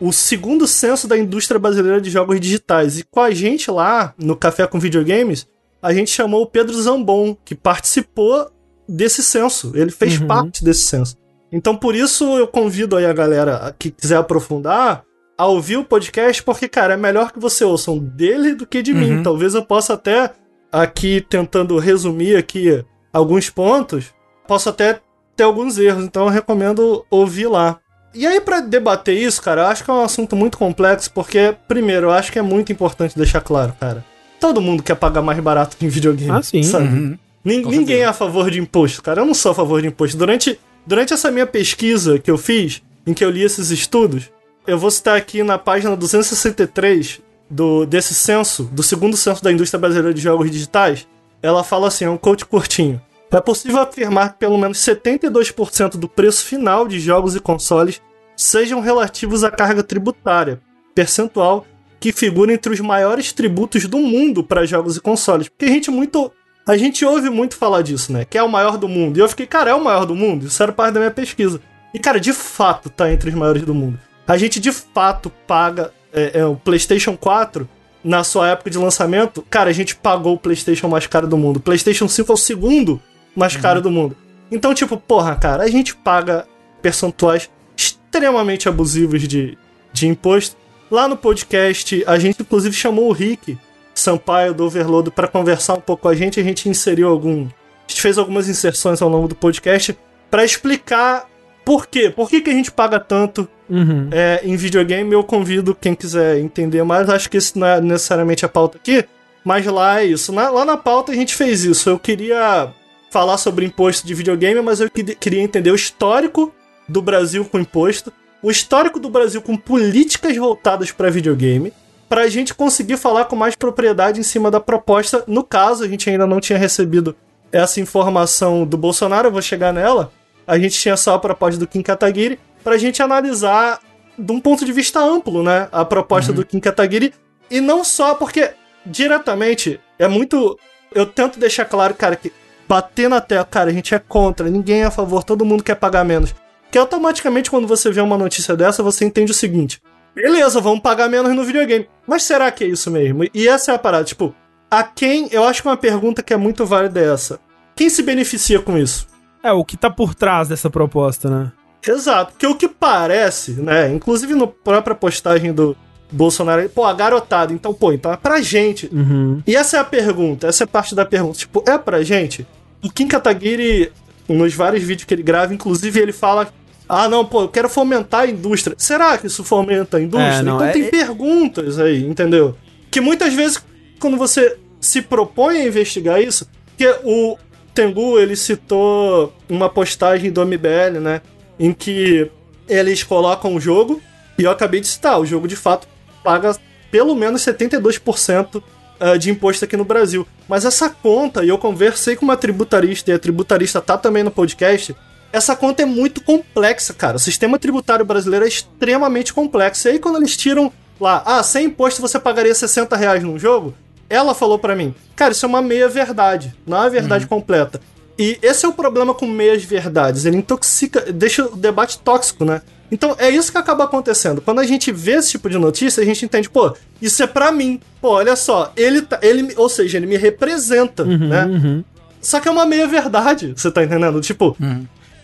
o segundo censo da indústria brasileira de jogos digitais. E com a gente lá, no Café com Videogames, a gente chamou o Pedro Zambon, que participou desse censo. Ele fez Uhum. parte desse censo. Então, por isso, eu convido aí a galera que quiser aprofundar a ouvir o podcast, porque, cara, é melhor que você ouçam dele do que de mim. Uhum. Talvez eu possa até, aqui, tentando resumir aqui alguns pontos, posso até ter alguns erros. Então, eu recomendo ouvir lá. E aí, pra debater isso, cara, eu acho que é um assunto muito complexo, porque, primeiro, eu acho que é muito importante deixar claro, cara. Todo mundo quer pagar mais barato que em videogame. Ah, sim. sabe? Uhum. Nin- Com Ninguém certeza. é a favor de imposto, cara. Eu não sou a favor de imposto. Durante, durante essa minha pesquisa que eu fiz, em que eu li esses estudos, eu vou citar aqui na página 263 do, desse censo, do segundo censo da indústria brasileira de jogos digitais. Ela fala assim: é um coach curtinho. É possível afirmar que pelo menos 72% do preço final de jogos e consoles sejam relativos à carga tributária, percentual que figura entre os maiores tributos do mundo para jogos e consoles. Porque a gente muito. A gente ouve muito falar disso, né? Que é o maior do mundo. E eu fiquei, cara, é o maior do mundo? Isso era parte da minha pesquisa. E, cara, de fato tá entre os maiores do mundo. A gente de fato paga é, é, o PlayStation 4 na sua época de lançamento. Cara, a gente pagou o PlayStation mais caro do mundo. O PlayStation 5 é o segundo mais caro do mundo. Então, tipo, porra, cara, a gente paga percentuais extremamente abusivos de, de imposto. Lá no podcast, a gente inclusive chamou o Rick Sampaio do Overload para conversar um pouco com a gente. A gente inseriu algum. A gente fez algumas inserções ao longo do podcast para explicar por quê. Por que, que a gente paga tanto Uhum. é, em videogame. Eu convido quem quiser entender mais. Acho que isso não é necessariamente a pauta aqui, mas lá é isso. Na- lá na pauta a gente fez isso. Eu queria falar sobre imposto de videogame, mas eu que- queria entender o histórico do Brasil com imposto, o histórico do Brasil com políticas voltadas para videogame, para a gente conseguir falar com mais propriedade em cima da proposta. No caso, a gente ainda não tinha recebido essa informação do Bolsonaro, eu vou chegar nela. A gente tinha só a proposta do Kim Kataguiri pra gente analisar de um ponto de vista amplo, né? A proposta do Kim Kataguiri. E não só porque, diretamente, é muito. Eu tento deixar claro, cara, que bater na tela, cara, a gente é contra, ninguém é a favor, todo mundo quer pagar menos. Que automaticamente, quando você vê uma notícia dessa, você entende o seguinte: beleza, vamos pagar menos no videogame. Mas será que é isso mesmo? E essa é a parada, tipo, a quem. Eu acho que uma pergunta que é muito válida é essa. Quem se beneficia com isso? É, o que tá por trás dessa proposta, né? Exato, porque o que parece, né? Inclusive no própria postagem do Bolsonaro, pô, a garotada, então, pô, então é pra gente. Uhum. E essa é a pergunta, essa é parte da pergunta. Tipo, é pra gente? O Kim Kataguiri, nos vários vídeos que ele grava, inclusive ele fala. Ah, não, pô, eu quero fomentar a indústria. Será que isso fomenta a indústria? É, não, então é- tem é- perguntas aí, entendeu? Que muitas vezes, quando você se propõe a investigar isso, porque o Tengu, ele citou uma postagem do MBL, né? Em que eles colocam o jogo, e eu acabei de citar, o jogo de fato paga pelo menos 72% ah, de imposto aqui no Brasil. Mas essa conta, e eu conversei com uma tributarista, e a tributarista tá também no podcast, essa conta é muito complexa, cara. O sistema tributário brasileiro é extremamente complexo. E aí quando eles tiram lá, ah, sem imposto você pagaria 60 reais num jogo, ela falou pra mim, cara, isso é uma meia verdade, não é uma verdade completa. E esse é o problema com meias verdades, ele intoxica, deixa o debate tóxico, né? Então é isso que acaba acontecendo. Quando a gente vê esse tipo de notícia, a gente entende, pô, isso é pra mim. Pô, olha só, ele tá, ele, ou seja, ele me representa, né? Uhum. Só que é uma meia verdade, você tá entendendo? Tipo,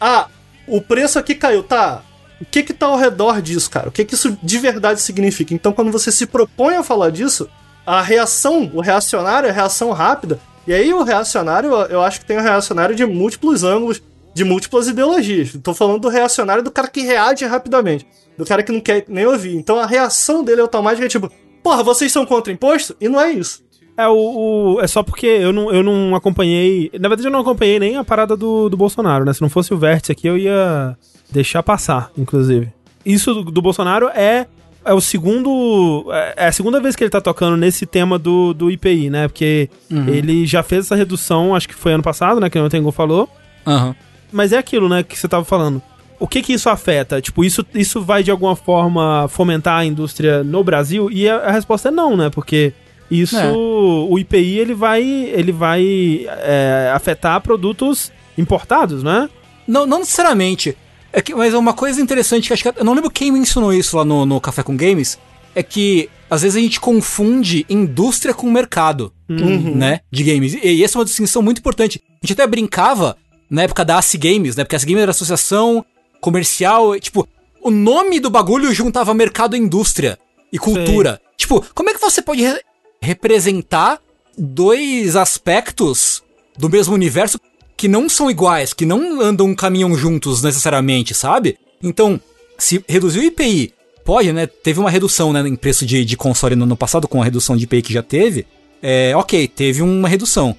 ah, o preço aqui caiu, tá? O que que tá ao redor disso, cara? O que que isso de verdade significa? Então, quando você se propõe a falar disso, a reação, o reacionário, a reação rápida, e aí o reacionário, eu- acho que tem um reacionário de múltiplos ângulos, de múltiplas ideologias. Tô falando do reacionário do cara que reage rapidamente, do cara que não quer nem ouvir. Então, a reação dele automática é tipo, porra, vocês são contra imposto? E não é isso. É, o, o- é só porque eu não, eu não acompanhei. Na verdade, eu não acompanhei nem a parada do, do Bolsonaro, né? Se não fosse o vértice aqui, eu ia deixar passar, inclusive. Isso do, do Bolsonaro é, é o segundo. É é a segunda vez que ele tá tocando nesse tema do, do IPI, né? Porque ele já fez essa redução, acho que foi ano passado, né? Que o Tengu falou. Aham. Mas é aquilo, né, que você tava falando. O que que isso afeta? Tipo, isso, isso vai de alguma forma fomentar a indústria no Brasil? E a, a resposta é não, né? Porque isso, É. o IPI, ele vai, ele vai é, afetar produtos importados, né? Não, não necessariamente. É que, mas uma coisa interessante que acho que. Eu não lembro quem me ensinou isso lá no, no Café com Games. É que às vezes a gente confunde indústria com mercado, né? De games. E, e essa é uma distinção muito importante. A gente até brincava na época da AC Games, né? Porque a AC Games era associação comercial. e, Tipo, o nome do bagulho juntava mercado e indústria e cultura. Tipo, como é que você pode re- representar dois aspectos do mesmo universo que não são iguais, que não andam, caminham juntos necessariamente, sabe? Então, se reduzir o IPI, pode, né? Teve uma redução né, em preço de, de console no ano passado, com a redução de IPI que já teve. É, ok, teve uma redução.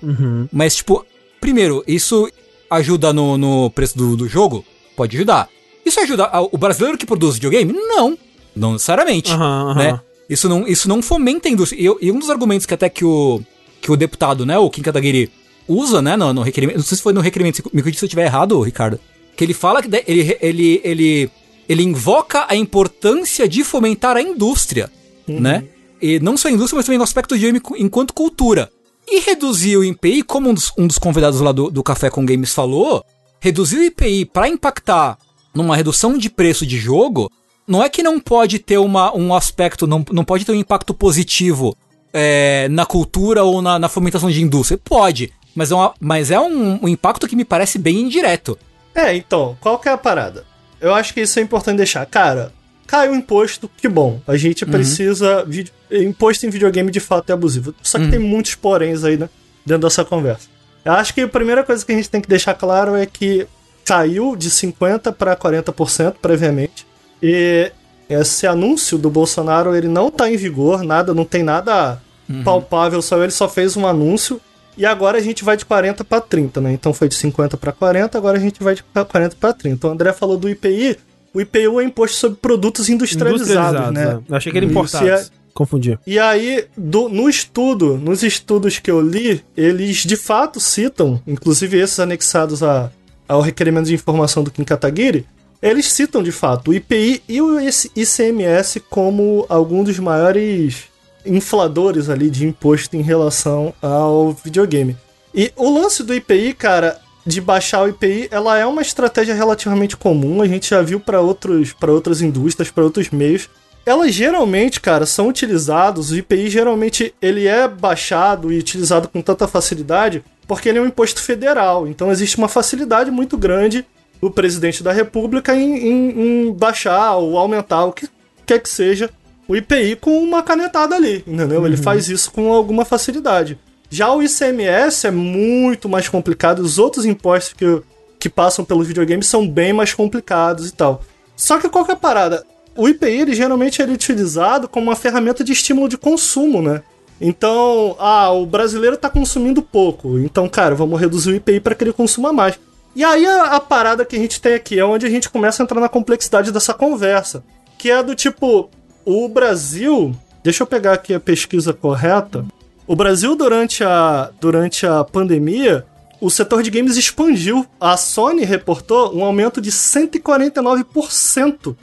Mas, tipo, primeiro, isso ajuda no, no preço do, do jogo? Pode ajudar. Isso ajuda o brasileiro que produz videogame? Não. Não necessariamente. Aham, aham. Né? Isso, não, isso não fomenta a indústria. E, e um dos argumentos que até que o, que o deputado, né, o Kim Kataguiri, usa, né, no, no requerimento. Não sei se foi no requerimento, me corrija se eu estiver errado, Ricardo. Que ele fala que ele, ele, ele, ele invoca a importância de fomentar a indústria, né? E não só a indústria, mas também o aspecto de game enquanto cultura. E reduzir o IPI, como um dos, um dos convidados lá do, do Café com Games falou, reduzir o IPI para impactar numa redução de preço de jogo, não é que não pode ter uma, um aspecto, não, não pode ter um impacto positivo é, na cultura ou na, na fomentação de indústria. Pode, mas é, uma- mas é um, um impacto que me parece bem indireto. É, então, qual que é a parada? Eu acho que isso é importante deixar. Cara, caiu o imposto, que bom. A gente precisa. vide- Imposto em videogame de fato é abusivo. Só que tem muitos poréns aí, né? Dentro dessa conversa. Eu acho que a primeira coisa que a gente tem que deixar claro é que caiu de 50% para 40% previamente. E esse anúncio do Bolsonaro, ele não tá em vigor, nada, não tem nada palpável, só ele só fez um anúncio. E agora a gente vai de 40 para 30, né? Então foi de 50 para 40, agora a gente vai de 40 para 30. O André falou do IPI. O IPU é imposto sobre produtos industrializados, né? é. Eu achei que era importado. é- Confundi. E aí, do- no estudo, nos estudos que eu li, eles de fato citam, inclusive esses anexados a- ao requerimento de informação do Kim Kataguiri, eles citam de fato o IPI e o IC- ICMS como algum dos maiores infladores ali de imposto em relação ao videogame. E o lance do IPI, cara, de baixar o IPI, ela é uma estratégia relativamente comum, a gente já viu para outros para outras indústrias, para outros meios. Elas geralmente, cara, são utilizados, o IPI geralmente ele é baixado e utilizado com tanta facilidade porque ele é um imposto federal. Então existe uma facilidade muito grande do presidente da república em, em- em baixar ou aumentar o que quer que seja o IPI com uma canetada ali, entendeu? Ele faz isso com alguma facilidade. Já o ICMS é muito mais complicado, os outros impostos que, que passam pelos videogames são bem mais complicados e tal. Só que qual que é a parada? O IPI, ele geralmente ele é utilizado como uma ferramenta de estímulo de consumo, né? Então, ah, o brasileiro tá consumindo pouco, então, cara, vamos reduzir o IPI para que ele consuma mais. E aí a, a parada que a gente tem aqui é onde a gente começa a entrar na complexidade dessa conversa, que é do tipo, o Brasil, deixa eu pegar aqui a pesquisa correta. O Brasil durante a durante a pandemia, o setor de games expandiu. A Sony reportou um aumento de 149%.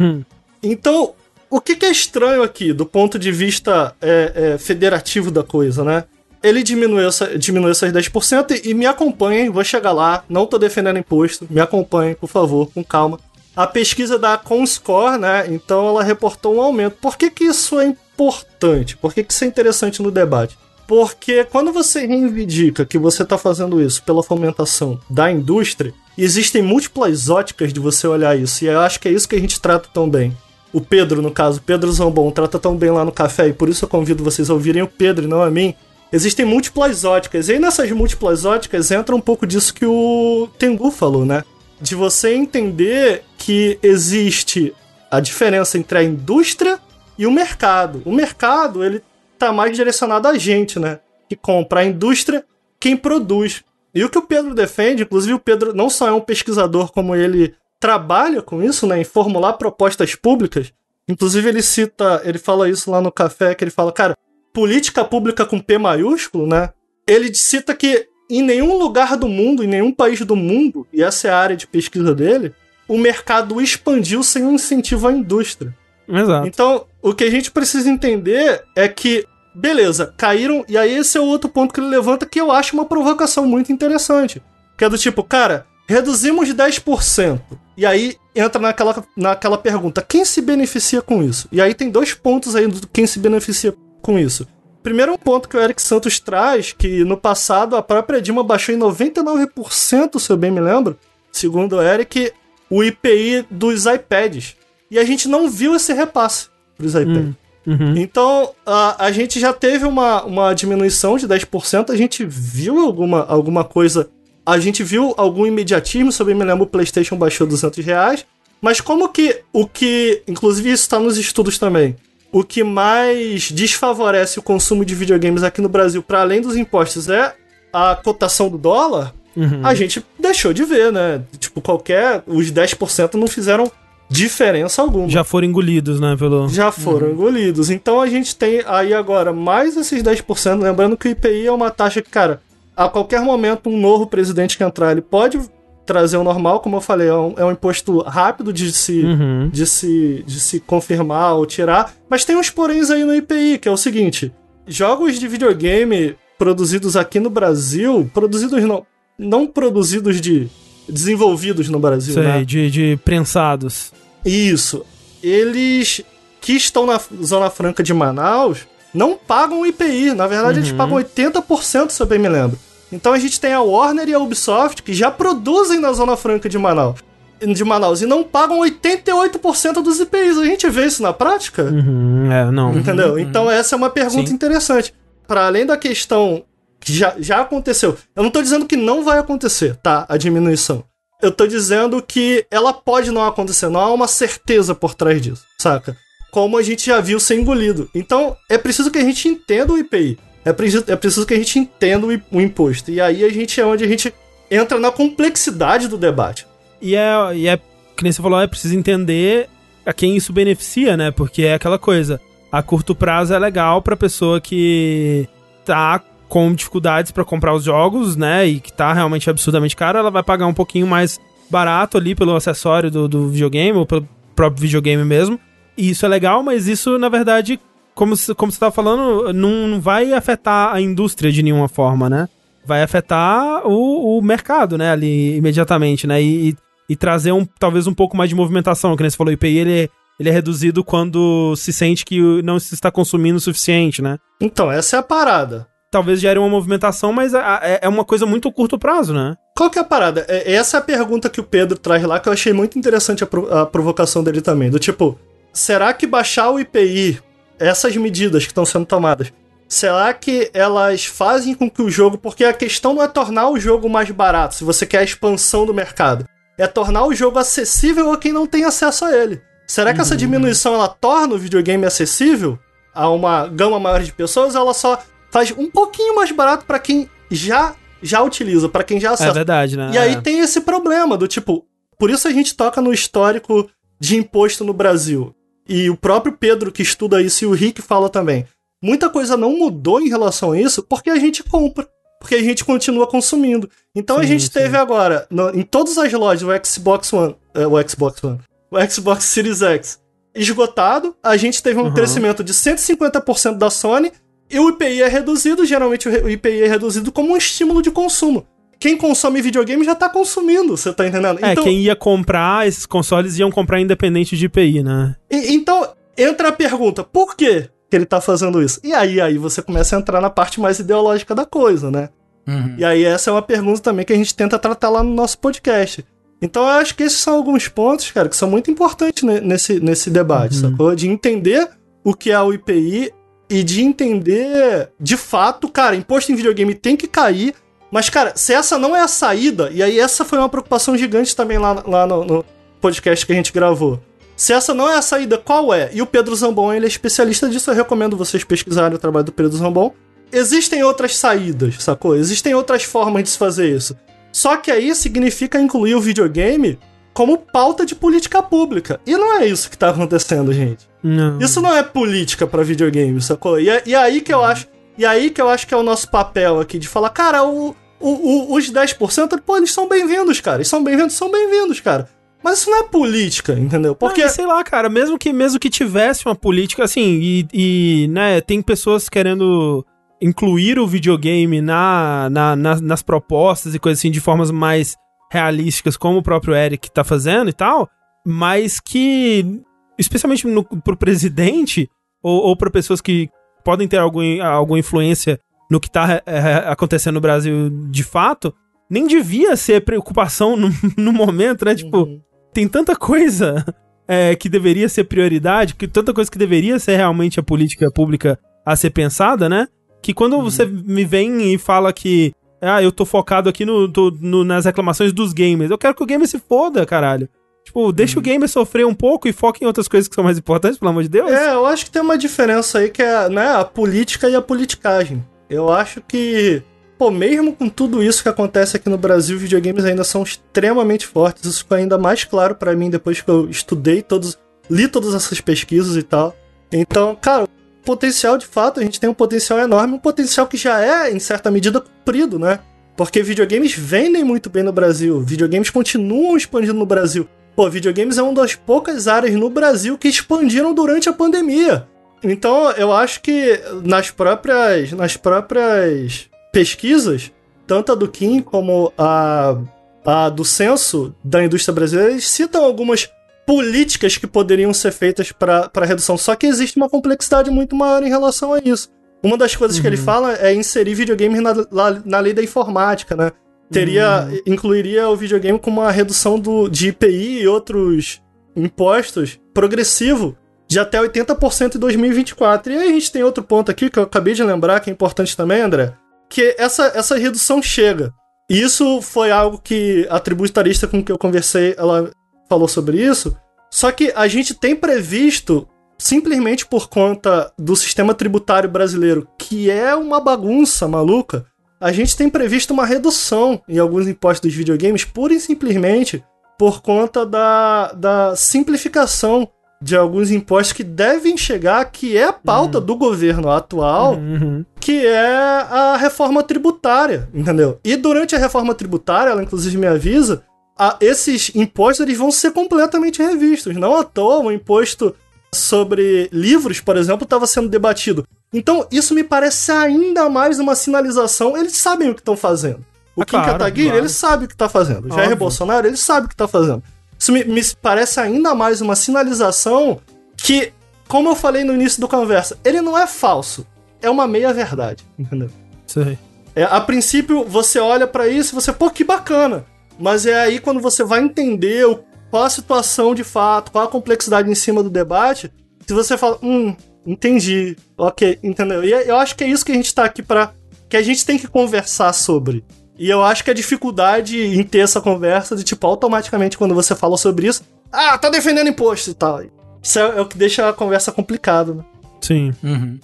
Então, o que, que é estranho aqui, do ponto de vista é, é, federativo da coisa, né? Ele diminuiu, essa, diminuiu essas 10% e, e me acompanhem, vou chegar lá, não tô defendendo imposto, me acompanhem, por favor, com calma. A pesquisa da Comscore, né? Então ela reportou um aumento. Por que, que isso é importante? Por que, que isso é interessante no debate? Porque quando você reivindica que você está fazendo isso pela fomentação da indústria, existem múltiplas óticas de você olhar isso. E eu acho que é isso que a gente trata tão bem. O Pedro, no caso, Pedro Zambon, trata tão bem lá no café, e por isso eu convido vocês a ouvirem o Pedro e não a mim. Existem múltiplas óticas, e aí nessas múltiplas óticas entra um pouco disso que o Tengu falou, né? De você entender que existe a diferença entre a indústria e o mercado. O mercado, ele tá mais direcionado a gente, né? Que compra a indústria, quem produz. E o que o Pedro defende, inclusive o Pedro não só é um pesquisador, como ele trabalha com isso, né? Em formular propostas públicas. Inclusive ele cita, ele fala isso lá no café, que ele fala, cara, política pública com P maiúsculo, né? Ele cita que em nenhum lugar do mundo, em nenhum país do mundo, e essa é a área de pesquisa dele, o mercado expandiu sem um incentivo à indústria. Exato. Então, o que a gente precisa entender é que beleza, caíram. E aí esse é o outro ponto que ele levanta que eu acho uma provocação muito interessante. Que é do tipo, cara, reduzimos 10%. E aí entra naquela, naquela pergunta: quem se beneficia com isso? E aí tem dois pontos aí do quem se beneficia com isso. Primeiro um ponto que o Eric Santos traz, que no passado a própria Dilma baixou em 99%, se eu bem me lembro, segundo o Eric, o IPI dos iPads. E a gente não viu esse repasse para os iPads. Uhum. Então, a, a gente já teve uma, uma diminuição de 10%, a gente viu alguma, alguma coisa, a gente viu algum imediatismo, se eu bem me lembro, o PlayStation baixou 200 reais, mas como que o que, inclusive isso está nos estudos também, o que mais desfavorece o consumo de videogames aqui no Brasil, para além dos impostos, é a cotação do dólar, Uhum. a gente deixou de ver, né? Tipo, qualquer. Os 10% não fizeram diferença alguma. Já foram engolidos, né, pelo... Já foram engolidos. Então a gente tem aí agora mais esses 10%. Lembrando que o IPI é uma taxa que, cara, a qualquer momento um novo presidente que entrar, ele pode trazer o normal, como eu falei, é um, é um imposto rápido de se, Uhum. de, se, de se confirmar ou tirar. Mas tem uns poréns aí no IPI, que é o seguinte: jogos de videogame produzidos aqui no Brasil, produzidos não, não produzidos de. desenvolvidos no Brasil, Sei, né? de, de prensados. Isso. Eles que estão na Zona Franca de Manaus não pagam o IPI. Na verdade, eles Uhum. pagam 80%, se eu bem me lembro. Então a gente tem a Warner e a Ubisoft que já produzem na Zona Franca de Manaus. De Manaus e não pagam 88% dos IPIs. A gente vê isso na prática? Uhum, é, não. Entendeu? Então essa é uma pergunta Sim. interessante. Para além da questão que já, já aconteceu. Eu não tô dizendo que não vai acontecer, tá? A diminuição. Eu tô dizendo que ela pode não acontecer. Não há uma certeza por trás disso, saca? Como a gente já viu ser engolido. Então é preciso que a gente entenda o IPI. É preciso, é preciso que a gente entenda o, imposto. E aí a gente é onde a gente entra na complexidade do debate. E é, e é, que nem você falou, é preciso entender a quem isso beneficia, né? Porque é aquela coisa, a curto prazo é legal pra pessoa que tá com dificuldades pra comprar os jogos, né? E que tá realmente absurdamente caro, ela vai pagar um pouquinho mais barato ali pelo acessório do, do videogame, ou pelo próprio videogame mesmo. E isso é legal, mas isso, na verdade, como, como você tava falando, não, vai afetar a indústria de nenhuma forma, né? vai afetar o, o mercado, né, ali imediatamente, né, e, e- e trazer um, talvez um pouco mais de movimentação, que nem você falou, o IPI ele, é- ele é reduzido quando se sente que não se está consumindo o suficiente, né. Então, essa é a parada. Talvez gere uma movimentação, mas é, é uma coisa muito a curto prazo, né. Qual que é a parada? É- Essa é a pergunta que o Pedro traz lá, que eu achei muito interessante a, pro- a provocação dele também. Do tipo, será que baixar o IPI, essas medidas que estão sendo tomadas, será que elas fazem com que o jogo. Porque a questão não é tornar o jogo mais barato, se você quer a expansão do mercado. É tornar o jogo acessível a quem não tem acesso a ele. Será que essa diminuição ela torna o videogame acessível a uma gama maior de pessoas? Ou ela só faz um pouquinho mais barato pra quem já já utiliza, pra quem já É acessa. verdade, né. E aí É. tem esse problema do tipo, por isso a gente toca no histórico de imposto no Brasil. E o próprio Pedro que estuda isso e o Rick fala também. Muita coisa não mudou em relação a isso porque a gente compra, porque a gente continua consumindo. Então a Sim, gente sim. teve agora no- em todas as lojas o Xbox One, é, o Xbox One, o Xbox Series X esgotado, a gente teve um Uhum. crescimento de 150% da Sony e o IPI é reduzido, geralmente o IPI é reduzido como um estímulo de consumo. Quem consome videogame já tá consumindo, você tá entendendo? É, quem ia comprar, esses consoles iam comprar independente de IPI, né. E- então, entra a pergunta, por que que ele tá fazendo isso? E aí, aí você começa a entrar na parte mais ideológica da coisa, né? Uhum. E aí essa é uma pergunta também que a gente tenta tratar lá no nosso podcast. Então eu acho que esses são alguns pontos, cara, que são muito importantes ne- nesse, nesse debate, sacou? De entender o que é o IPI e de entender, de fato, cara, imposto em videogame tem que cair, mas, cara, se essa não é a saída, e aí essa foi uma preocupação gigante também lá, lá no, no podcast que a gente gravou. Se essa não é a saída, qual é? E o Pedro Zambon, ele é especialista disso, eu recomendo vocês pesquisarem o trabalho do Pedro Zambon. Existem outras saídas, sacou? Existem outras formas de se fazer isso. Só que aí significa incluir o videogame como pauta de política pública. E não é isso que tá acontecendo, gente. Não. Isso não é política pra videogame, sacou? E, é- e aí que eu acho. E aí que eu acho que é o nosso papel aqui de falar, cara, o, o- o- os 10%, pô, eles são bem-vindos, cara. Eles são bem-vindos, são bem-vindos, cara. Mas isso não é política, entendeu? Porque. Porque, sei lá, cara, mesmo que, mesmo que tivesse uma política, assim, e, e, né, tem pessoas querendo incluir o videogame na, na, na- nas propostas e coisas assim de formas mais realísticas, como o próprio Eric tá fazendo e tal, mas que, especialmente no, pro presidente, ou, ou para pessoas que podem ter algum, alguma influência no que tá é, acontecendo no Brasil de fato, nem devia ser preocupação no, no momento, né? Tipo, Uhum. tem tanta coisa é, que deveria ser prioridade, que tanta coisa que deveria ser realmente a política pública a ser pensada, né? Que quando você me vem e fala que ah, eu tô focado aqui no, no- nas reclamações dos gamers, eu quero que o gamer se foda, caralho. Tipo, deixa o gamer sofrer um pouco e foca em outras coisas que são mais importantes, pelo amor de Deus. É, eu acho que tem uma diferença aí que é né, a política e a politicagem. Eu acho que, pô, mesmo com tudo isso que acontece aqui no Brasil, videogames ainda são extremamente fortes. Isso ficou ainda mais claro pra mim depois que eu estudei todos, li todas essas pesquisas e tal. Então, cara, o potencial de fato, a gente tem um potencial enorme, um potencial que já é, em certa medida, cumprido, né? Porque videogames vendem muito bem no Brasil, videogames continuam expandindo no Brasil. Pô, videogames é uma das poucas áreas no Brasil que expandiram durante a pandemia. Então, eu acho que nas próprias, nas próprias pesquisas, tanto a do Kim como a, a do censo da indústria brasileira, eles citam algumas políticas que poderiam ser feitas para redução. Só que existe uma complexidade muito maior em relação a isso. Uma das coisas que ele fala é inserir videogames na, na, na lei da informática, né? Teria, incluiria o videogame com uma redução do, de IPI e outros impostos progressivo de até 80% em 2024. E aí a gente tem outro ponto aqui que eu acabei de lembrar, que é importante também, André, que essa, essa redução chega. E isso foi algo que a tributarista com que eu conversei, ela falou sobre isso. Só que a gente tem previsto, simplesmente por conta do sistema tributário brasileiro, que é uma bagunça maluca, a gente tem previsto uma redução em alguns impostos dos videogames, pura e simplesmente por conta da, da simplificação de alguns impostos que devem chegar, que é a pauta do governo atual, Uhum. que é a reforma tributária, entendeu? E durante a reforma tributária, ela inclusive me avisa, a- esses impostos eles vão ser completamente revistos. Não à toa, o imposto sobre livros, por exemplo, estava sendo debatido. Então, isso me parece ainda mais uma sinalização. Eles sabem o que estão fazendo. O Ah, Kim claro, Kataguiri, claro. ele sabe o que está fazendo. O Jair Óbvio. Bolsonaro, ele sabe o que está fazendo. Isso me, me parece ainda mais uma sinalização que, como eu falei no início do conversa, ele não é falso. É uma meia-verdade, entendeu? Aí. É, a princípio, você olha pra isso e você, pô, que bacana. Mas é aí quando você vai entender o- qual a situação de fato, qual a complexidade em cima do debate, se você fala, hum, entendi, ok, entendeu? E eu acho que é isso que a gente tá aqui pra. que a gente tem que conversar sobre. E eu acho que a dificuldade em ter essa conversa de, tipo, automaticamente quando você fala sobre isso, ah, tá defendendo imposto e tal. Isso é, é o que deixa a conversa complicada, né? Sim. Uhum.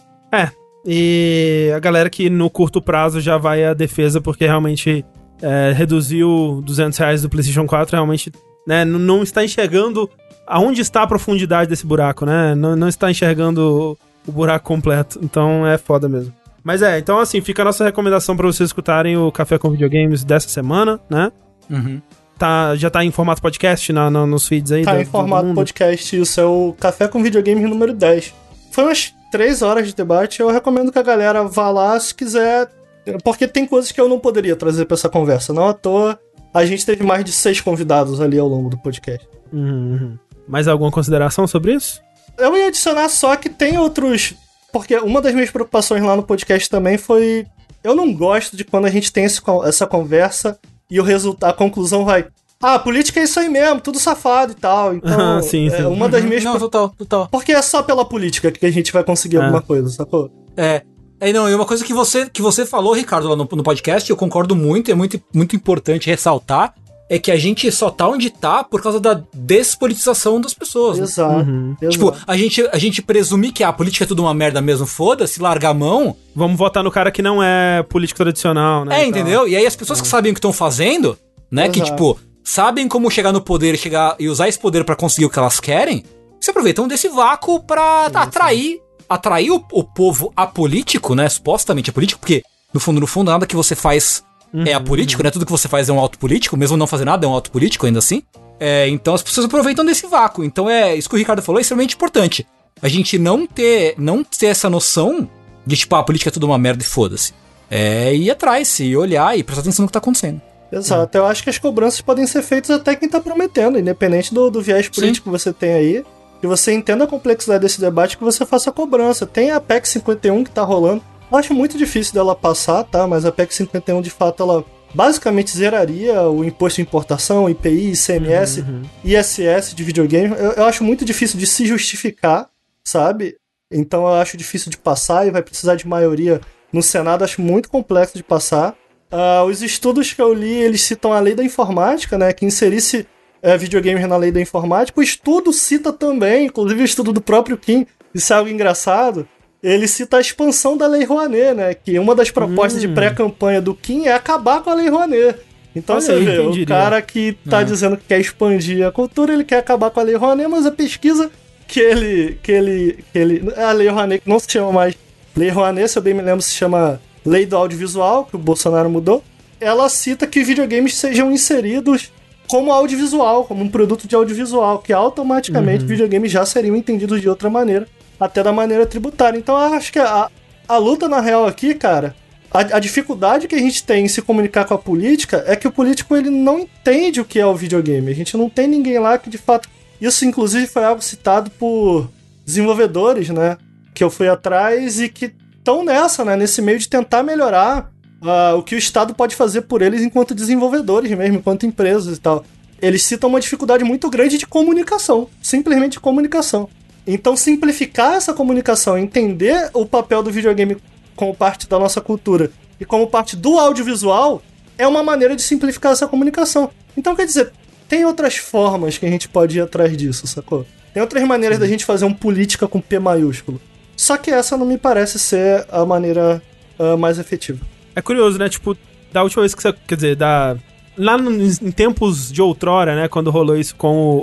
E a galera que no curto prazo já vai à defesa porque realmente é, reduziu 200 reais do PlayStation 4, realmente né, não está enxergando aonde está a profundidade desse buraco, né? Não, não está enxergando o, buraco completo. Então é foda mesmo. Mas é, então assim, fica a nossa recomendação pra vocês escutarem o Café com Videogames dessa semana, né? Uhum. Tá, já tá em formato podcast na, na- nos feeds aí? Tá do- em formato podcast, isso é o Café com Videogame número 10. Foi umas três horas de debate, eu recomendo que a galera vá lá se quiser, porque tem coisas que eu não poderia trazer pra essa conversa. Não à toa, a gente teve mais de seis convidados ali ao longo do podcast. Uhum, uhum. Mais alguma consideração sobre isso? Eu ia adicionar só que tem outros. Porque uma das minhas preocupações lá no podcast também foi. Eu não gosto de quando a gente tem esse essa conversa e o resultado, a conclusão vai. Ah, política é isso aí mesmo, tudo safado e tal. Então, Ah, sim, é sim. uma das minhas Não, total, total. Porque é só pela política que a gente vai conseguir É. alguma coisa, sacou? É. É, não, e uma coisa que você, que você falou, Ricardo, lá no, no podcast, eu concordo muito, é muito, muito importante ressaltar, é que a gente só tá onde tá por causa da despolitização das pessoas. né? Exato. Uhum. exato. Tipo, a gente, a gente presumir que ah, a política é tudo uma merda mesmo, foda-se, larga a mão. Vamos votar no cara que não é político tradicional, né? é, e tal. entendeu? E aí as pessoas que sabem o que estão fazendo, né, que Exato. tipo, sabem como chegar no poder chegar, e usar esse poder pra conseguir o que elas querem, se aproveitam desse vácuo pra atrair, atrair o, o povo apolítico, né, supostamente apolítico, porque no fundo, no fundo, nada que você faz é apolítico, né, tudo que você faz é um auto político, mesmo não fazer nada é um auto político ainda assim. É, então as pessoas aproveitam desse vácuo. Então é isso que o Ricardo falou é extremamente importante. A gente não ter, não ter essa noção de tipo, ah, a política é tudo uma merda e foda-se. É ir atrás, e olhar e prestar atenção no que tá acontecendo. Exato, eu acho que as cobranças podem ser feitas até quem tá prometendo, independente do, do viés político que você tem aí. Que você entenda a complexidade desse debate, que você faça a cobrança. Tem a PEC 51 que tá rolando. Eu acho muito difícil dela passar, tá? Mas a PEC 51, de fato, ela basicamente zeraria o imposto de importação, IPI, ICMS, Uhum. ISS de videogame. Eu, eu acho muito difícil de se justificar, sabe? Então eu acho difícil de passar e vai precisar de maioria no Senado. Acho muito complexo de passar. Ah, os estudos que eu li, eles citam a lei da informática, né? Que inserisse é, videogame na lei da informática. O estudo cita também, inclusive o estudo do próprio Kim, isso é algo engraçado. Ele cita a expansão da Lei Rouanet, né? Que uma das propostas de pré-campanha do Kim é acabar com a Lei Rouanet. Então Olha você aí, vê, o diria? cara que tá dizendo que quer expandir a cultura, ele quer acabar com a Lei Rouanet, mas a pesquisa que ele. que ele. que ele. A Lei Rouanet que não se chama mais Lei Rouanet, se eu bem me lembro, se chama Lei do Audiovisual, que o Bolsonaro mudou. Ela cita que videogames sejam inseridos como audiovisual, como um produto de audiovisual, que automaticamente videogames já seriam entendidos de outra maneira, até da maneira tributária. Então acho que a, a luta, na real, aqui, cara, a, a dificuldade que a gente tem em se comunicar com a política é que o político ele não entende o que é o videogame. A gente não tem ninguém lá que de fato. Isso, inclusive, foi algo citado por desenvolvedores, né? Que eu fui atrás e que estão nessa, né? Nesse meio de tentar melhorar ah, o que o Estado pode fazer por eles enquanto desenvolvedores mesmo, enquanto empresas e tal. Eles citam uma dificuldade muito grande de comunicação, simplesmente comunicação. Então, simplificar essa comunicação, entender o papel do videogame como parte da nossa cultura e como parte do audiovisual, é uma maneira de simplificar essa comunicação. Então, quer dizer, tem outras formas que a gente pode ir atrás disso, sacou? Tem outras maneiras da gente fazer um política com P maiúsculo. Só que essa não me parece ser a maneira ah, mais efetiva. É curioso, né? Tipo, da última vez que você. Quer dizer, da. Lá no- em tempos de outrora, né? Quando rolou isso com o.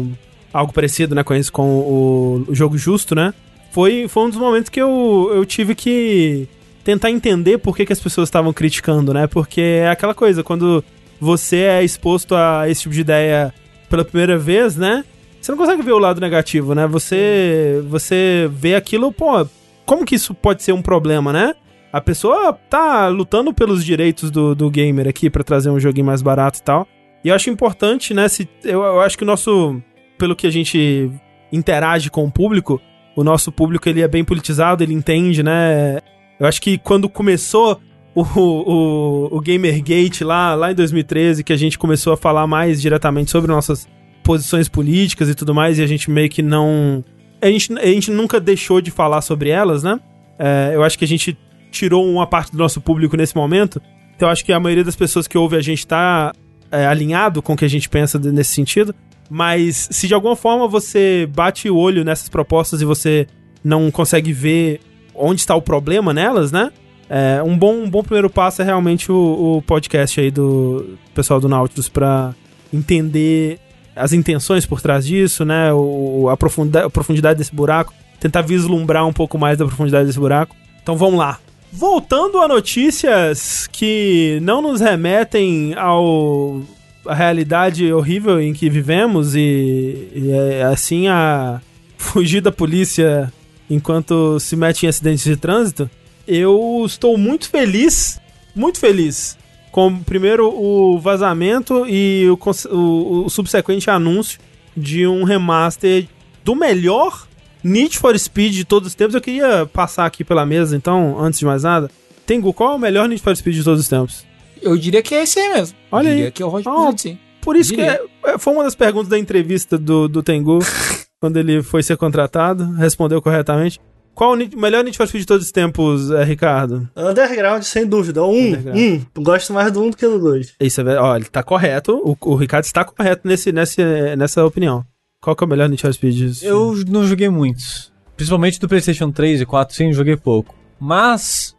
o- algo parecido, né? Com isso, com o, o jogo justo, né? Foi, foi um dos momentos que eu, eu tive que tentar entender por que, que as pessoas estavam criticando, né? Porque é aquela coisa, quando você é exposto a esse tipo de ideia pela primeira vez, né? Você não consegue ver o lado negativo, né? Você, você vê aquilo, pô, como que isso pode ser um problema, né? A pessoa tá lutando pelos direitos do, do gamer aqui pra trazer um joguinho mais barato e tal. E eu acho importante, né? Se, eu, eu acho que o nosso. Pelo que a gente interage com o público, o nosso público ele é bem politizado, ele entende, né? Eu acho que quando começou o, o, o Gamergate lá, lá em 2013, que a gente começou a falar mais diretamente sobre nossas posições políticas e tudo mais, e a gente meio que não. A gente, a gente nunca deixou de falar sobre elas, né? É, eu acho que a gente tirou uma parte do nosso público nesse momento. Então eu acho que a maioria das pessoas que ouve a gente tá é, alinhado com o que a gente pensa nesse sentido. Mas se de alguma forma você bate o olho nessas propostas e você não consegue ver onde está o problema nelas, né? É, um, bom, um bom primeiro passo é realmente o, o podcast aí do pessoal do Nautilus pra entender as intenções por trás disso, né? O, a, profunda, a profundidade desse buraco. Tentar vislumbrar um pouco mais da profundidade desse buraco. Então vamos lá. Voltando a notícias que não nos remetem ao a realidade horrível em que vivemos e, e é, assim a fugir da polícia enquanto se mete em acidentes de trânsito, eu estou muito feliz, muito feliz com primeiro o vazamento e o, o- o subsequente anúncio de um remaster do melhor Need for Speed de todos os tempos. Eu queria passar aqui pela mesa, então, antes de mais nada. Tengu, qual é o melhor Need for Speed de todos os tempos? Eu diria que é esse aí mesmo. Olha Eu aí. diria que é o Hot Ah, sim. Por isso que Diria. é- é- foi uma das perguntas da entrevista do, do Tengu, quando ele foi ser contratado, respondeu corretamente. Qual o melhor Need for Speed de todos os tempos, é, Ricardo? Underground, sem dúvida. Um, um. Gosto mais do um do que do dois. Isso é ó, ele tá correto, o, o Ricardo está correto nesse, nesse, nessa opinião. Qual que é o melhor Need for Speed? Eu não joguei muitos. Principalmente do PlayStation 3 e 4, sim, joguei pouco. Mas,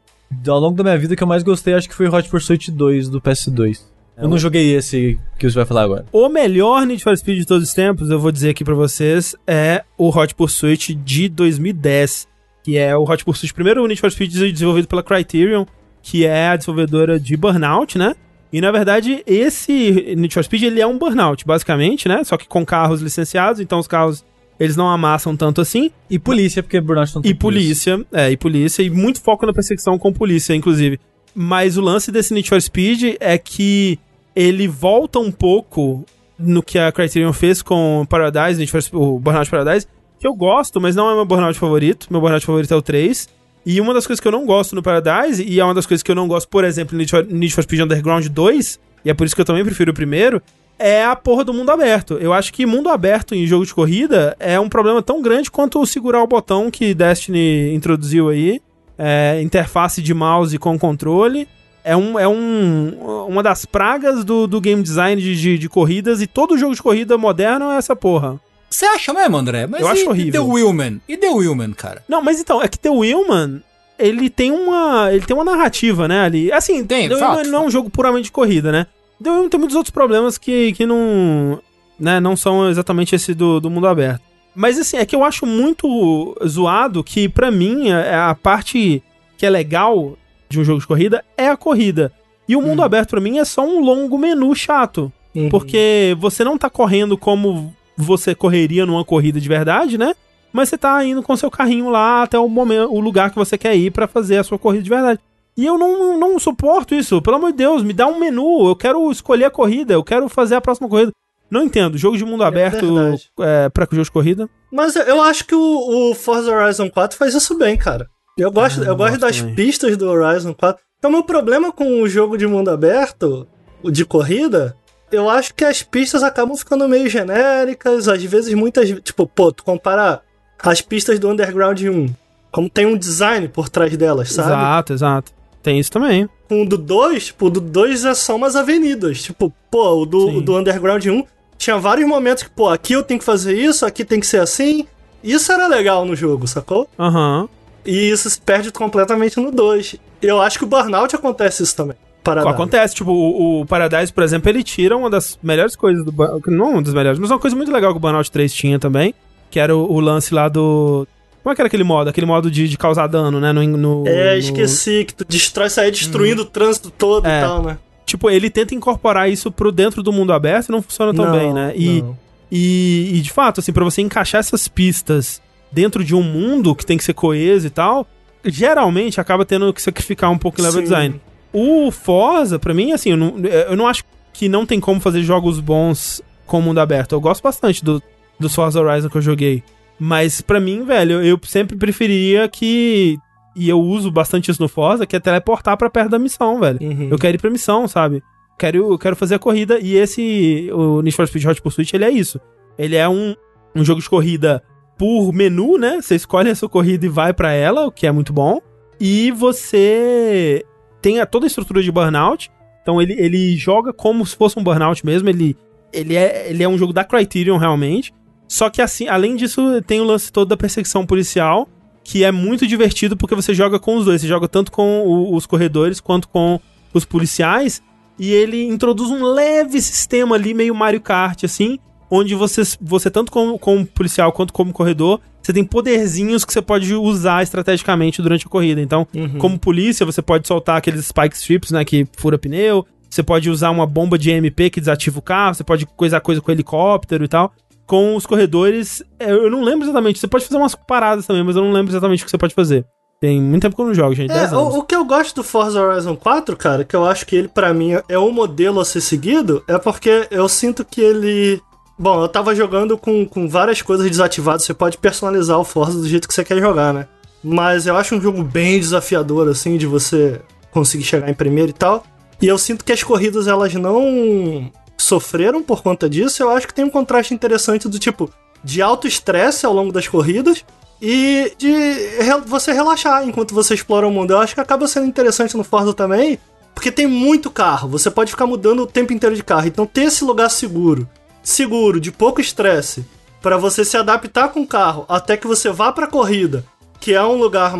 ao longo da minha vida, que eu mais gostei acho que foi Hot Pursuit 2 do PS2. Eu não joguei esse que você vai falar agora. O melhor Need for Speed de todos os tempos, eu vou dizer aqui pra vocês, é o Hot Pursuit de 2010, que é o Hot Pursuit, primeiro Need for Speed desenvolvido pela Criterion, que é a desenvolvedora de Burnout, né? E na verdade, esse Need for Speed ele é um burnout, basicamente, né? Só que com carros licenciados, então os carros eles não amassam tanto assim. E polícia, porque Burnout não E polícia, é, e polícia, e muito foco na perseguição com polícia, inclusive. Mas o lance desse Need for Speed é que ele volta um pouco no que a Criterion fez com Paradise, Need for o Burnout Paradise, que eu gosto, mas não é meu Burnout favorito. Meu Burnout favorito é o 3. E uma das coisas que eu não gosto no Paradise, e é uma das coisas que eu não gosto, por exemplo, no Need for, Need for Speed Underground 2, e é por isso que eu também prefiro o primeiro, é a porra do mundo aberto. Eu acho que mundo aberto em jogo de corrida é um problema tão grande quanto segurar o botão que Destiny introduziu aí. É, interface de mouse com controle. É, um, é um, uma das pragas do, do game design de, de, de corridas e todo jogo de corrida moderno é essa porra. Você acha mesmo, André? Mas Eu e, acho E horrível. The Willman? E The Willman, cara? Não, mas então, é que The Willman, ele tem uma. Ele tem uma narrativa, né, ali. Assim, Tem, The fato, Willman ele não é um jogo puramente de corrida, né? Willman tem muitos outros problemas que, que não. Né, não são exatamente esse do, do mundo aberto. Mas assim, é que eu acho muito zoado que, pra mim, é a parte que é legal de um jogo de corrida é a corrida. E o mundo aberto, pra mim, é só um longo menu chato. Uhum. Porque você não tá correndo como você correria numa corrida de verdade, né? Mas você tá indo com seu carrinho lá até o momento, o lugar que você quer ir pra fazer a sua corrida de verdade. E eu não, não suporto isso. Pelo amor de Deus, me dá um menu. Eu quero escolher a corrida. Eu quero fazer a próxima corrida. Não entendo. Jogo de mundo aberto verdade. é, pra jogo de corrida. Mas eu acho que o, o Forza Horizon 4 faz isso bem, cara. Eu gosto, Ah, eu gosto gosto das também. pistas do Horizon 4. Então, o meu problema com o jogo de mundo aberto, o de corrida, eu acho que as pistas acabam ficando meio genéricas, às vezes muitas. Tipo, pô, tu compara as pistas do Underground 1, como tem um design por trás delas, sabe? Exato, exato. Tem isso também. Com o do 2, tipo, o do 2 é só umas avenidas. Tipo, pô, o do, o do Underground 1 tinha vários momentos que, pô, aqui eu tenho que fazer isso, aqui tem que ser assim. Isso era legal no jogo, sacou? Aham. E isso se perde completamente no 2. Eu acho que o Burnout acontece isso também. Paradise. Acontece, tipo, o, o Paradise, por exemplo, ele tira uma das melhores coisas do Burnout. Não uma das melhores, mas uma coisa muito legal que o Burnout 3 tinha também. Que era o, o lance lá do. Como é que era aquele modo? Aquele modo de, de causar dano, né? No, no- É, no- esqueci que tu destrói, sai destruindo o trânsito todo É. e tal, né? Tipo, ele tenta incorporar isso pro dentro do mundo aberto e não funciona tão Não, bem, né? E, e, e, de fato, assim, pra você encaixar essas pistas dentro de um mundo que tem que ser coeso e tal, geralmente acaba tendo que sacrificar um pouco em level Sim. design. O Forza, pra mim, assim, eu não, eu não acho que não tem como fazer jogos bons com mundo aberto. Eu gosto bastante do, dos Forza Horizon que eu joguei. Mas pra mim, velho, eu sempre preferiria que. E eu uso bastante isso no Forza, que é teleportar pra perto da missão, velho. Uhum. Eu quero ir pra missão, sabe? Quero, eu quero fazer a corrida. E esse, o Need for Speed Hot Pursuit, ele é isso. Ele é um, um jogo de corrida por menu, né? Você escolhe a sua corrida e vai pra ela, o que é muito bom. E você tem a, toda a estrutura de Burnout. Então ele, ele joga como se fosse um Burnout mesmo. Ele, ele, é, ele é um jogo da Criterion, realmente. Só que assim, além disso, tem o lance todo da perseguição policial, que é muito divertido porque você joga com os dois. Você joga tanto com o- os corredores quanto com os policiais. E ele introduz um leve sistema ali, meio Mario Kart, assim, onde você, você tanto como, como policial quanto como corredor, você tem poderzinhos que você pode usar estrategicamente durante a corrida. Então, Uhum. como polícia, você pode soltar aqueles spike strips, né, que fura pneu. Você pode usar uma bomba de EMP que desativa o carro. Você pode coisar coisa com helicóptero e tal. Com os corredores, é, eu não lembro exatamente. Você pode fazer umas paradas também, mas eu não lembro exatamente o que você pode fazer. Tem muito tempo que eu não jogo, gente. 10 É, o, o que eu gosto do Forza Horizon 4, cara, que eu acho que ele, pra mim, é um modelo a ser seguido, é porque eu sinto que ele. Bom, eu tava jogando com, com várias coisas desativadas, você pode personalizar o Forza do jeito que você quer jogar, né? Mas eu acho um jogo bem desafiador, assim, de você conseguir chegar em primeiro e tal. E eu sinto que as corridas, elas não sofreram por conta disso. Eu acho que tem um contraste interessante do tipo de alto estresse ao longo das corridas e de re- você relaxar enquanto você explora o mundo. Eu acho que acaba sendo interessante no Forza também, porque tem muito carro. Você pode ficar mudando o tempo inteiro de carro. Então ter esse lugar seguro, seguro, de pouco estresse, para você se adaptar com o carro até que você vá pra corrida, que é um lugar,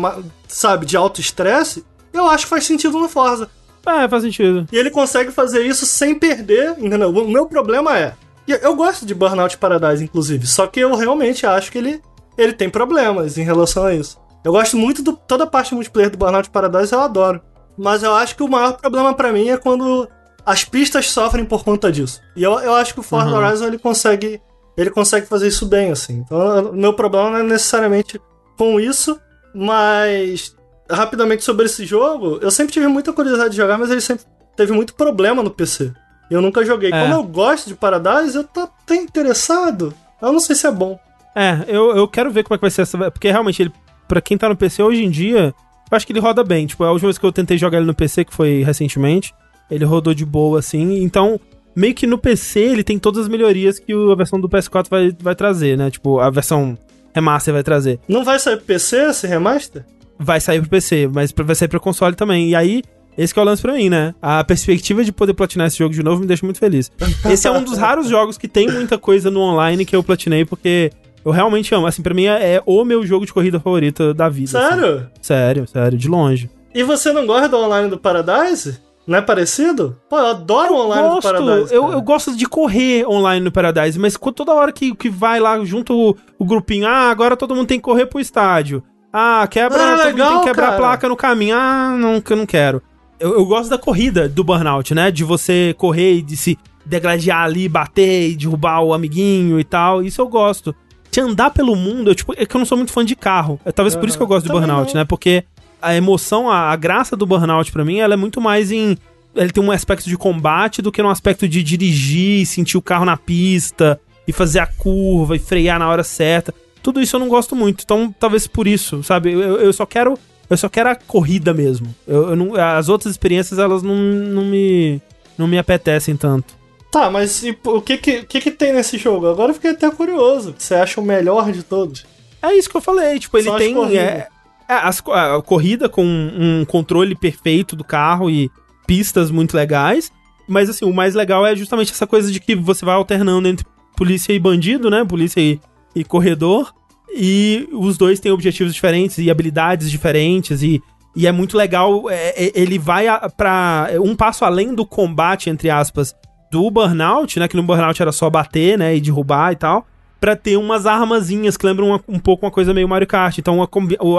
sabe, de alto estresse, eu acho que faz sentido no Forza. É, faz sentido. E ele consegue fazer isso sem perder, entendeu? O meu problema é. Eu gosto de Burnout Paradise, inclusive, só que eu realmente acho que ele, ele tem problemas em relação a isso. Eu gosto muito de toda a parte multiplayer do Burnout Paradise, eu adoro. Mas eu acho que o maior problema pra mim é quando as pistas sofrem por conta disso. E eu, eu acho que o Forza Uhum. Horizon ele consegue, ele consegue fazer isso bem, assim. Então, o meu problema não é necessariamente com isso, mas rapidamente sobre esse jogo, eu sempre tive muita curiosidade de jogar, mas ele sempre teve muito problema no PC. Eu nunca joguei. É. Como eu gosto de Paradise, eu tô até interessado. Eu não sei se é bom. É, eu, eu quero ver como é que vai ser essa. Porque realmente, ele, pra quem tá no PC hoje em dia, eu acho que ele roda bem. Tipo, a última vez que eu tentei jogar ele no PC, que foi recentemente, ele rodou de boa, assim. Então, meio que no PC ele tem todas as melhorias que a versão do PS4 vai, vai trazer, né? Tipo, a versão remaster vai trazer. Não vai sair PC esse remaster? Vai sair pro PC, mas vai sair pro console também. E aí, esse que é o lance pra mim, né? A perspectiva de poder platinar esse jogo de novo me deixa muito feliz. Esse é um dos raros jogos que tem muita coisa no online que eu platinei, porque eu realmente amo. Assim, pra mim é, é o meu jogo de corrida favorito da vida. assim. Sério? Sério, sério, de longe. E você não gosta do online do Paradise? Não é parecido? Pô, eu adoro o online do gosto, Paradise. eu, eu gosto de correr online no Paradise, mas toda hora que, que vai lá junto o, o grupinho, ah, agora todo mundo tem que correr pro estádio. Ah, quebra, Ah, legal, tem que quebrar cara. a placa no caminho. Ah, não, que eu não quero. Eu, eu gosto da corrida do Burnout, né? De você correr e de se degladiar ali, bater e derrubar o amiguinho e tal. Isso eu gosto. De andar pelo mundo, eu, tipo, é que eu não sou muito fã de carro. É talvez por isso que eu gosto de Também Burnout, não. né? Porque a emoção, a, a graça do Burnout pra mim, ela é muito mais em. Ele tem um aspecto de combate do que um aspecto de dirigir, sentir o carro na pista e fazer a curva e frear na hora certa. Tudo isso eu não gosto muito. Então, talvez por isso, sabe? Eu, eu só quero. Eu só quero a corrida mesmo. Eu, eu não, as outras experiências, elas não, não me. não me apetecem tanto. Tá, mas e, o que que, que que tem nesse jogo? Agora eu fiquei até curioso. Você acha o melhor de todos? É isso que eu falei, tipo, ele Só tem. É, é, as co- a corrida com um controle perfeito do carro e pistas muito legais. Mas assim, o mais legal é justamente essa coisa de que você vai alternando entre polícia e bandido, né? Polícia e, e corredor. E os dois têm objetivos diferentes e habilidades diferentes. E, e é muito legal. é, é, ele vai a- pra um passo além do combate, entre aspas, do Burnout, né? Que no Burnout era só bater, né? E derrubar e tal. Pra ter umas armazinhas que lembram uma- um pouco uma coisa meio Mario Kart. Então a,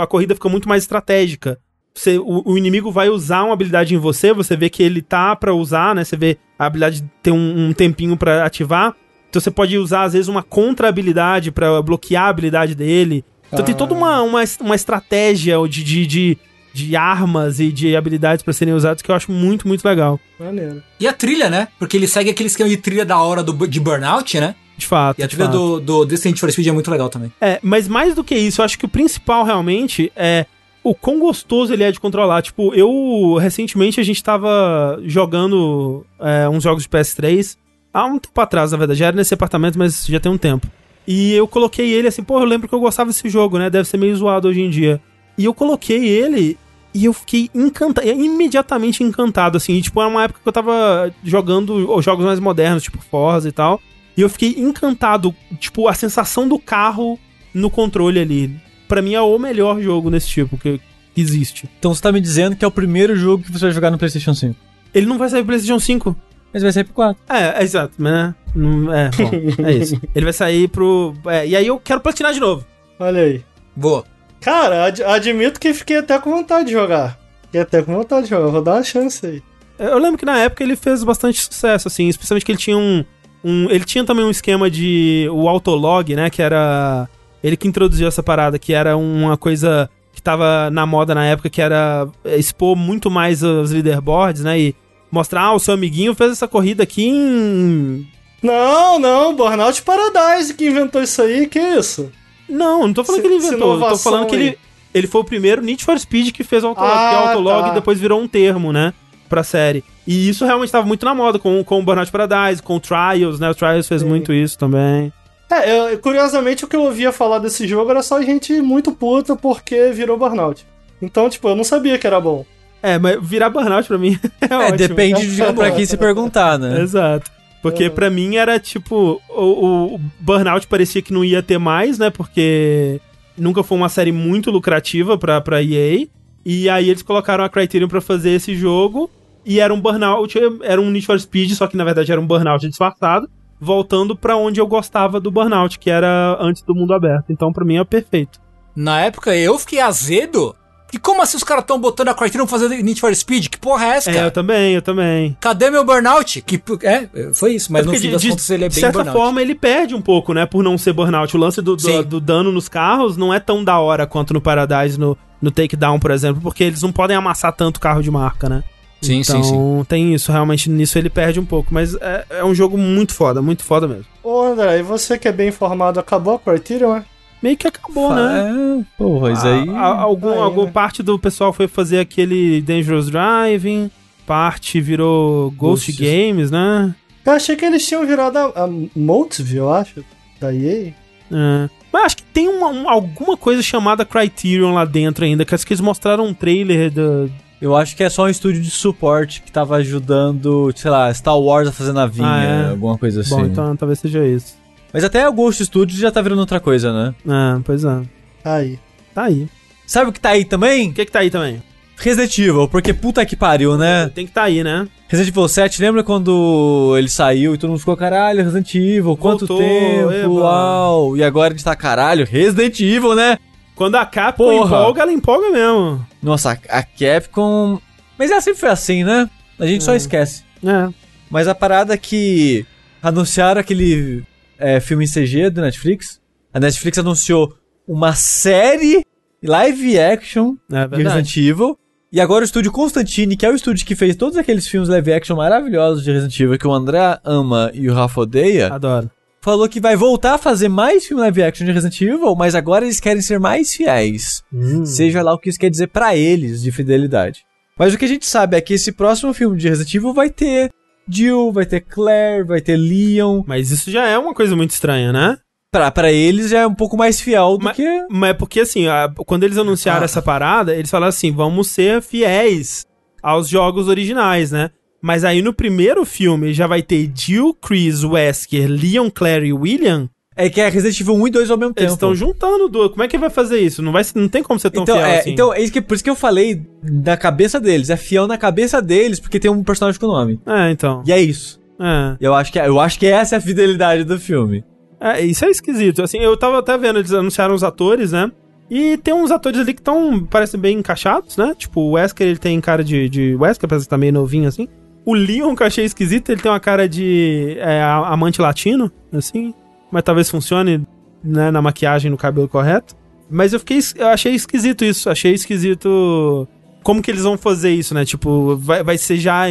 a corrida fica muito mais estratégica. Você, o, o inimigo vai usar uma habilidade em você, você vê que ele tá pra usar, né? Você vê a habilidade ter um, um tempinho pra ativar. Então você pode usar, às vezes, uma contra-habilidade pra bloquear a habilidade dele. Então tem toda uma, uma, uma estratégia de, de, de, de armas e de habilidades pra serem usadas que eu acho muito, muito legal. Maneiro. E a trilha, né? Porque ele segue aquele esquema de trilha da hora do, de Burnout, né? De fato. E a trilha fato. do, do desse Need for Speed é muito legal também. É, mas mais do que isso, eu acho que o principal realmente é o quão gostoso ele é de controlar. Tipo, eu recentemente a gente tava jogando é, uns jogos de PS3 há um tempo atrás, na verdade. Já era nesse apartamento, mas já tem um tempo. E eu coloquei ele assim, pô, eu lembro que eu gostava desse jogo, né? Deve ser meio zoado hoje em dia. E eu coloquei ele e eu fiquei encantado, imediatamente encantado, assim. E, tipo, era uma época que eu tava jogando jogos mais modernos, tipo Forza e tal. E eu fiquei encantado, tipo, a sensação do carro no controle ali. Pra mim é o melhor jogo nesse tipo que que existe. Então você tá me dizendo que é o primeiro jogo que você vai jogar no PlayStation 5. Ele não vai sair pro PlayStation 5. Mas vai sair pro 4. É, é exato, mas né? Não- É, bom, é isso. Ele vai sair pro. é, e aí eu quero platinar de novo. Olha aí. Boa. Cara, ad- admito que fiquei até com vontade de jogar. Fiquei até com vontade de jogar. Vou dar uma chance aí. Eu lembro que na época ele fez bastante sucesso, assim, especialmente que ele tinha um. um ele tinha também um esquema de. o Autolog, né? Que era. Ele que introduziu essa parada, que era uma coisa que tava na moda na época, que era é, expor muito mais os leaderboards, né? E mostrar, ah, o seu amiguinho fez essa corrida aqui em. Não, não, Burnout Paradise que inventou isso aí, que isso? Não, não tô falando Se- que ele inventou, eu tô falando que aí. ele, ele foi o primeiro Need for Speed que fez o Autolog, Ah, que o Autolog tá. depois virou um termo, né? Pra série. E isso realmente tava muito na moda, com, com o Burnout Paradise, com o Trials, né? O Trials fez Sim. muito isso também. É, eu- curiosamente o que eu ouvia falar desse jogo era só gente muito puta porque virou Burnout. Então, tipo, eu não sabia que era bom. É, mas virar Burnout pra mim é, É, ótimo. depende de pra quem se perguntar, né? Exato. Porque Uhum. pra mim era tipo, o, o- o Burnout parecia que não ia ter mais, né? Porque nunca foi uma série muito lucrativa pra, pra EA. E aí eles colocaram a Criterion pra fazer esse jogo. E era um Burnout, era um Need for Speed, só que na verdade era um Burnout disfarçado. Voltando pra onde eu gostava do Burnout, que era antes do mundo aberto. Então pra mim é perfeito. Na época eu fiquei azedo, E como assim os caras estão botando a Criterion fazer Need for Speed? Que porra é essa, É, cara? eu também, eu também. Cadê meu Burnout? Que, é, foi isso, mas É no fim de, das de- contas ele é de bem certa Burnout. forma, ele perde um pouco, né? Por não ser burnout. O lance do, do, do dano nos carros não é tão da hora quanto no Paradise, no, no Takedown, por exemplo, porque eles não podem amassar tanto carro de marca, né? Sim, então, sim, sim. tem isso. Realmente, nisso ele perde um pouco. Mas é, é um jogo muito foda, muito foda mesmo. Ô André, e você que é bem informado, acabou a Criterion, é? Meio que acabou, né? É, porra, isso A- aí. a- algum, Aí, alguma né? parte do pessoal foi fazer aquele Dangerous Driving, parte virou Ghost. Games, né? Eu achei que eles tinham virado a, a Motiville, eu acho, da EA. É. Mas acho que tem uma, um- alguma coisa chamada Criterion lá dentro ainda, que acho que eles mostraram um trailer do. Eu acho que é só um estúdio de suporte que tava ajudando, sei lá, Star Wars a fazer navinha, Ah, é? alguma coisa assim. Bom, então talvez seja isso. Mas até o Ghost Studios já tá virando outra coisa, né? É, pois é. Aí. Tá aí. Sabe o que tá aí também? O que que tá aí também? Resident Evil, porque puta que pariu, né? Tem que tá aí, né? Resident Evil 7, lembra quando ele saiu e todo mundo ficou, caralho, Resident Evil, quanto Voltou, tempo, eba." uau. E agora a gente tá, caralho, Resident Evil, né? Quando a Capcom Porra. empolga, ela empolga mesmo. Nossa, a Capcom... Mas ela sempre foi assim, né? A gente só É. esquece. É. Mas a parada é que anunciaram aquele é, filme em CG do Netflix. A Netflix anunciou uma série live action É de. Resident Evil. E agora o estúdio Constantine, que é o estúdio que fez todos aqueles filmes live action maravilhosos de Resident Evil que o André ama e o Rafa odeia, Adoro. falou que vai voltar a fazer mais filme live action de Resident Evil, mas agora eles querem ser mais fiéis. Hum. Seja lá o que isso quer dizer pra eles de fidelidade. Mas o que a gente sabe é que esse próximo filme de Resident Evil vai ter Jill, vai ter Claire, vai ter Leon. Mas isso já é uma coisa muito estranha, né? Pra, pra eles já é um pouco mais fiel do Mas- que. Mas é porque, assim, a- quando eles anunciaram Ah. essa parada, eles falaram assim: vamos ser fiéis aos jogos originais, né? Mas aí no primeiro filme já vai ter Jill, Chris, Wesker, Leon, Claire e William. É que é Resident Evil 1 e 2 ao mesmo tempo. Eles estão juntando duas. Como é que vai fazer isso? Não, vai, não tem como ser tão Então, fiel é, assim. então é isso que, por isso que eu falei da cabeça deles. É fiel na cabeça deles, porque tem um personagem com nome. É, então. E é isso. É. Eu acho que, eu acho que essa é a fidelidade do filme. É, isso é esquisito. Assim, eu tava até vendo, eles anunciaram os atores, né? E tem uns atores ali que estão, parecem bem encaixados, né? Tipo, o Wesker, ele tem cara de, de Wesker, parece que tá meio novinho, assim. O Leon, que eu achei esquisito, ele tem uma cara de é, amante latino, assim. Mas talvez funcione, né, na maquiagem, no cabelo correto. Mas eu fiquei, eu achei esquisito isso. Achei esquisito como que eles vão fazer isso, né? Tipo, vai, vai ser já...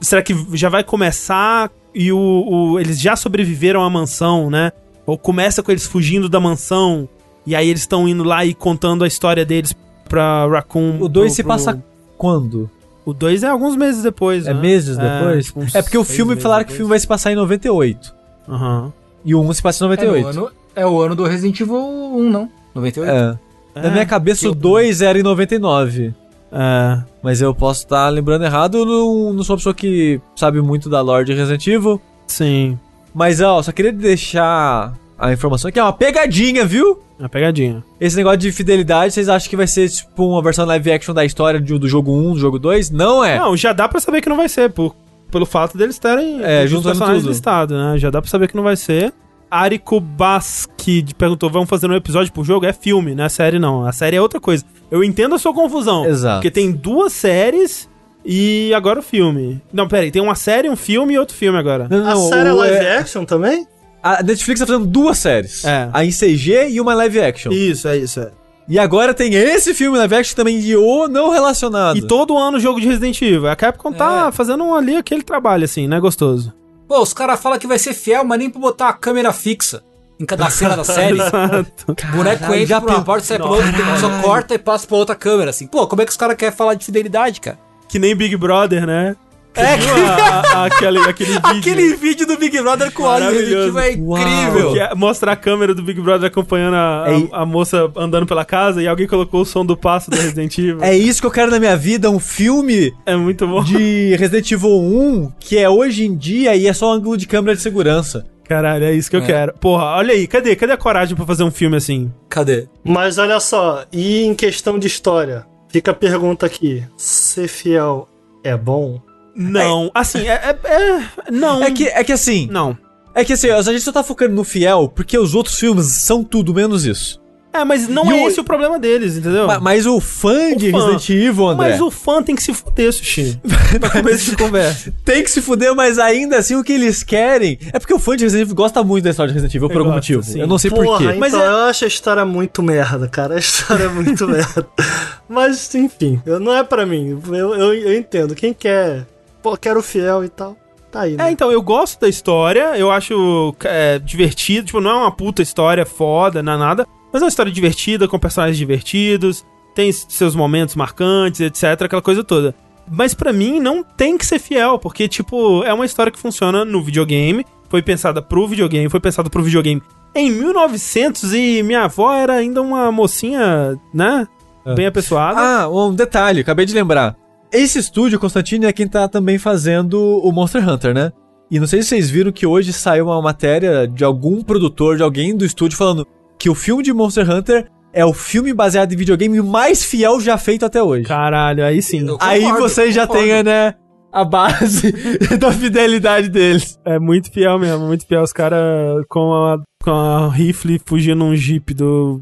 Será que já vai começar e o, o- eles já sobreviveram à mansão, né? Ou começa com eles fugindo da mansão e aí eles estão indo lá e contando a história deles pra Raccoon. O 2 pro- se pro- passa quando? O 2 é alguns meses depois, É né? meses depois? tipo, uns É porque o filme falaram que o depois. filme vai se passar em 98. Aham. E o 1 se passa em É, 98. no ano, é o ano do Resident Evil 1, não? 98? É. Na minha cabeça que o eu- 2 era em 99. É. Mas eu posso estar lembrando errado, eu não, não sou uma pessoa que sabe muito da lore de Resident Evil. Sim. Mas, ó, só queria deixar a informação que é uma pegadinha, viu? É uma pegadinha. Esse negócio de fidelidade, vocês acham que vai ser tipo uma versão live action da história do, do jogo 1, do jogo 2? Não é. Não, já dá pra saber que não vai ser, por, pelo fato deles terem É, os juntando personagens tudo. listados, né? Já dá pra saber que não vai ser. Baski perguntou: vamos fazer um episódio por jogo? É filme, não é série, não. A série é outra coisa. Eu entendo a sua confusão. Exato. Porque tem duas séries e agora o filme. Não, peraí, tem uma série, um filme e outro filme agora. Não, A não, série é live é- action também? A Netflix tá fazendo duas séries. É. A em CG e uma live action. Isso, é isso, é. Agora tem esse filme live action também de o não relacionado. E todo ano jogo de Resident Evil. A Capcom tá É. fazendo ali aquele trabalho, assim, né? Gostoso. Pô, os caras falam que vai ser fiel, mas nem pra botar a câmera fixa em cada cena da série. Exato. O boneco Caralho, entra por uma porta, sai pra outra, só corta e passa pra outra câmera, assim. Pô, como é que os caras querem falar de fidelidade, cara? Que nem Big Brother, né? Você É, viu a- a- aquele, aquele vídeo? Aquele vídeo do Big Brother com o áudio Evil é incrível. Que é- mostra a câmera do Big Brother acompanhando a, a- É a moça andando pela casa e alguém colocou o som do passo do Resident Evil. É isso que eu quero na minha vida, um filme É muito bom. de Resident Evil 1 que é hoje em dia e é só um ângulo de câmera de segurança. Caralho, é isso que eu É. quero. Porra, olha aí, cadê? Cadê a coragem pra fazer um filme assim? Cadê? Mas olha só, e em questão de história? Fica a pergunta aqui: ser fiel é bom? Não, assim, é, é- é- Não. É que, é que assim, Não. é que assim, a gente só tá focando no fiel porque os outros filmes são tudo menos isso. É, mas não E é o- esse o problema deles, entendeu? Ma- Mas o fã de fã. Resident Evil, André, Mas o fã tem que se fuder, Sushi. pra começo de conversa. tem que se fuder, mas ainda assim o que eles querem... É porque o fã de Resident Evil gosta muito da história de Resident Evil por Eu algum gosto, motivo. sim. Eu não sei porquê. então Mas é- eu acho a história muito merda, cara. A história é muito merda. Mas, enfim, não é pra mim. Eu, eu, eu entendo. Quem quer, pô, quero fiel e tal, tá aí, É, né? então, eu gosto da história, eu acho é, divertido, tipo, não é uma puta história foda, não é nada, mas é uma história divertida, com personagens divertidos, tem seus momentos marcantes, etc, aquela coisa toda. Mas pra mim não tem que ser fiel, porque, tipo, é uma história que funciona no videogame, foi pensada pro videogame, foi pensada pro videogame em 1900 e minha avó era ainda uma mocinha, né, bem apessoada. Ah, um detalhe, acabei de lembrar. Esse estúdio, Constantine, é quem tá também fazendo o Monster Hunter, né? E não sei se vocês viram que hoje saiu uma matéria de algum produtor, de alguém do estúdio, falando que o filme de Monster Hunter é o filme baseado em videogame mais fiel já feito até hoje. Caralho, aí sim. Eu Aí concordo, você já concordo. tem, né, a base da fidelidade deles. É muito fiel mesmo, muito fiel. Os caras com a, com a rifle fugindo num jeep do.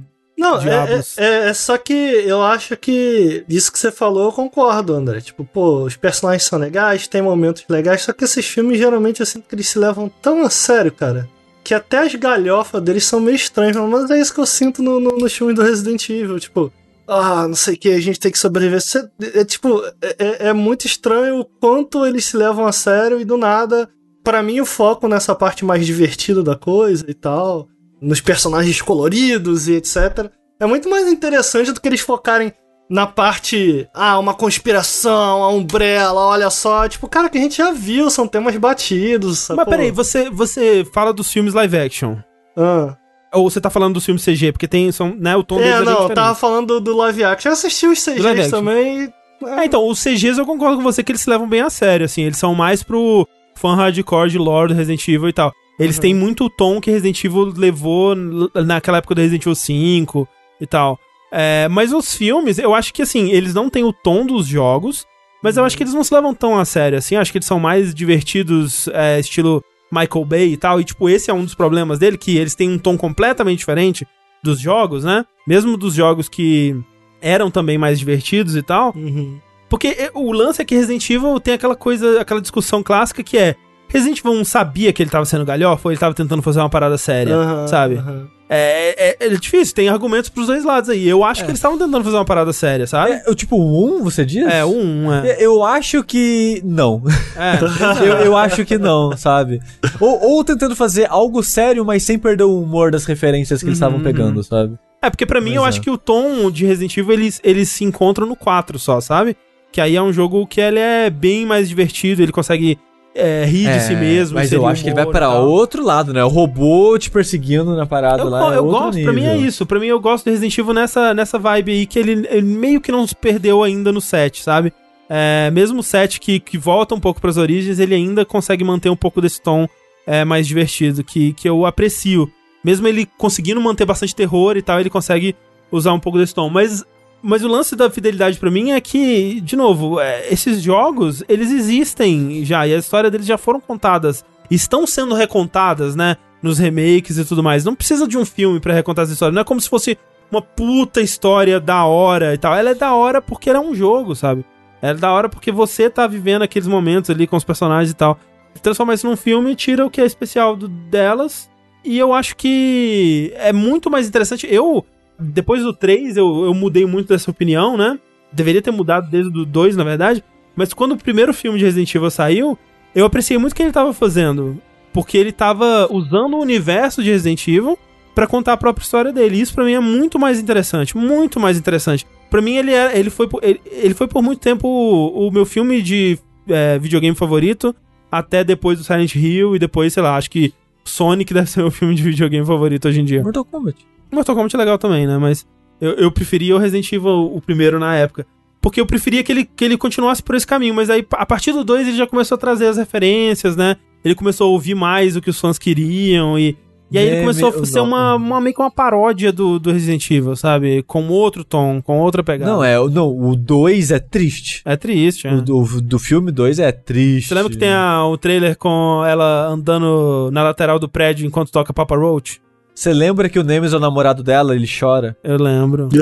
Não, é, Diabos. é, é só que eu acho que isso que você falou eu concordo, André. Tipo, pô, os personagens são legais, tem momentos legais, só que esses filmes geralmente eu sinto que eles se levam tão a sério, cara. Que até as galhofas deles são meio estranhas, mas é isso que eu sinto no, no, nos filmes do Resident Evil. Tipo, ah, não sei o que, a gente tem que sobreviver. Cê- é, tipo, é, é- é muito estranho o quanto eles se levam a sério e do nada. Pra mim, o foco nessa parte mais divertida da coisa e tal, nos personagens coloridos e etc. É muito mais interessante do que eles focarem na parte, ah, uma conspiração, a Umbrella, olha só. Tipo, cara, que a gente já viu, são temas batidos. Sacou? Mas peraí, você, você fala dos filmes live action. Ah. Ou você tá falando dos filmes CG? Porque tem. São, né, o tom É, é não, eu tava falando do, live action. Eu assisti os CGs também. É, então, os CGs eu concordo com você que eles se levam bem a sério, assim. Eles são mais pro fã hardcore de lore do Resident Evil e tal. Eles Uhum. têm muito o tom que Resident Evil levou naquela época do Resident Evil 5 e tal. É, mas os filmes, eu acho que, assim, eles não têm o tom dos jogos, mas eu acho que eles não se levam tão a sério, assim. Eu acho que eles são mais divertidos, é, estilo Michael Bay e tal. E, tipo, esse é um dos problemas dele, que eles têm um tom completamente diferente dos jogos, né? Mesmo dos jogos que eram também mais divertidos e tal. Uhum. Porque é, o lance é que Resident Evil tem aquela coisa, aquela discussão clássica que é Resident Evil 1 sabia que ele tava sendo galhofa ou ele tava tentando fazer uma parada séria, Aham, sabe? aham. É, é, é difícil, tem argumentos pros dois lados aí. Eu acho que eles estavam tentando fazer uma parada séria, sabe? É, o tipo um, você diz? É, o 1, é. É, Eu acho que não. É. eu, eu acho que não, sabe? Ou, ou tentando fazer algo sério, mas sem perder o humor das referências que eles estavam Uhum. pegando, sabe? É, porque pra mim Pois eu é. acho que o tom de Resident Evil eles, eles se encontram no 4 só, sabe? Que aí é um jogo que ele é bem mais divertido, ele consegue é, rir de si mesmo. Mas eu acho que ele vai tal. outro lado, né? O robô te perseguindo na parada Eu, lá. go- é eu outro gosto, pra mim é nível. isso. Pra mim eu gosto do Resident Evil nessa, nessa vibe aí que ele, ele meio que não se perdeu ainda no 7, sabe? É, mesmo o 7 que, que volta um pouco pras origens, ele ainda consegue manter um pouco desse tom é, mais divertido, que, que eu aprecio. Mesmo ele conseguindo manter bastante terror e tal, ele consegue usar um pouco desse tom. Mas, mas o lance da fidelidade pra mim é que, de novo, é, esses jogos, eles existem já, e a história deles já foram contadas. Estão sendo recontadas, né? Nos remakes e tudo mais. Não precisa de um filme pra recontar essa história. Não é como se fosse uma puta história da hora e tal. Ela é da hora porque ela é um jogo, sabe? Ela é da hora porque você tá vivendo aqueles momentos ali com os personagens e tal. Transformar isso num filme tira o que é especial do- delas. E eu acho que é muito mais interessante. Eu, depois do 3, eu, eu mudei muito dessa opinião, né? Deveria ter mudado desde o 2, na verdade. Mas quando o primeiro filme de Resident Evil saiu, eu apreciei muito o que ele tava fazendo. Porque ele tava usando o universo de Resident Evil pra contar a própria história dele. Isso pra mim é muito mais interessante, muito mais interessante. Pra mim ele é, ele foi ele, ele foi por muito tempo o, o meu filme de é, videogame favorito, até depois do Silent Hill e depois, sei lá, acho que Sonic deve ser meu filme de videogame favorito hoje em dia. Mortal Kombat. Mortal Kombat é legal também, né? Mas eu, eu preferia o Resident Evil, o primeiro na época. Porque eu preferia que ele, que ele continuasse por esse caminho. Mas aí, a partir do 2, ele já começou a trazer as referências, né? Ele começou a ouvir mais o que os fãs queriam e... E aí ele É, começou me- a ser uma, uma meio que uma paródia do, do Resident Evil, sabe? Com outro tom, com outra pegada. Não, é, o- não, o 2 é triste. É triste, é. O do, do filme 2 é triste. Você lembra que tem a- o trailer com ela andando na lateral do prédio enquanto toca Papa Roach? Você lembra que o Nemesis é o namorado dela, ele chora? Eu lembro.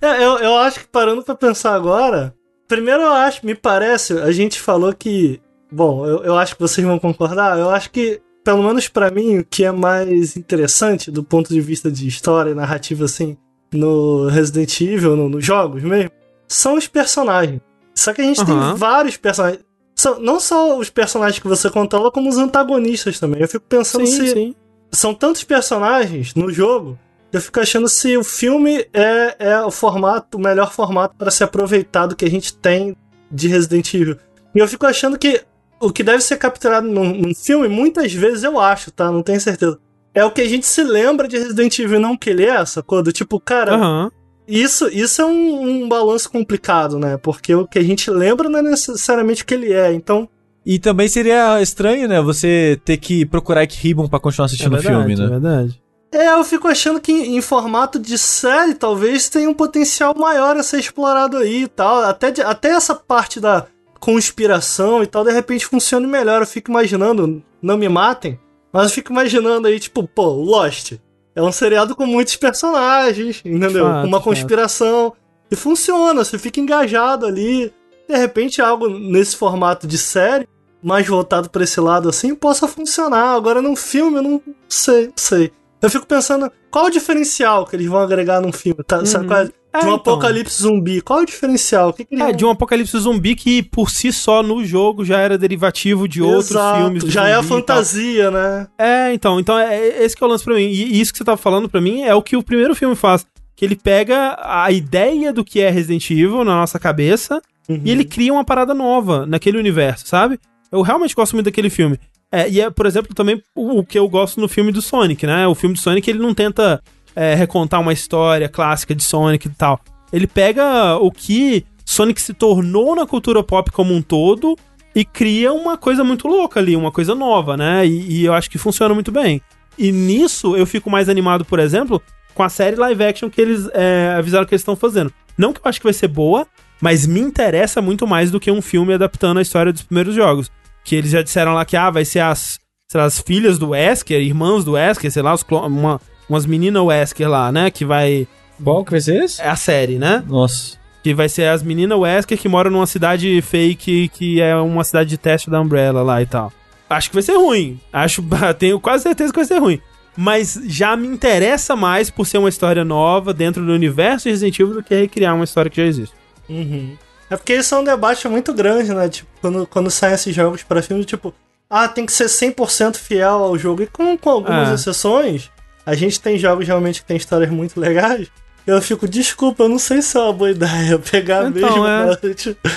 É, eu, eu acho que parando pra pensar agora, primeiro eu acho, me parece, a gente falou que, bom, eu, eu acho que vocês vão concordar, eu acho que, pelo menos pra mim, o que é mais interessante do ponto de vista de história e narrativa, assim, no Resident Evil, no- nos jogos mesmo, são os personagens. Só que a gente Aham. tem vários personagens. São, não só os personagens que você controla, como os antagonistas também. Eu fico pensando Sim, se sim. São tantos personagens no jogo que eu fico achando se o filme é, é o formato, o melhor formato para ser aproveitado que a gente tem de Resident Evil. E eu fico achando que o que deve ser capturado num, num filme, muitas vezes eu acho, tá? Não tenho certeza. É o que a gente se lembra de Resident Evil, não que ele é, sacou? Do tipo, cara, Aham. isso, isso é um, um balanço complicado, né? Porque o que a gente lembra não é necessariamente o que ele é. Então, E também seria estranho, né? Você ter que procurar Ike Ribbon pra continuar É assistindo o verdade, filme, é né? verdade. É, eu fico achando que em, em formato de série talvez tenha um potencial maior a ser explorado aí e tal. Até, de- até essa parte da conspiração e tal, de repente funcione melhor. Eu fico imaginando, não me matem, mas eu fico imaginando aí, tipo, pô, Lost. É um seriado com muitos personagens, entendeu? Fato, uma fato. conspiração. E funciona, você fica engajado ali. De repente, algo nesse formato de série, mais voltado pra esse lado assim, possa funcionar. Agora, num filme, eu não sei, não sei. Eu fico pensando, qual o diferencial que eles vão agregar num filme? Tá, sabe qual é? De É, um então. apocalipse zumbi. Qual é o diferencial? O que, que É, de um apocalipse zumbi que por si só no jogo já era derivativo de outros Exato, filmes. Já é a fantasia, né? É, então, então é, é esse que é o lance pra mim. E isso que você tava falando pra mim é o que o primeiro filme faz. Que ele pega a ideia do que é Resident Evil na nossa cabeça Uhum. e ele cria uma parada nova naquele universo, sabe? Eu realmente gosto muito daquele filme. É, e é, por exemplo, também o, o que eu gosto no filme do Sonic, né? O filme do Sonic, ele não tenta é, recontar uma história clássica de Sonic e tal. Ele pega o que Sonic se tornou na cultura pop como um todo e cria uma coisa muito louca ali, uma coisa nova, né? E, e eu acho que funciona muito bem. E nisso eu fico mais animado, por exemplo, com a série live action que eles é, avisaram que eles estão fazendo. Não que eu acho que vai ser boa, mas me interessa muito mais do que um filme adaptando a história dos primeiros jogos. Que eles já disseram lá que ah, vai ser as, lá, as filhas do Wesker, irmãos do Wesker, sei lá, os uma, umas meninas Wesker lá, né? Que vai. Qual que vai ser esse? É a série, né? Nossa. Que vai ser as meninas Wesker que moram numa cidade fake, que é uma cidade de teste da Umbrella lá e tal. Acho que vai ser ruim. Acho, tenho quase certeza que vai ser ruim. Mas já me interessa mais por ser uma história nova dentro do universo de Resident Evil do que recriar uma história que já existe. Uhum. É porque isso é um debate muito grande, né? Tipo, quando, quando saem esses jogos pra filme, tipo, ah, tem que ser 100% fiel ao jogo. E com, com algumas É. exceções, a gente tem jogos realmente que tem histórias muito legais. Eu fico, desculpa, eu não sei se é uma boa ideia pegar Então, mesmo. é. Tipo,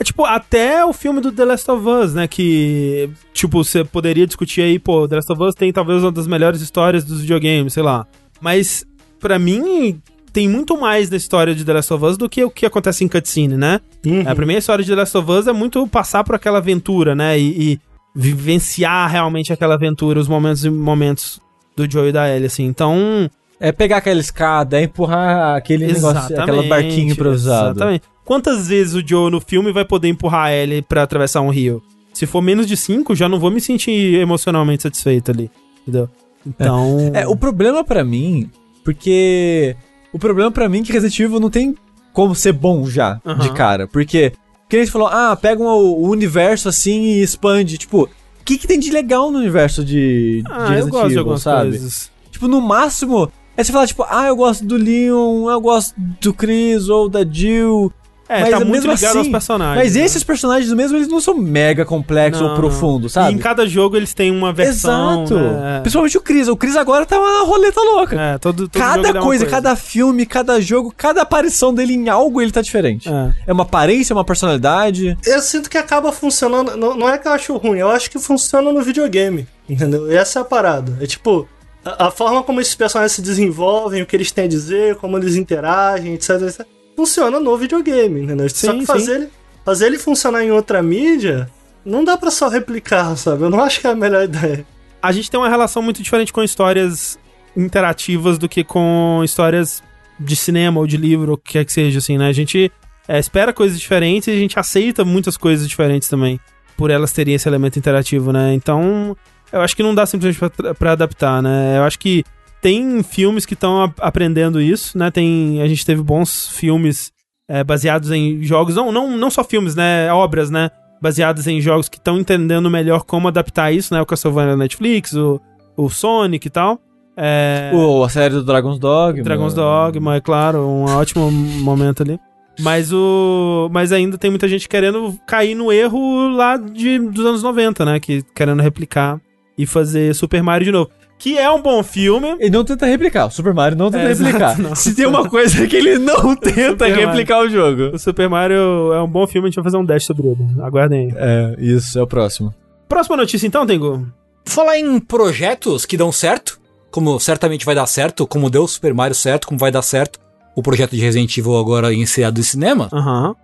É tipo, até o filme do The Last of Us, né? Que, tipo, você poderia discutir aí, pô, The Last of Us tem talvez uma das melhores histórias dos videogames, sei lá. Mas, pra mim, tem muito mais na história de The Last of Us do que o que acontece em cutscene, né? Uhum. A primeira história de The Last of Us é muito passar por aquela aventura, né? E, e vivenciar realmente aquela aventura, os momentos e momentos do Joe e da Ellie, assim. Então, É pegar aquela escada, é empurrar aquele negócio, aquela barquinho improvisado. Exatamente. Quantas vezes o Joe no filme vai poder empurrar a Ellie pra atravessar um rio? Se for menos de cinco, já não vou me sentir emocionalmente satisfeito ali. Entendeu? Então. É, o problema pra mim, porque o problema pra mim é que Resident Evil não tem como ser bom já, Aham. de cara. Porque, que nem você falou, ah, pega um- o universo assim e expande. Tipo, o que, que tem de legal no universo de, de Ah, eu Resident gosto de Evil, algumas sabe? coisas. Tipo, no máximo, é você falar, tipo, ah, eu gosto do Leon, eu gosto do Chris ou da Jill. É, Mas tá muito mesmo ligado assim, aos personagens. Mas né? esses personagens mesmo, eles não são mega complexos Não, ou profundos, E sabe? em cada jogo eles têm uma versão. Exato. né? Principalmente o Chris. O Chris agora tá uma roleta louca. É, todo, todo cada é uma coisa, cada filme, cada jogo, cada aparição dele em algo, ele tá diferente. É. É uma aparência, uma personalidade. Eu sinto que acaba funcionando. Não, não é que eu acho ruim, eu acho que funciona no videogame. Entendeu? Essa é a parada. É tipo. A, a forma como esses personagens se desenvolvem, o que eles têm a dizer, como eles interagem, etc. etc funciona no videogame, entendeu? Só Sim, que fazer sim. ele, fazer ele funcionar em outra mídia, não dá pra só replicar, sabe? Eu não acho que é a melhor ideia. a gente tem uma relação muito diferente com histórias interativas do que com histórias de cinema ou de livro, ou o que quer que seja, assim, né? A gente é, espera coisas diferentes e a gente aceita muitas coisas diferentes também, por elas terem esse elemento interativo, né? Então, eu acho que não dá simplesmente pra adaptar, né? Eu acho que tem filmes que estão aprendendo isso, né? Tem, a gente teve bons filmes é, baseados em jogos, não, não, não só filmes, né? Obras, né? Baseadas em jogos que estão entendendo melhor como adaptar isso, né? O Castlevania Netflix, o, o Sonic e tal. É, O, a série do Dragon's Dogma. Dragon's Dogma, é claro, um ótimo momento ali. Mas o. Mas ainda tem muita gente querendo cair no erro lá de, dos anos 90, né? Que querendo replicar e fazer Super Mario de novo. Que é um bom filme. Ele não tenta replicar. O Super Mario não tenta É, exato, replicar. não. Se tem uma coisa que ele não tenta Mario. replicar o jogo. O Super Mario é um bom filme, a gente vai fazer um dash sobre ele. Aguardem aí. É, isso, é o próximo. Próxima notícia então, Tengu. Falar em projetos que dão certo, como certamente vai dar certo, como deu o Super Mario certo, como vai dar certo o projeto de Resident Evil agora enseado em cinema. Aham.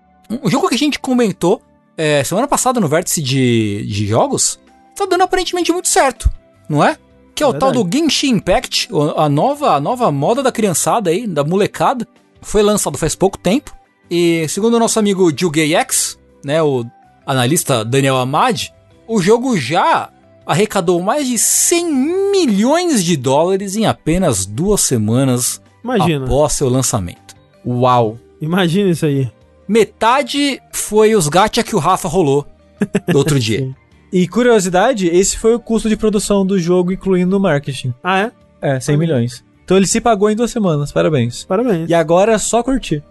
Um jogo que a gente comentou é, semana passada no vértice de, de jogos, tá dando aparentemente muito certo, não é? Que é, o tal do Genshin Impact, a nova, a nova moda da criançada aí, da molecada. Foi lançado faz pouco tempo. E segundo o nosso amigo JuGayX, né, o analista Daniel Amad, o jogo já arrecadou mais de 100 milhões de dólares em apenas duas semanas Imagina. após seu lançamento. Uau. Imagina isso aí. Metade foi os gacha que o Rafa rolou do outro dia. E curiosidade, esse foi o custo de produção do jogo, incluindo o marketing. Ah, é? É, 100 Ah. milhões. Então ele se pagou em duas semanas, parabéns. Parabéns. E agora é só curtir.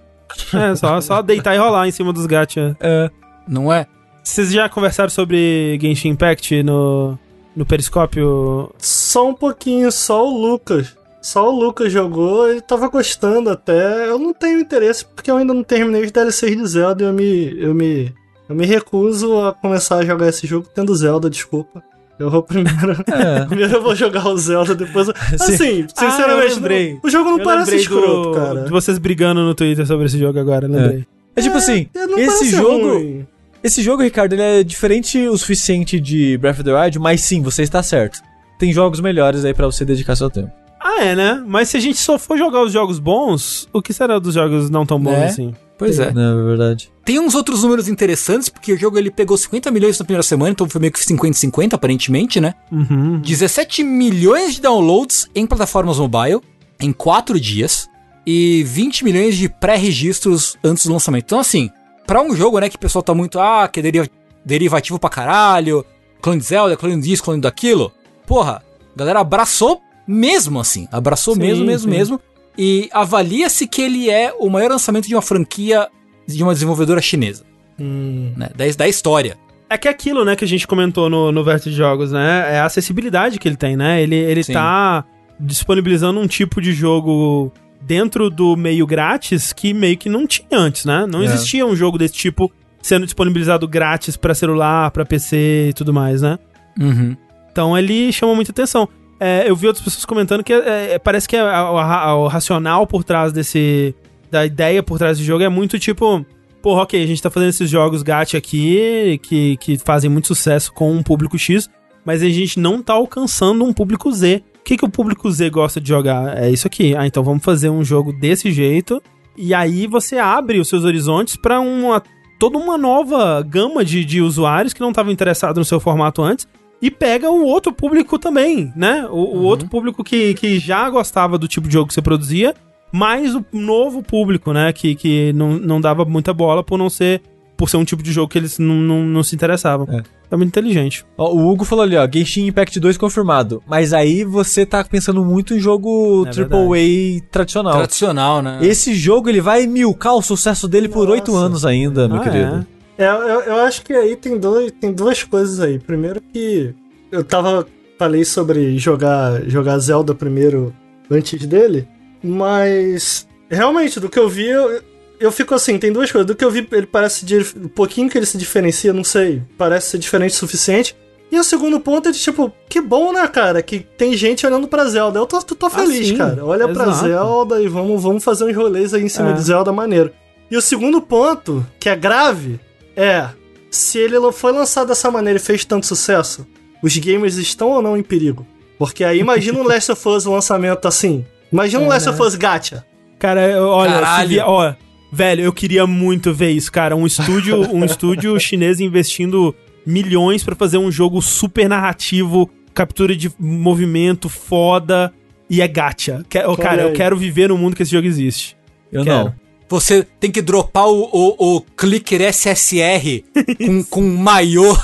É, só, só deitar e rolar em cima dos gacha. É, Não é? Vocês já conversaram sobre Genshin Impact no, no Periscópio? Só um pouquinho, só o Lucas. Só o Lucas jogou e tava gostando até. Eu não tenho interesse porque eu ainda não terminei os DLCs de Zelda e eu me, eu me, eu me recuso a começar a jogar esse jogo tendo Zelda, desculpa. Eu vou primeiro. é. Primeiro eu vou jogar o Zelda, depois. eu- Assim, Ah, eu sinceramente, lembrei. o jogo não Eu parece escroto, do- cara. De vocês brigando no Twitter sobre esse jogo agora, eu lembrei. É tipo assim, É, não esse jogo. ruim. Esse jogo, Ricardo, ele é diferente o suficiente de Breath of the Wild, mas sim, você está certo. Tem jogos melhores aí pra você dedicar seu tempo. Ah, é, né? Mas se a gente só for jogar os jogos bons, o que será dos jogos não tão bons Né? assim? Pois é. Não, é verdade. Tem uns outros números interessantes, porque o jogo ele pegou 50 milhões na primeira semana, então foi meio que 50-50 aparentemente, né? Uhum. 17 milhões de downloads em plataformas mobile em 4 dias e 20 milhões de pré-registros antes do lançamento. Então, assim, pra um jogo, né, que o pessoal tá muito, ah, que é deriva- derivativo pra caralho, clone de Zelda, clone disso, clone daquilo, porra, a galera abraçou mesmo, assim, abraçou Sim, mesmo, mesmo, sim. mesmo, e avalia-se que ele é o maior lançamento de uma franquia de uma desenvolvedora chinesa, Hum. né, da, da história. É que é aquilo, né, que a gente comentou no, no Verso de Jogos, né? É a acessibilidade que ele tem, né? Ele, ele Sim. tá disponibilizando um tipo de jogo dentro do meio grátis que meio que não tinha antes, né? Não É. existia um jogo desse tipo sendo disponibilizado grátis pra celular, pra PC e tudo mais, né? Uhum. Então ele chama muita atenção. É, eu vi outras pessoas comentando que é, é, parece que é o racional por trás desse. da ideia por trás do jogo é muito tipo. Porra, ok, a gente tá fazendo esses jogos gacha aqui que, que fazem muito sucesso com um público X, mas a gente não tá alcançando um público Z. O que, que o público Z gosta de jogar? É isso aqui. Ah, então vamos fazer um jogo desse jeito. E aí você abre os seus horizontes pra uma toda uma nova gama de, de usuários que não estavam interessados no seu formato antes e pega o outro público também, né? O, o outro público que, que já gostava do tipo de jogo que você produzia, mais o novo público, né? Que, que não, não dava muita bola por não ser. Por ser um tipo de jogo que eles não, não, não se interessavam. É. É muito inteligente. Ó, o Hugo falou ali, ó, Genshin Impact 2 confirmado. Mas aí você tá pensando muito em jogo É AAA tradicional. Tradicional, né? Esse jogo, ele vai milcar o sucesso dele por Nossa. oito anos ainda, meu Ah, querido. É, eu, eu acho que aí tem, dois, tem duas coisas aí. Primeiro que eu tava. Falei sobre jogar, jogar Zelda primeiro antes dele, mas realmente, do que eu vi, eu, eu fico assim, tem duas coisas. Do que eu vi, ele parece. Um pouquinho que ele se diferencia, não sei. Parece ser diferente o suficiente. E o segundo ponto é de tipo, que bom, né, cara? Que tem gente olhando pra Zelda. Eu tô, tô, tô feliz, sim, cara. Olha pra exato. Zelda e vamos, vamos fazer uns rolês aí em cima É. de Zelda maneiro. E o segundo ponto, que é grave, é se ele foi lançado dessa maneira e fez tanto sucesso, os gamers estão ou não em perigo? Porque aí imagina um Last of Us lançamento assim. Imagina um É, Last né? of Us gacha. Cara, eu- olha, via- ó, velho, eu queria muito ver isso, cara. Um estúdio, um estúdio chinês investindo milhões pra fazer um jogo super narrativo, captura de movimento foda e é gacha. Que, oh, cara, eu aí. quero viver no mundo que esse jogo existe. Eu Quero. não. Você tem que dropar o, o, o clicker SSR com, com um maiô.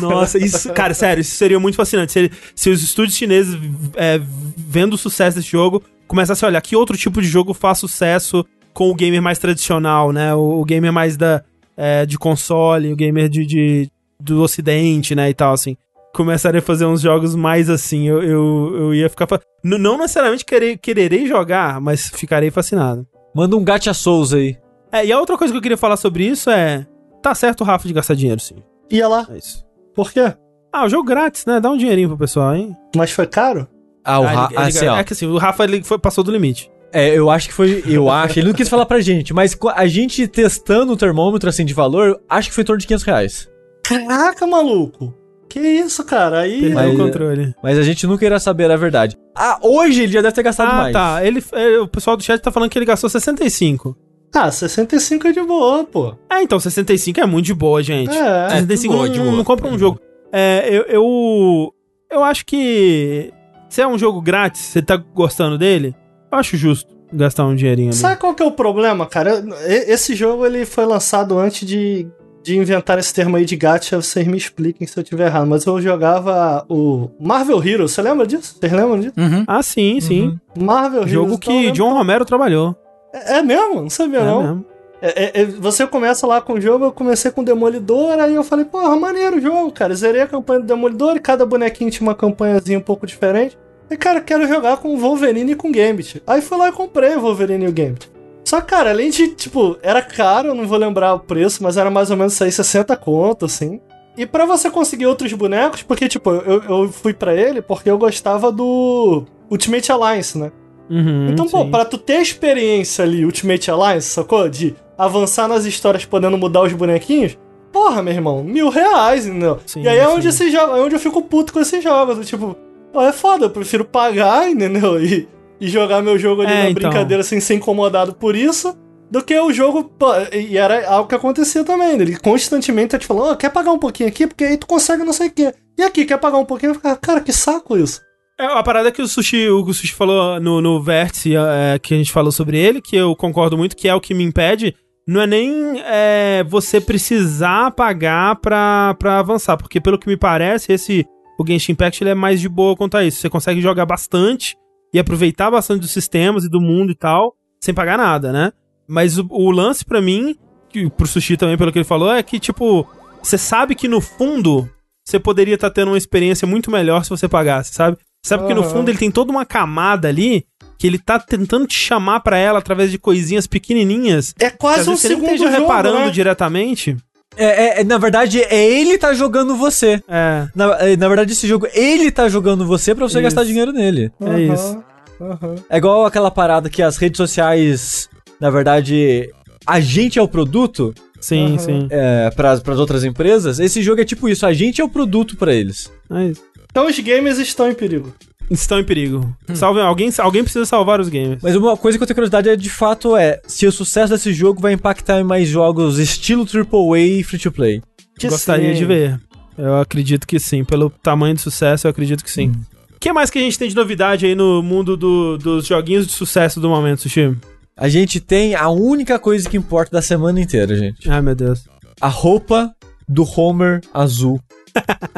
Nossa, isso, cara, sério, isso seria muito fascinante. Se, se os estúdios chineses, é, vendo o sucesso desse jogo, começassem a olhar que outro tipo de jogo faz sucesso com o gamer mais tradicional, né? O, o gamer mais da, é, de console, o gamer de, de- do ocidente, né? E tal, assim. Começarem a fazer uns jogos mais assim, eu, eu, eu ia ficar. não necessariamente querer, quererei jogar, mas ficarei fascinado. Manda um Gacha Souls aí. É, e a outra coisa que eu queria falar sobre isso é. Tá certo o Rafa de gastar dinheiro, sim. Ia lá. É isso. Por quê? Ah, o jogo grátis, né? Dá um dinheirinho pro pessoal, hein? Mas foi caro? Ah, o Ah, Ra ele- ele- assim, é que assim, o Rafa ele foi, passou do limite. É, eu acho que foi. Eu acho. Ele não quis falar pra gente, mas a gente testando o termômetro assim de valor, acho que foi em torno de 500 reais. Caraca, maluco. Que isso, cara? Aí. Perdeu Mas- o controle. Mas a gente nunca irá saber a verdade. Ah, hoje ele já deve ter gastado Ah, mais. tá. Ele, é, o pessoal do chat tá falando que ele gastou 65. Ah, 65 é de boa, pô. Ah, então 65 é muito de boa, gente. É. 65 de boa, não, de boa. não compra um jogo. É, eu, eu. Eu acho que. Se é um jogo grátis, você tá gostando dele, eu acho justo gastar um dinheirinho ali. Sabe qual que é o problema, cara? Esse jogo ele foi lançado antes de, de inventar esse termo aí de gacha. Vocês me expliquem se eu tiver errado. Mas eu jogava o Marvel Heroes. Você lembra disso? Vocês lembram disso? Uhum. Ah, sim, sim. Marvel Heroes. Jogo então eu que lembro- John Romero trabalhou. É, é mesmo? Não sabia, É não. mesmo. É, é, é, você começa lá com o jogo, eu comecei com Demolidor, aí eu falei, porra, maneiro o jogo, cara. Zerei a campanha do Demolidor e cada bonequinho tinha uma campanhazinha um pouco diferente. E, cara, quero jogar com o Wolverine e com o Gambit. Aí fui lá e comprei o Wolverine e o Gambit. Só que, cara, além de, tipo, era caro, eu não vou lembrar o preço, mas era mais ou menos aí, 60 conto, assim. E pra você conseguir outros bonecos, porque, tipo, eu, eu fui pra ele porque eu gostava do Ultimate Alliance, né? Uhum, Então, pô, sim. pra tu ter a experiência ali, Ultimate Alliance, sacou? De avançar nas histórias podendo mudar os bonequinhos, porra, meu irmão, mil reais, entendeu? Sim, e aí é sim. onde, esse jogo, é onde eu fico puto com esses jogos. Tipo, é foda, eu prefiro pagar, entendeu? E, e jogar meu jogo ali É, na então. brincadeira sem ser incomodado por isso. Do que o jogo. E era algo que acontecia também. né? Ele constantemente tá te falando, ó, quer pagar um pouquinho aqui? Porque aí tu consegue não sei o quê. E aqui, quer pagar um pouquinho? Cara, que saco isso. É, a parada que o Sushi, o Sushi falou no, no Vértice, é, que a gente falou sobre ele, que eu concordo muito, que é o que me impede, não é nem é, você precisar pagar pra, pra avançar, porque pelo que me parece, esse, o Genshin Impact, ele é mais de boa quanto a isso. Você consegue jogar bastante e aproveitar bastante dos sistemas e do mundo e tal, sem pagar nada, né? Mas o, o lance pra mim, que, pro Sushi também, pelo que ele falou, é que, tipo, você sabe que no fundo você poderia estar tendo uma experiência muito melhor se você pagasse, sabe? Sabe que no fundo ele tem toda uma camada ali que ele tá tentando te chamar pra ela através de coisinhas pequenininhas. É quase um vezes você nem segundo esteja jogo, reparando né? diretamente. É, é- é, na verdade, é ele tá jogando você. É, Na, é, na verdade, esse jogo, ele tá jogando você pra você Isso. gastar dinheiro nele. é Aham, isso. aham. É igual aquela parada que as redes sociais, na verdade, a gente é o produto Sim, Aham. sim. é, para as outras empresas. Esse jogo é tipo isso, a gente é o produto pra eles. É isso. Então os gamers estão em perigo. Estão em perigo. Salve, alguém, alguém precisa salvar os games. Mas uma coisa que eu tenho curiosidade é, de fato, é se o sucesso desse jogo vai impactar em mais jogos estilo AAA e free-to-play. Gostaria sim. de ver. Eu acredito que sim. Pelo tamanho do sucesso, eu acredito que sim. O que mais que a gente tem de novidade aí no mundo do- dos joguinhos de sucesso do momento, Sushi? A gente tem a única coisa que importa da semana inteira, gente. Ai, meu Deus. A roupa do Homer azul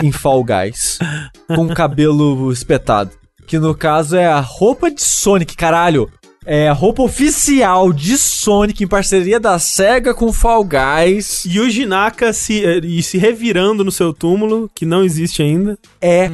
em Fall Guys. Com cabelo espetado. Que no caso é a roupa de Sonic, caralho. É a roupa oficial de Sonic em parceria da SEGA com Fall Guys. Yuji Naka se, eh, e se revirando no seu túmulo, que não existe ainda. É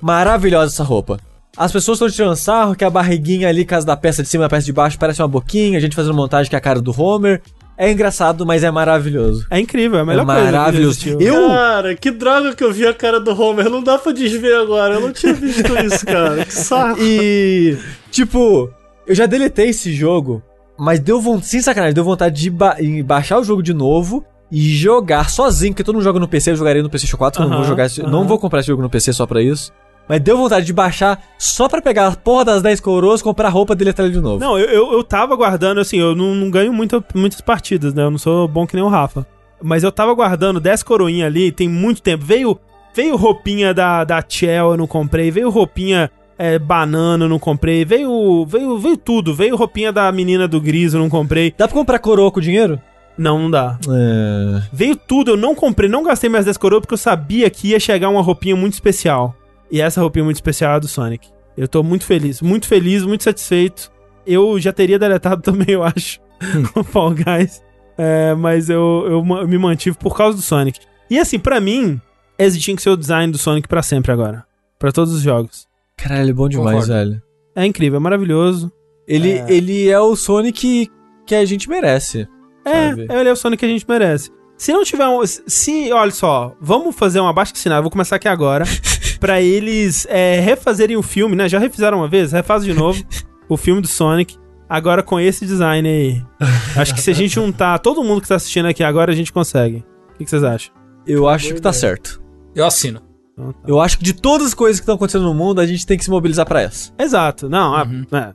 maravilhosa essa roupa. As pessoas estão tirando sarro que a barriguinha ali, caso da peça de cima e da peça de baixo, parece uma boquinha. A gente fazendo montagem que é a cara do Homer. É engraçado, mas é maravilhoso. É incrível, é a melhor É coisa. que maravilhoso. Eu- Cara, que droga que eu vi a cara do Homer. Não dá pra desver agora. Eu não tinha visto isso, cara. Que saco. E, tipo, eu já deletei esse jogo, mas deu vontade, sem sacanagem, deu vontade de ba- baixar o jogo de novo e jogar sozinho, porque todo mundo joga no PC, eu jogaria no PlayStation 4, não Aham, vou jogar, esse- aham. não vou comprar esse jogo no PC só pra isso. Mas deu vontade de baixar só pra pegar a porra das 10 coroas, comprar a roupa e deletar ele de novo. Não, eu, eu, eu tava guardando, assim, eu não, não ganho muita, muitas partidas, né? Eu não sou bom que nem o Rafa. Mas eu tava guardando 10 coroinhas ali tem muito tempo. Veio Veio roupinha da, da Chell, eu não comprei. Veio roupinha é, banana, eu não comprei. Veio, veio, veio tudo. Veio roupinha da menina do Gris, eu não comprei. Dá pra comprar coroa com dinheiro? Não, não dá. É. Veio tudo, eu não comprei, não gastei mais 10 coroas porque eu sabia que ia chegar uma roupinha muito especial. E essa roupinha muito especial é a do Sonic. Eu tô muito feliz, muito feliz, muito satisfeito. Eu já teria deletado também, eu acho, o Fall Guys. É, mas eu, eu me mantive por causa do Sonic. E assim, pra mim, esse tinha que ser o design do Sonic pra sempre agora. Pra todos os jogos. Caralho, é bom demais, Concordo. velho. É incrível, é maravilhoso. Ele É. é. ele é o Sonic que a gente merece. É, Sabe? ele é o Sonic que a gente merece. Se não tiver um. Se, olha só, vamos fazer um abaixo assinado, vou começar aqui agora. pra eles é, refazerem o filme, né? Já refizeram uma vez, refaz de novo o filme do Sonic. Agora com esse design aí. Acho que se a gente juntar todo mundo que tá assistindo aqui agora, a gente consegue. O que, vocês acham? Eu acho que tá certo. Eu assino. Então tá. Eu acho que de todas as coisas que estão acontecendo no mundo, a gente tem que se mobilizar pra essa. Exato. Não, a- Uhum. é,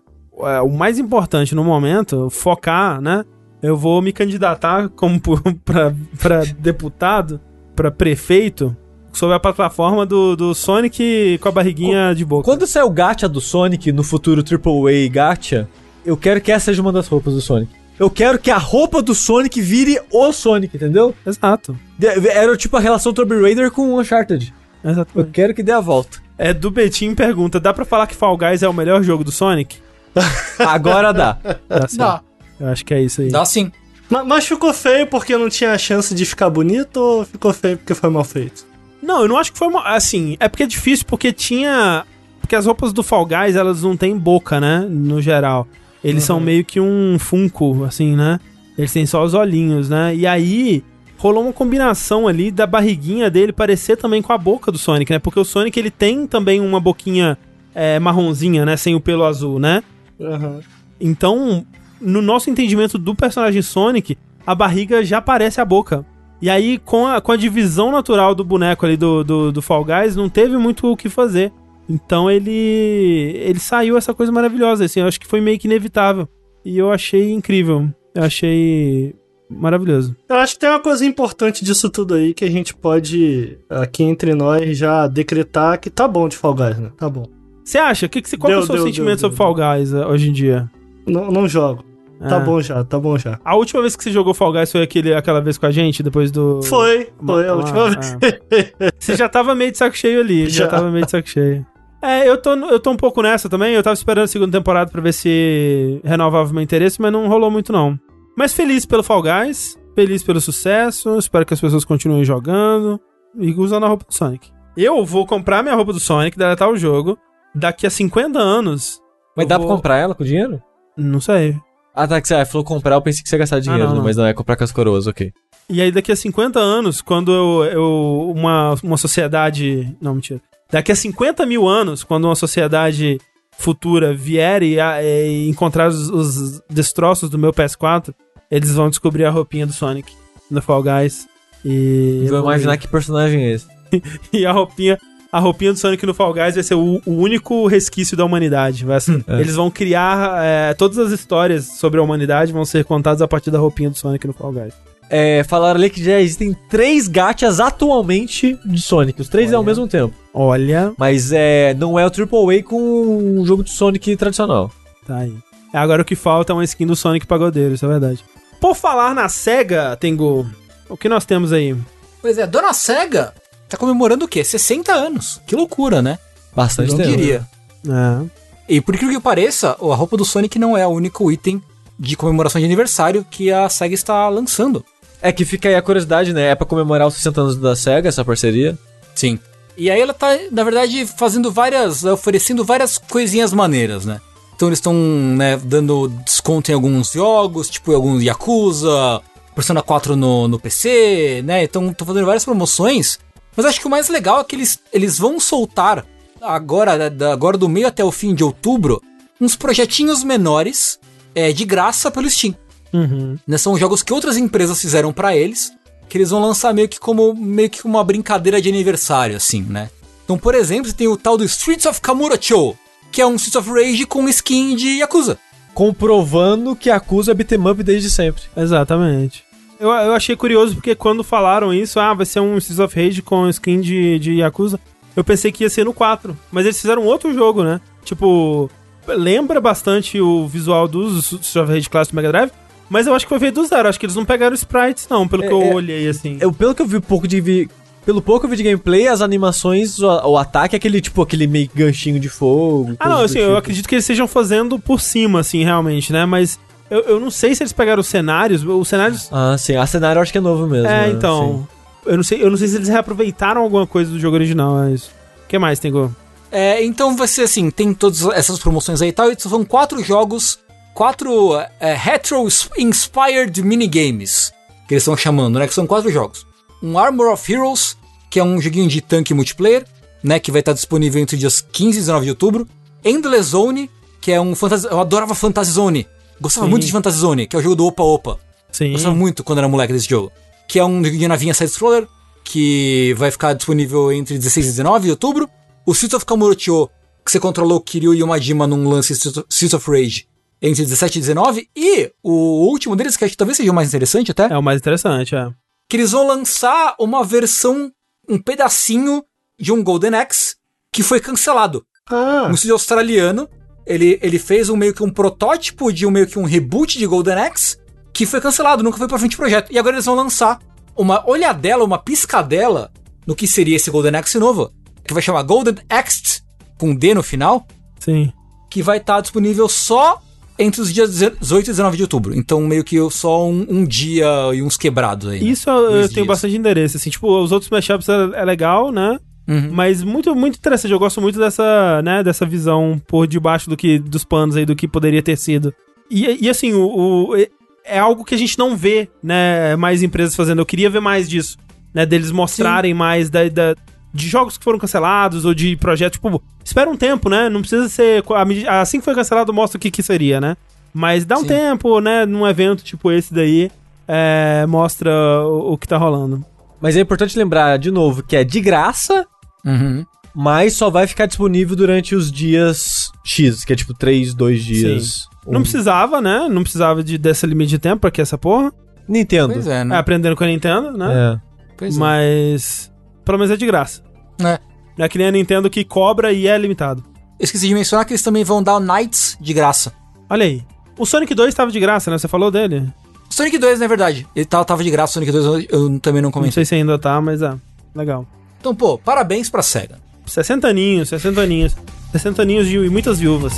é, o mais importante no momento, focar, né? Eu vou me candidatar como pra deputado, pra prefeito, sob a plataforma do, do Sonic com a barriguinha de boca. Quando sair o gacha do Sonic no futuro AAA gacha, eu quero que essa seja uma das roupas do Sonic. Eu quero que a roupa do Sonic vire o Sonic, entendeu? Exato. De- Era tipo a relação Tomb Raider com Uncharted. Eu Exatamente. quero que dê a volta. É do Betim pergunta: dá pra falar que Fall Guys é o melhor jogo do Sonic? Agora dá. Tá certo. Dá. Eu acho que é isso aí. Dá sim. Ma- Mas ficou feio porque não tinha chance de ficar bonito ou ficou feio porque foi mal feito? Não, eu não acho que foi uma. Assim, é porque é difícil, porque tinha. Porque as roupas do Fall Guys, elas não têm boca, né? No geral. Eles são meio que um Funko, assim, né? Eles têm só os olhinhos, né? E aí. Rolou uma combinação ali da barriguinha dele parecer também com a boca do Sonic, né? Porque o Sonic ele tem também uma boquinha é, marronzinha, né? Sem o pelo azul, né? Aham. Então, no nosso entendimento do personagem Sonic, a barriga já parece a boca. E aí, com a, com a divisão natural do boneco ali do, do, do Fall Guys, não teve muito o que fazer. Então ele. ele saiu essa coisa maravilhosa, assim, eu acho que foi meio que inevitável. E eu achei incrível. Eu achei maravilhoso. Eu acho que tem uma coisa importante disso tudo aí que a gente pode, aqui entre nós, já decretar que tá bom de Fall Guys, né? Tá bom. Você acha? Que que, qual que é o Deu, seu deu, sentimento deu, sobre deu. Fall Guys eh, hoje em dia? Não, não jogo. Tá Ah. bom já, tá bom já. A última vez que você jogou Fall Guys foi aquele, aquela vez com a gente, depois do. Foi, foi a Ah, última vez. ah. Você já tava meio de saco cheio ali, já, Já. tava meio de saco cheio. É, eu tô, eu tô um pouco nessa também. Eu tava esperando a segunda temporada pra ver se renovava meu interesse, mas não rolou muito não. Mas feliz pelo Fall Guys, feliz pelo sucesso, espero que as pessoas continuem jogando e usando a roupa do Sonic. Eu vou comprar minha roupa do Sonic, deletar o jogo, daqui a 50 anos. Mas dá vou- pra comprar ela com dinheiro? Não sei. Ah, tá, que você ah, falou comprar, eu pensei que você ia gastar dinheiro, não, não. mas não é comprar com as coroas, ok. E aí, daqui a 50 anos, quando eu, eu- uma, uma sociedade. Não, mentira. Daqui a 50 mil anos, quando uma sociedade futura vier e, e encontrar os, os destroços do meu PS4, eles vão descobrir a roupinha do Sonic no Fall Guys. E. Vou imaginar que personagem é esse. E a roupinha. A roupinha do Sonic no Fall Guys vai ser o, o único resquício da humanidade. Vai ser- É. Eles vão criar. é, todas as histórias sobre a humanidade vão ser contadas a partir da roupinha do Sonic no Fall Guys. É, falaram ali que já existem três gachas atualmente de Sonic, os três é ao Olha. mesmo tempo. Olha. Mas é, não é o AAA com o jogo de Sonic tradicional. Tá aí. Agora o que falta é uma skin do Sonic Pagodeiro, isso é verdade. Por falar na SEGA, Tengu, o que nós temos aí? Pois é, Dona Sega tá comemorando o quê? 60 anos. Que loucura, né? Bastante Não tempo. diria. É. E por incrível que pareça, a roupa do Sonic não é o único item de comemoração de aniversário que a SEGA está lançando. É que fica aí a curiosidade, né? É pra comemorar os 60 anos da SEGA, essa parceria. Sim. E aí ela tá, na verdade, fazendo várias. oferecendo várias coisinhas maneiras, né? Então eles estão, né, dando desconto em alguns jogos, tipo em alguns Yakuza, Persona 4 no, no PC, né? Então estão fazendo várias promoções. Mas acho que o mais legal é que eles, eles vão soltar agora, da- agora do meio até o fim de outubro, uns projetinhos menores é, de graça pelo Steam. Uhum. né? São jogos que outras empresas fizeram pra eles, que eles vão lançar meio que como meio que uma brincadeira de aniversário, assim, né? Então, por exemplo, você tem o tal do Streets of Kamurocho, que é um Streets of Rage com skin de Yakuza. Comprovando que acusa beat'em up desde sempre. Exatamente. Eu, eu achei curioso porque quando falaram isso, ah, vai ser um Streets of Rage com skin de, de Yakuza, eu pensei que ia ser no 4. Mas eles fizeram outro jogo, né? Tipo, lembra bastante o visual dos Streets of Rage Classic Mega Drive, mas eu acho que foi feito do zero. Acho que eles não pegaram sprites, não, pelo É, que eu é, olhei, assim. Eu, pelo que eu vi pouco de vi- pelo pouco que eu vi de gameplay, as animações, o, o ataque é aquele tipo aquele meio ganchinho de fogo. Ah, não, assim, do eu tipo. acredito que eles estejam fazendo por cima, assim, realmente, né? Mas eu, eu não sei se eles pegaram os cenários. Os cenários. Ah, sim, a cenário eu acho que é novo mesmo. é, né? então. Eu não, sei, eu não sei se eles reaproveitaram alguma coisa do jogo original, é isso. O que mais, Tengo? É, então vai ser assim, tem todas essas promoções aí e tal, e são quatro jogos, quatro é, retro-inspired minigames, que eles estão chamando, né, que são quatro jogos. Um Armor of Heroes, que é um joguinho de tanque multiplayer, né, que vai estar disponível entre os dias 15 e 19 de outubro. Endless Zone, que é um fantasy... Eu adorava Fantasy Zone, gostava Sim. muito de Fantasy Zone, que é o jogo do Opa Opa. Sim. Gostava muito quando era moleque desse jogo. Que é um jogo de navinha side-scroller, que vai ficar disponível entre 16 e 19 de outubro. O Streets of Kamurocho, que você controlou Kiryu e o Majima num lance Streets of Rage, entre 17 e 19. E o último deles, que acho que talvez seja o mais interessante até, É o mais interessante, é. que eles vão lançar uma versão, um pedacinho de um Golden Axe que foi cancelado. Ah, Um estúdio australiano, ele, ele fez um meio que um protótipo de um meio que um reboot de Golden Axe que foi cancelado, nunca foi pra frente o projeto. E agora eles vão lançar uma olhadela, uma piscadela no que seria esse Golden Axe novo, que vai chamar Golden Axe com D no final, Sim. que vai estar disponível só entre os dias 18 e 19 de outubro. Então meio que só um, um dia e uns quebrados aí. né? Isso eu, eu tenho bastante interesse, assim, tipo, os outros mashups é, é legal, né? Uhum. Mas muito, muito interessante. Eu gosto muito dessa, né, dessa visão por debaixo do que, dos panos aí, do que poderia ter sido. E, e assim, o, o- é- algo que a gente não vê, né, mais empresas fazendo. Eu queria ver mais disso, né, deles mostrarem mais da, da- de jogos que foram cancelados ou de projetos, tipo, espera um tempo, né, não precisa ser, assim que foi cancelado mostra o que que seria, né. Mas dá um Sim. tempo, né, num evento tipo esse daí, é, mostra o, o que tá rolando. Mas é importante lembrar, de novo, que é de graça, Uhum. mas só vai ficar disponível durante os dias X, que é tipo 3, 2 dias. Não Um- precisava, né? Não precisava de, dessa limite de tempo pra que essa porra. Nintendo. Pois é, É, né? aprendendo com a Nintendo, né? É. Pois é. Mas. Pelo menos é de graça. É. Não é que nem a Nintendo que cobra e é limitado. Eu esqueci de mencionar que eles também vão dar o Knights de graça. Olha aí. O Sonic 2 tava de graça, né? Você falou dele? Sonic 2, na verdade. Ele tava, tava de graça, Sonic 2 eu, eu também não Não comentei. sei se ainda tá, mas é. Legal. Então, pô, parabéns pra SEGA. 60 aninhos, 60 aninhos. 60 aninhos e muitas viúvas.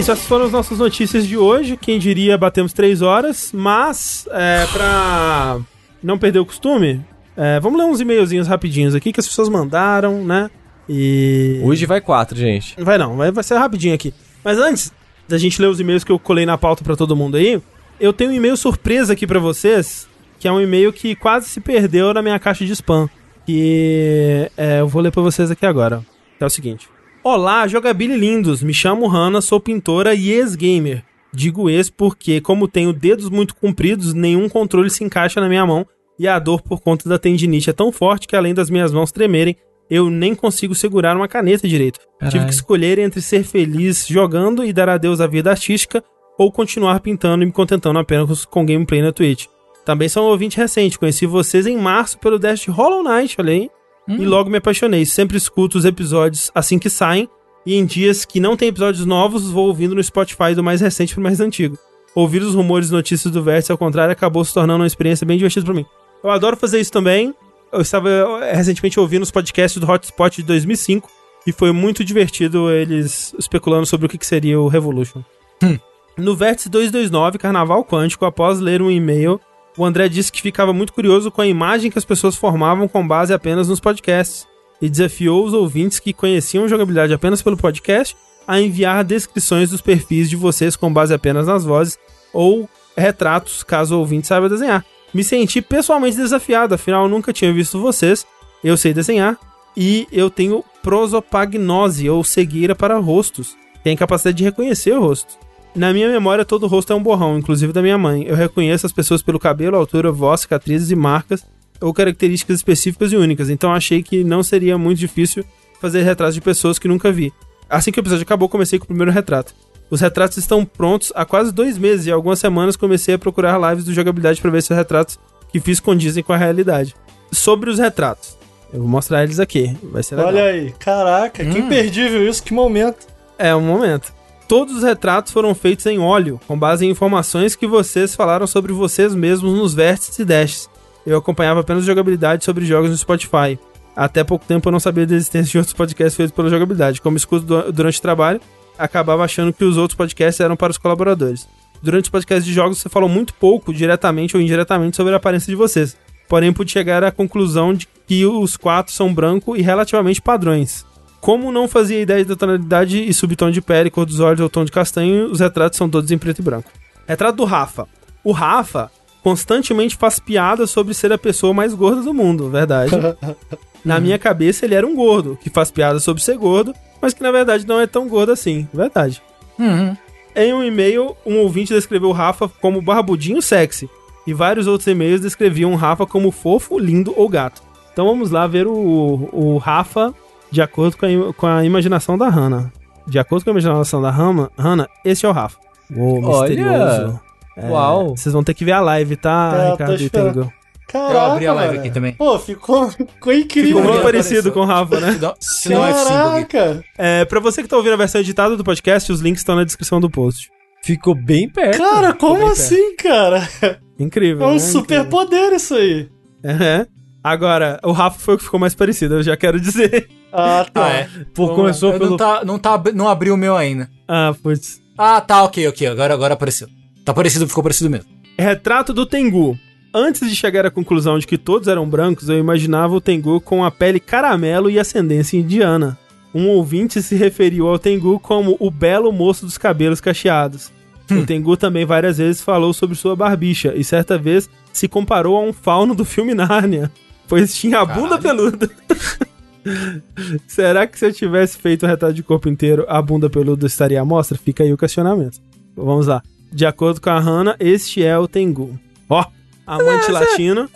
Isso, essas foram as nossas notícias de hoje. Quem diria, batemos três horas. Mas, é, pra não perder o costume, é, vamos ler uns e-mailzinhos rapidinhos aqui que as pessoas mandaram, né? E. Hoje vai 4, gente. Vai não, vai, vai ser rapidinho aqui. Mas antes da gente ler os e-mails que eu colei na pauta pra todo mundo aí, eu tenho um e-mail surpresa aqui pra vocês, que é um e-mail que quase se perdeu na minha caixa de spam. Que é, eu vou ler pra vocês aqui agora. É o seguinte. Olá, jogabili lindos. Me chamo Hanna, sou pintora e ex-gamer. Digo ex porque, como tenho dedos muito compridos, nenhum controle se encaixa na minha mão e a dor por conta da tendinite é tão forte que, além das minhas mãos tremerem, eu nem consigo segurar uma caneta direito. Tive que escolher entre ser feliz jogando e dar adeus à vida artística ou continuar pintando e me contentando apenas com gameplay na Twitch. Também sou um ouvinte recente, conheci vocês em março pelo Dash Hollow Knight, olha aí, e logo me apaixonei. Sempre escuto os episódios assim que saem, e em dias que não tem episódios novos, vou ouvindo no Spotify do mais recente pro mais antigo. Ouvir os rumores e notícias do Vértice, ao contrário, acabou se tornando uma experiência bem divertida pra mim. Eu adoro fazer isso também. Eu estava eh, recentemente ouvindo os podcasts do Hotspot de 2005 e foi muito divertido eles especulando sobre o que seria o Revolution. No Vértice 229, Carnaval Quântico, após ler um e-mail, o André disse que ficava muito curioso com a imagem que as pessoas formavam com base apenas nos podcasts e desafiou os ouvintes que conheciam jogabilidade apenas pelo podcast a enviar descrições dos perfis de vocês com base apenas nas vozes ou retratos, caso o ouvinte saiba desenhar. Me senti pessoalmente desafiado, afinal nunca tinha visto vocês, eu sei desenhar, e eu tenho prosopagnose, ou cegueira para rostos. Tenho capacidade de reconhecer o rosto. Na minha memória, todo rosto é um borrão, inclusive da minha mãe. Eu reconheço as pessoas pelo cabelo, altura, voz, cicatrizes e marcas, ou características específicas e únicas, então achei que não seria muito difícil fazer retratos de pessoas que nunca vi. Assim que o episódio acabou, comecei com o primeiro retrato. Os retratos estão prontos há quase dois meses e algumas semanas comecei a procurar lives do jogabilidade para ver se os retratos que fiz condizem com a realidade. Sobre os retratos, eu vou mostrar eles aqui, vai ser legal. Olha aí, caraca, que imperdível isso, que momento. É um momento. Todos os retratos foram feitos em óleo, com base em informações que vocês falaram sobre vocês mesmos nos vértices e dashes. Eu acompanhava apenas jogabilidade sobre jogos no Spotify. Até pouco tempo eu não sabia da existência de outros podcasts feitos pela jogabilidade. Como escuto du- durante o trabalho, acabava achando que os outros podcasts eram para os colaboradores. Durante os podcasts de jogos, você falou muito pouco, diretamente ou indiretamente, sobre a aparência de vocês. Porém, pude chegar à conclusão de que os quatro são branco e relativamente padrões. Como não fazia ideia da tonalidade e subtom de pele, cor dos olhos ou tom de castanho, os retratos são todos em preto e branco. Retrato do Rafa. O Rafa constantemente faz piadas sobre ser a pessoa mais gorda do mundo, verdade. Na minha cabeça, ele era um gordo, que faz piadas sobre ser gordo, mas que na verdade não é tão gordo assim, verdade. Uhum. Em um e-mail, um ouvinte descreveu o Rafa como barbudinho sexy, e vários outros e-mails descreviam o Rafa como fofo, lindo ou gato. Então vamos lá ver o, o Rafa de acordo com a, com a imaginação da Hannah. De acordo com a imaginação da Hannah, Hannah esse é o Rafa. O Olha! misterioso. É, Uau. Vocês vão ter que ver a live, tá, É, tô Ricardo e? Caraca, Eu abri a live mano. aqui também. Pô, ficou, ficou incrível. Ficou muito parecido apareceu. com o Rafa, né? Se não- Se é F5 aqui. Caraca, É, pra você que tá ouvindo a versão editada do podcast, os links estão na descrição do post. Ficou bem perto. cara, como assim, cara? Incrível. É um né? super poder isso aí. É. Agora, o Rafa foi o que ficou mais parecido, eu já quero dizer. Ah, tá. Ah, é. Pô, Vamos começou pelo. não, tá, não, tá, não abriu o meu ainda. Ah, putz. Ah, tá, ok, ok. Agora, agora apareceu. Tá parecido, ficou parecido mesmo. Retrato do Tengu. Antes de chegar à conclusão de que todos eram brancos, eu imaginava o Tengu com a pele caramelo e ascendência indiana. Um ouvinte se referiu ao Tengu como o belo moço dos cabelos cacheados. O Tengu também várias vezes falou sobre sua barbicha e certa vez se comparou a um fauno do filme Nárnia, pois tinha a bunda peluda. Será que se eu tivesse feito o retrato de corpo inteiro, a bunda peluda estaria à mostra? Fica aí o questionamento. Vamos lá. De acordo com a Hannah, este é o Tengu. Ó, amante latino.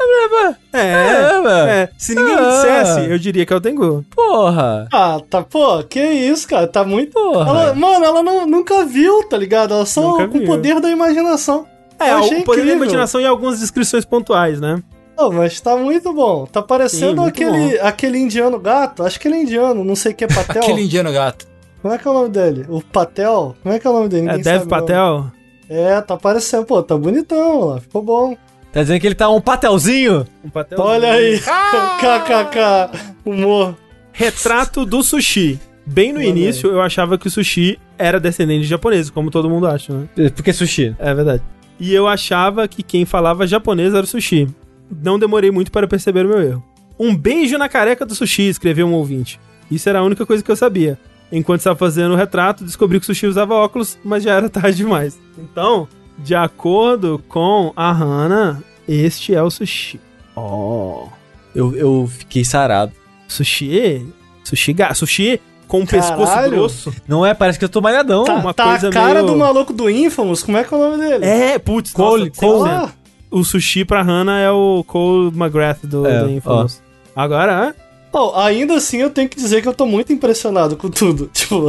É, é. Se ninguém Ah. dissesse, eu diria que é o Tengu. Porra! Ah, tá, pô, que isso, cara, tá muito... Porra! Ela, mano, ela não- nunca viu, tá ligado? Ela só Nunca com o poder da imaginação. É, Eu o poder da imaginação e algumas descrições pontuais, né? Pô, mas tá muito bom. Tá parecendo Sim, aquele, aquele indiano gato. Acho que ele é indiano, não sei o que é Patel. Aquele indiano gato. Como é que é o nome dele? O Patel? Como é que é o nome dele? É Ninguém Dev o nome. Patel. É, tá parecendo. Pô, tá bonitão, ó. Ficou bom. Tá dizendo que ele tá um patelzinho? Um patel Olha aí. KKK. Humor. Retrato do sushi. Bem no Olha início, eu achava que o sushi era descendente de japonês, como todo mundo acha, né? Porque sushi. É verdade. E eu achava que quem falava japonês era o sushi. Não demorei muito para perceber o meu erro. Um beijo na careca do sushi, escreveu um ouvinte. Isso era a única coisa que eu sabia. Enquanto estava fazendo o retrato, descobri que o sushi usava óculos, mas já era tarde demais. Então, de acordo com a Hannah, este é o sushi. Oh. Eu, eu fiquei sarado. Sushi? Sushi, ga- sushi com um pescoço grosso. Não é? Parece que eu tô malhadão. Tá, uma tá coisa a cara meio- do maluco do Infamous. Como é que é o nome dele? É, putz, Cole- nossa, Cole. 100%. O sushi pra Hannah é o Cole McGrath do, É, do Infamous. Agora, é? Pô, ainda assim eu tenho que dizer que eu tô muito impressionado com tudo. Tipo,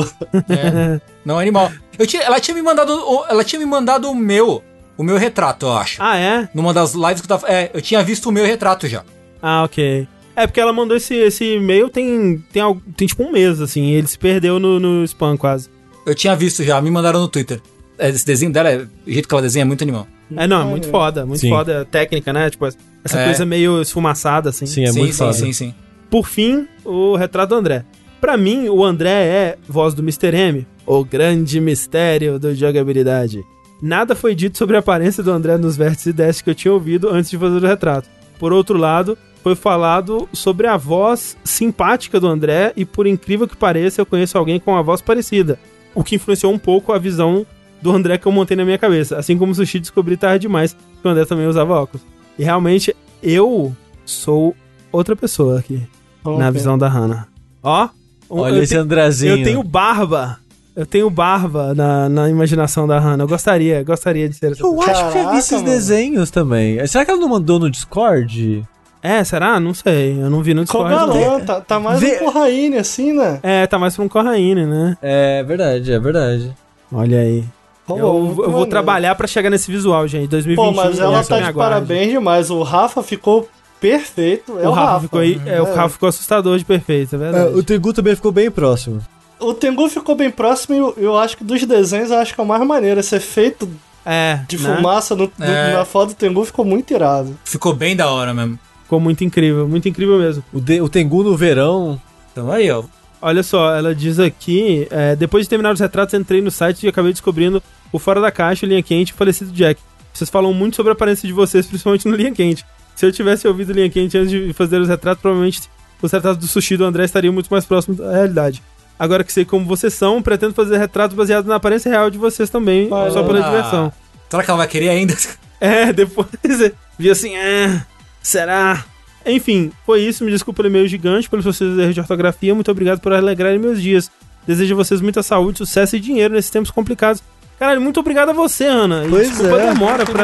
É. Não, animal. Eu tinha, ela tinha me mandado. o- Ela tinha me mandado o meu. O meu retrato, eu acho. Ah, é? Numa das lives que eu tava. É, eu tinha visto o meu retrato já. Ah, ok. É porque ela mandou esse, esse e-mail tem, tem, al- tem tipo um mês, assim. e Ele se perdeu no, no spam quase. Eu tinha visto já, me mandaram no Twitter. É, Esse desenho dela, é- o jeito que ela desenha é muito animal. É, não, é muito foda, muito Sim. foda. a Técnica, né? Tipo, essa É. coisa meio esfumaçada, assim. Sim, é sim, muito sim, foda. sim, sim. Por fim, o retrato do André. Pra mim, o André é voz do Mr. M, o grande mistério do jogabilidade. Nada foi dito sobre a aparência do André nos vértices e desks que eu tinha ouvido antes de fazer o retrato. Por outro lado, foi falado sobre a voz simpática do André e, por incrível que pareça, eu conheço alguém com uma voz parecida, o que influenciou um pouco a visão do André que eu montei na minha cabeça. Assim como o Sushi descobri tarde demais que o André também usava óculos. E realmente, eu sou outra pessoa aqui, na visão da Hannah. Ó, um- Olha eu, esse te- Andrezinho. eu tenho barba. Eu tenho barba na, na imaginação da Hannah. Eu gostaria, gostaria de ser essa Eu acho que eu vi esses mano. desenhos também. Será que ela não mandou no Discord? É, será? Não sei. Eu não vi no Discord. não. Tá, tá mais Vê- um Corraine, assim, né? É, tá mais pra um Corraine, né? É verdade, é verdade. Olha aí. Eu, muito eu vou trabalhar pra chegar nesse visual, gente. 2021. Pô, mas ela tá me de aguarde. parabéns demais. O Rafa ficou perfeito. É o, Rafa, ficou aí, é, o Rafa ficou assustador de perfeito, é verdade. o Tengu também ficou bem próximo. O Tengu ficou bem próximo e eu, eu acho que dos desenhos eu acho que é o mais maneiro. Esse efeito É, de né? fumaça no- É. na foto do Tengu ficou muito irado. Ficou bem da hora mesmo. Ficou muito incrível, muito incrível mesmo. O, de- o Tengu no verão. Então aí, ó. Olha só, ela diz aqui: é, depois de terminar os retratos, entrei no site e acabei descobrindo o Fora da Caixa, o Linha Quente e o falecido Jack. Vocês falam muito sobre a aparência de vocês, principalmente no Linha Quente. Se eu tivesse ouvido Linha Quente antes de fazer os retratos, provavelmente os retratos do sushi do André estariam muito mais próximos da realidade. Agora que sei como vocês são, pretendo fazer retratos baseados na aparência real de vocês também, Olha só pela diversão. Será que ela vai querer ainda? É, depois vi assim, é, será? Enfim, foi isso. Me desculpa pelo e-mail gigante, pelos seus erros de ortografia. Muito obrigado por alegrarem meus dias. Desejo a vocês muita saúde, sucesso e dinheiro nesses tempos complicados. Caralho, muito obrigado a você, Ana. E Pois desculpa é. a demora pra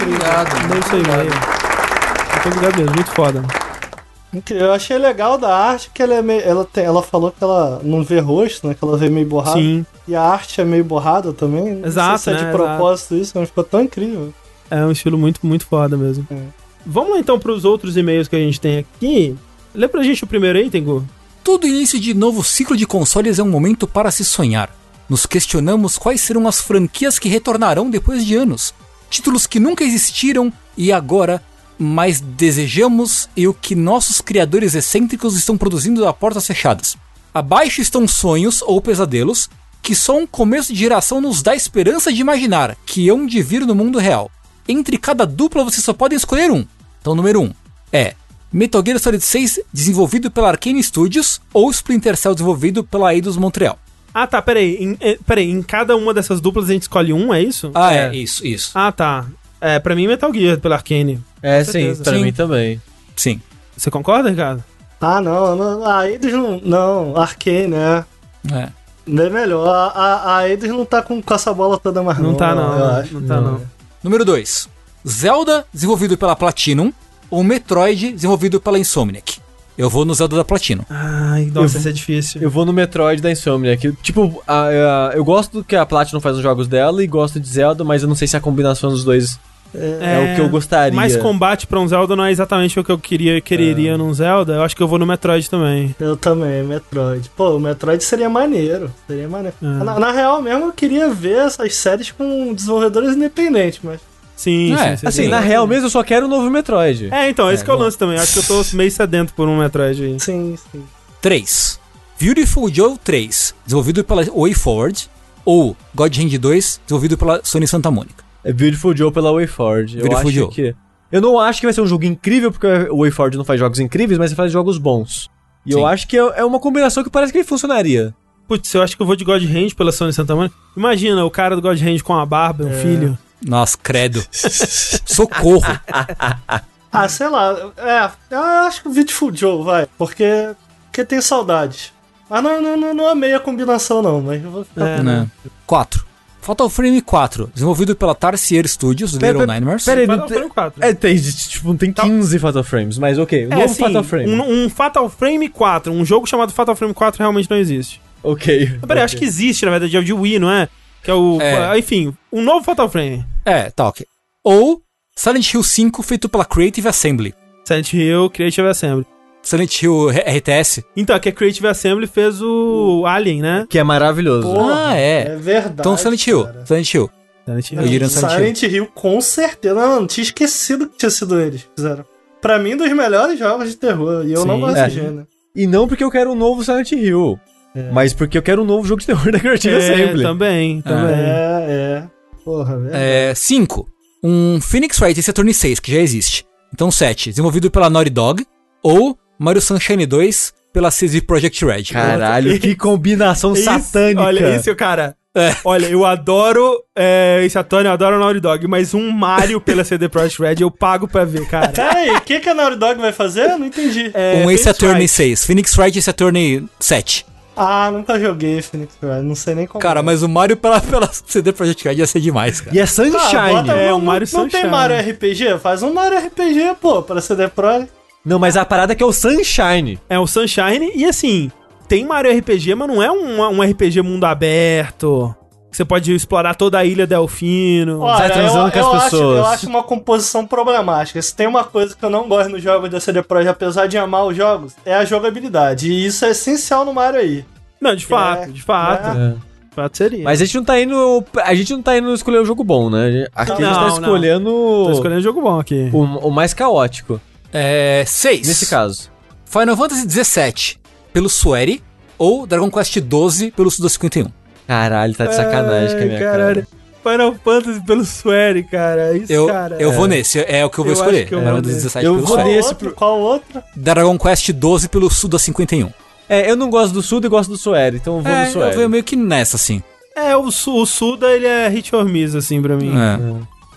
Obrigado. ler seu e-mail. Muito obrigado mesmo, muito foda. Eu achei legal da arte que ela é meio. Ela, tem, ela falou que ela não vê rosto, né? Que ela vê meio borrada. Sim, E a arte é meio borrada também. Não Exato, sei se é né? de propósito isso, mas ficou tão incrível. é um estilo muito, muito foda mesmo. É. Vamos lá então pros outros e-mails que a gente tem aqui. Lê pra gente o primeiro aí, Tengu. Todo início de novo ciclo de consoles é um momento para se sonhar. Nos questionamos quais serão as franquias que retornarão depois de anos. Títulos que nunca existiram e agora mais desejamos e o que nossos criadores excêntricos estão produzindo a portas fechadas. Abaixo estão sonhos ou pesadelos que só um começo de geração nos dá esperança de imaginar que hão de vir no mundo real. Entre cada dupla você só pode escolher um. Então, número 1 um é Metal Gear Solid 6 desenvolvido pela Arkane Studios ou Splinter Cell desenvolvido pela Eidos Montreal. Ah, tá, peraí. Em, eh, peraí, em cada uma dessas duplas a gente escolhe um, é isso? Ah, é, isso, isso. Ah, tá. É, pra mim Metal Gear pela Arkane. É, sim, pra Sim. mim também. Sim. Você concorda, Ricardo? Ah, não, não. A Eidos não. Não, Arcane, né? É. Não é melhor. A, a, a Eidos não tá com, com essa bola toda mais Não, tá, não. eu acho. Não tá, não. Número 2. Zelda desenvolvido pela Platinum ou Metroid desenvolvido pela Insomniac. Eu vou no Zelda da Platinum. Ai, Eu nossa, vou- isso é difícil. Eu vou no Metroid da Insomniac. Tipo, a- a- eu gosto do que a Platinum faz nos jogos dela e gosto de Zelda, mas eu não sei se a combinação dos dois é, o que eu gostaria. Mais combate pra um Zelda não é exatamente o que eu queria, quereria É. num Zelda. Eu acho que eu vou no Metroid também. Eu também, Metroid. Pô, o Metroid seria maneiro. Seria maneiro. É. Na, na real mesmo, eu queria ver essas séries com desenvolvedores independentes, mas. Sim, É, sim, sim. Assim, sim. na real mesmo, eu só quero o novo Metroid. É, então, esse É, que é o lance também. Eu Acho que eu tô meio sedento por um Metroid aí. Sim, sim. 3. Beautiful Joe 3, desenvolvido pela WayForward, ou God Hand 2, desenvolvido pela Sony Santa Mônica. É Beautiful Joe pela WayForward. Eu Beautiful acho Joe. que... Eu não acho que vai ser um jogo incrível, porque o WayForward não faz jogos incríveis, mas ele faz jogos bons. E Sim. eu acho que é é uma combinação que parece que funcionaria. Putz, eu acho que eu vou de God Hand pela Sony Santa Mônica. Imagina o cara do God Hand com a barba, um filho. Nossa, credo. Socorro. Ah, sei lá. É, eu acho que o Beautiful Joe vai. Porque. Porque tem saudades. Mas não, não, não, não amei a combinação, não. Mas eu vou ficar. É, né? 4. Fatal Frame 4, desenvolvido pela Tarsier Studios, do Pera- Little pera- Nightmares. pera aí, Fatal Frame 4. É, tem, tipo, tem 15 Fatal Frames, mas ok. O É, novo sim, Fatal Frame. Um, um Fatal Frame 4, um jogo chamado Fatal Frame 4 realmente não existe. Ok. Peraí, acho que existe, na verdade, é o de Wii, não é? Que é o. É. Enfim, um novo Fatal Frame. É, tá ok. Ou Silent Hill 5, feito pela Creative Assembly. Silent Hill, Creative Assembly. Silent Hill RTS. Então, aqui a Creative Assembly fez o Alien, né? Que é maravilhoso. Ah, é. É verdade. Então Silent Hill. cara. Silent Hill. Silent Hill. Eu diria Silent Hill. Silent Hill, com certeza. Não, não tinha esquecido que tinha sido eles que fizeram. Pra mim, dos melhores jogos de terror. E eu não Sim, gosto é. de gênero. E não porque eu quero um novo Silent Hill, É. mas porque eu quero um novo jogo de terror da Creative É, Assembly. também, também. É, é. Porra, velho. É, 5. Um Phoenix Wright Saturn 6, que já existe. Então 7. Desenvolvido pela Naughty Dog. Ou Mario Sunshine 2 pela CD Projekt Red. Caralho, que combinação Isso, satânica. Olha isso, cara. Olha, eu adoro é, esse Atônio, eu adoro a Naughty Dog, mas um Mario pela CD Projekt Red eu pago pra ver, cara. Peraí, o que, que a Naughty Dog vai fazer? Eu não entendi. É, um Ace Attorney Wright. 6. Phoenix Wright e Ace Attorney 7. Ah, nunca joguei Phoenix Wright, não sei nem como. Cara, é. mas o Mario pela, pela CD Projekt Red ia ser demais, cara. E é Sunshine. Ah, bota- é, não, o Mario não, não tem Sunshine. Mario RPG? Faz um Mario RPG, pô, pra CD Projekt. Não, mas a parada é que é o Sunshine. É o Sunshine, e assim, tem Mario RPG, mas não é um, um RPG mundo aberto. Você pode explorar toda a ilha Delfino. Olha, transando eu, com as eu Acho, pessoas. eu acho uma composição problemática. Se tem uma coisa que eu não gosto nos jogos da CD Projekt, apesar de amar os jogos, é a jogabilidade. E isso é essencial no Mario aí. Não, de fato, de fato. É. De fato seria. Mas a gente não tá indo. A gente não tá indo escolher o jogo bom, né? Aqui a gente Não, tá não. escolhendo Tô escolhendo um jogo bom aqui. o, o mais caótico. É. 6. Nesse caso. Final Fantasy XVII pelo Sueri ou Dragon Quest XII pelo Suda 51. Caralho, tá de sacanagem com a minha caralho. Final Fantasy pelo Swery, cara. Isso, Eu, cara. eu vou nesse, é o que eu vou Eu escolher. acho que eu Final vou Fantasy nesse. XVII Eu pelo vou Sueri. nesse. Qual outro? Qual outro? Dragon Quest XII pelo Suda 51. É, eu não gosto do Suda e gosto do Sueri, então eu vou É, no Sueri. eu venho meio que nessa, assim. É, o, Su- o Suda, ele é hit or miss, assim, pra mim.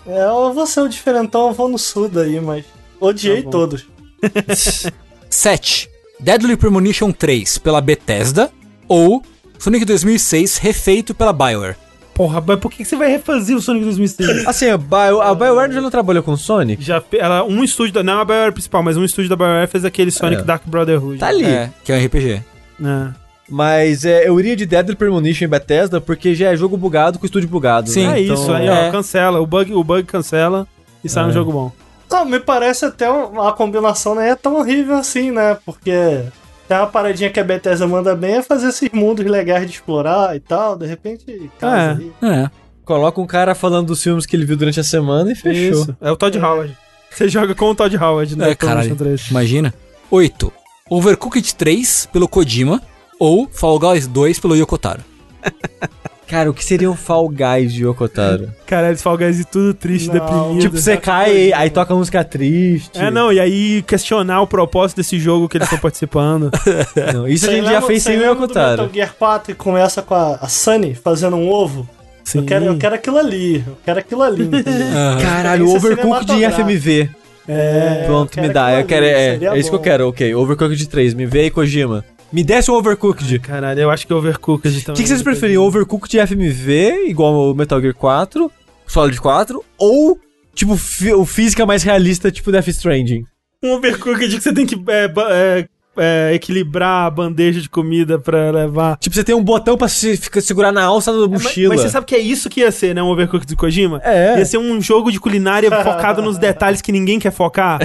É. É, eu vou ser o diferentão, eu vou no sul daí, mas odiei Tá todos. 7. Deadly Premonition 3 pela Bethesda ou Sonic 2006 refeito pela BioWare. Porra, mas por que você vai refazer o Sonic 2006? Assim, a, Bio, a BioWare já não trabalhou com o Sonic? Já ela, um estúdio, da, não a BioWare principal, mas um estúdio da BioWare fez aquele Sonic É. Dark Brotherhood. Tá ali. É, que é um RPG. É. Mas é, eu iria de Deadly Premonition em Bethesda porque já é jogo bugado com estúdio bugado. Sim. né? é Então, isso, aí, é. ó, cancela. O bug, o bug cancela e sai um É. jogo bom. Não, me parece até um- a combinação não é tão horrível assim, né? Porque tem uma paradinha que a Bethesda manda bem é fazer esses mundos legais de explorar e tal. De repente, casa É. aí. É. Coloca um cara falando dos filmes que ele viu durante a semana e fechou. Isso. É o Todd Howard. Você joga com o Todd Howard no É, caralho. 3. Imagina. 8. Overcooked 3 pelo Kojima ou Fall Guys 2 pelo Yokotaro. Cara, o que seria um Fall Guys de Yokotaro? Caralho, Fall Guys e tudo triste, Não. deprimido. tipo, você cai, aí toca música triste. É, não, e aí questionar o propósito desse jogo que eles estão participando. Não, isso a gente já fez sem o Yokotaro. Metal Gear 4 e começa com a, a Sunny fazendo um ovo. Sim. Eu quero, eu quero aquilo ali. Eu quero aquilo ali. entendeu? Caralho, é Overcooked em cinematográfico. FMV. É, Pronto, me dá. Eu quero, é, seria é isso que eu quero, ok. Overcooked 3, me vê aí, Kojima. Me desce um Overcooked. Caralho, eu acho que Overcooked O também. que, que vocês preferem? Overcooked FMV, igual o Metal Gear 4, Solid 4, ou, tipo, o física mais realista, tipo Death Stranding? Um Overcooked que você tem que é, é, é, equilibrar a bandeja de comida pra levar. Tipo, você tem um botão pra se, fica- segurar na alça da Mas, mochila. mas você sabe que é isso que ia ser, né? Um Overcooked do Kojima? É. Ia ser um jogo de culinária focado nos detalhes que ninguém quer focar.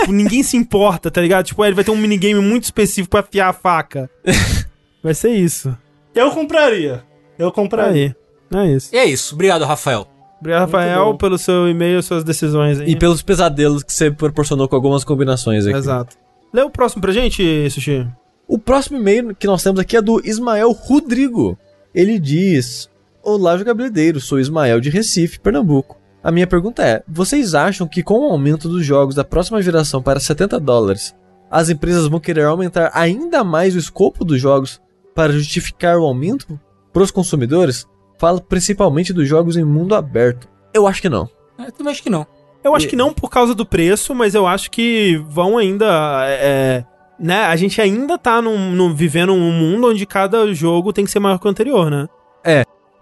Tipo, ninguém se importa, tá ligado? Tipo, ele vai ter um minigame muito específico pra afiar a faca. Vai ser isso. Eu compraria. Eu compraria. Aí. É isso. E é isso. Obrigado, Rafael. Obrigado, Rafael, pelo seu e-mail e suas decisões aí. E pelos pesadelos que você proporcionou com algumas combinações aqui. Exato. Lê o próximo pra gente, Sushi. O próximo e-mail que nós temos aqui é do Ismael Rodrigo. Ele diz: Olá, jogabilideiros, sou Ismael de Recife, Pernambuco. A minha pergunta é: vocês acham que com o aumento dos jogos da próxima geração para 70 dólares, as empresas vão querer aumentar ainda mais o escopo dos jogos para justificar o aumento para os consumidores? Falo principalmente dos jogos em mundo aberto. Eu acho que não. Eu também acho que não. Eu acho que não por causa do preço, mas eu acho que vão ainda. é, né? A gente ainda tá num, num- vivendo um mundo onde cada jogo tem que ser maior que o anterior, né?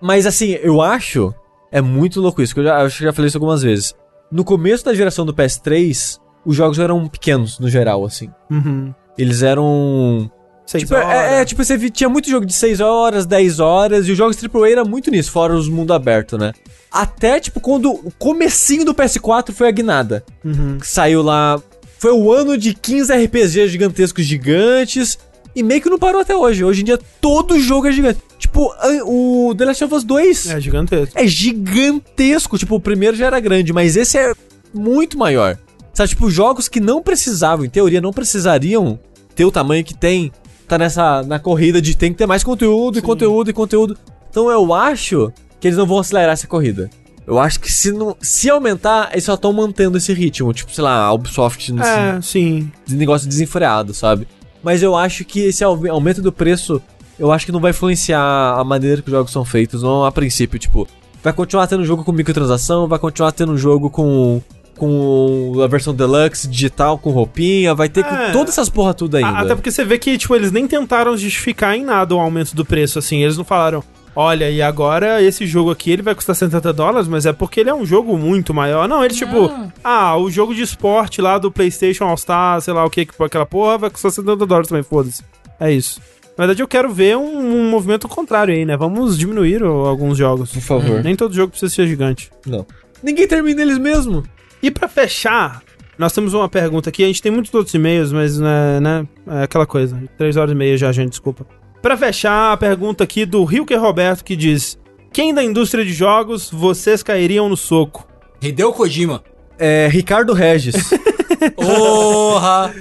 Mas assim, eu acho. É muito louco isso, que eu já, acho que eu já falei isso algumas vezes. No começo da geração do PS3, os jogos eram pequenos, no geral, assim. Uhum. Eles eram. Seis Tipo, é, é, tipo, você tinha muito jogo de 6 horas, 10 horas, e os jogos AAA era muito nisso, fora os mundo aberto, né? Até, tipo, quando o comecinho do PS4 foi a guinada. Uhum. Saiu lá. Foi o ano de 15 RPGs gigantescos gigantes. E meio que não parou até hoje. Hoje em dia todo jogo é gigante. Tipo, o The Last of Us 2 É gigantesco. é gigantesco. Tipo, o primeiro já era grande, mas esse é muito maior. Sabe, tipo, jogos que não precisavam, em teoria, não precisariam ter o tamanho que tem, tá nessa na corrida de tem que ter mais conteúdo e Sim. conteúdo e conteúdo. Então eu acho que eles não vão acelerar essa corrida. Eu acho que se não se aumentar, eles só estão mantendo esse ritmo, tipo, sei lá, a Ubisoft nesse É, sim. negócio desenfreado, sabe? Mas eu acho que esse au- aumento do preço eu acho que não vai influenciar a maneira que os jogos são feitos, não a princípio, tipo, vai continuar tendo jogo com microtransação, vai continuar tendo jogo com com a versão deluxe digital com roupinha, vai ter É. com todas essas porra tudo ainda. Até porque você vê que, tipo, eles nem tentaram justificar em nada o aumento do preço, assim. Eles não falaram, olha, e agora esse jogo aqui ele vai custar 70 dólares, mas é porque ele é um jogo muito maior. Não, eles, tipo, ah, o jogo de esporte lá do PlayStation All-Star, sei lá o que, que aquela porra, vai custar 70 dólares também, foda-se. É isso. Na verdade, eu quero ver um, um movimento contrário aí, né? Vamos diminuir o- alguns jogos. Por favor. Nem todo jogo precisa ser gigante. Não. Ninguém termina eles mesmo. E pra fechar, nós temos uma pergunta aqui. A gente tem muitos outros e-mails, mas né, né, é aquela coisa. Três horas e meia já, gente, desculpa. Pra fechar, a pergunta aqui do Rilke Roberto que diz: Quem da indústria de jogos vocês cairiam no soco? Hideo Kojima. É Ricardo Regis. Porra!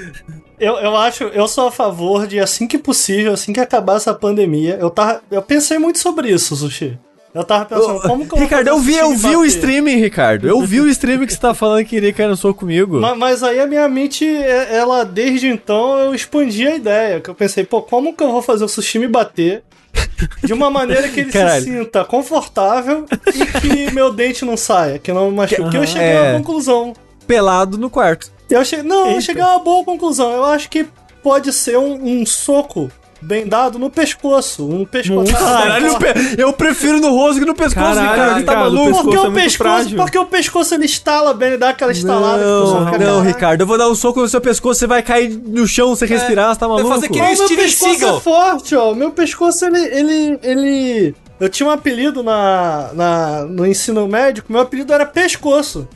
Eu, eu acho, eu sou a favor de assim que possível, assim que acabar essa pandemia. Eu tava, eu pensei muito sobre isso, Sushi. Eu tava pensando, como que eu vou Ricardo, fazer eu o vi, eu vi o streaming, Ricardo. Eu vi o streaming que você tá falando que queria cair no soco comigo. Ma- Mas, aí a minha mente, é- ela, desde então, eu expandi a ideia. Que eu pensei, pô, como que eu vou fazer o sushi me bater de uma maneira que ele Caralho. se sinta confortável e que meu dente não saia, que não machuque. Que eu cheguei a É. uma conclusão. Pelado no quarto. Eu che... Não, eu Eita. cheguei a uma boa conclusão. Eu acho que pode ser um, um soco bem dado no pescoço. Um pescoço. Caralho, eu, pe- eu prefiro no rosto que no pescoço, Caralho, Ricardo. Você tá Ricardo, maluco? Porque pescoço é o muito pescoço, porque o pescoço ele estala bem, ele dá aquela estalada. Não, não, "Caraca". Ricardo, eu vou dar um soco no seu pescoço, você vai cair no chão sem respirar, você tá maluco? fazer que Mas nem meu pescoço Seagal. é forte, ó. Meu pescoço, ele, ele, ele... Eu tinha um apelido na, na, no ensino médico, meu apelido era pescoço.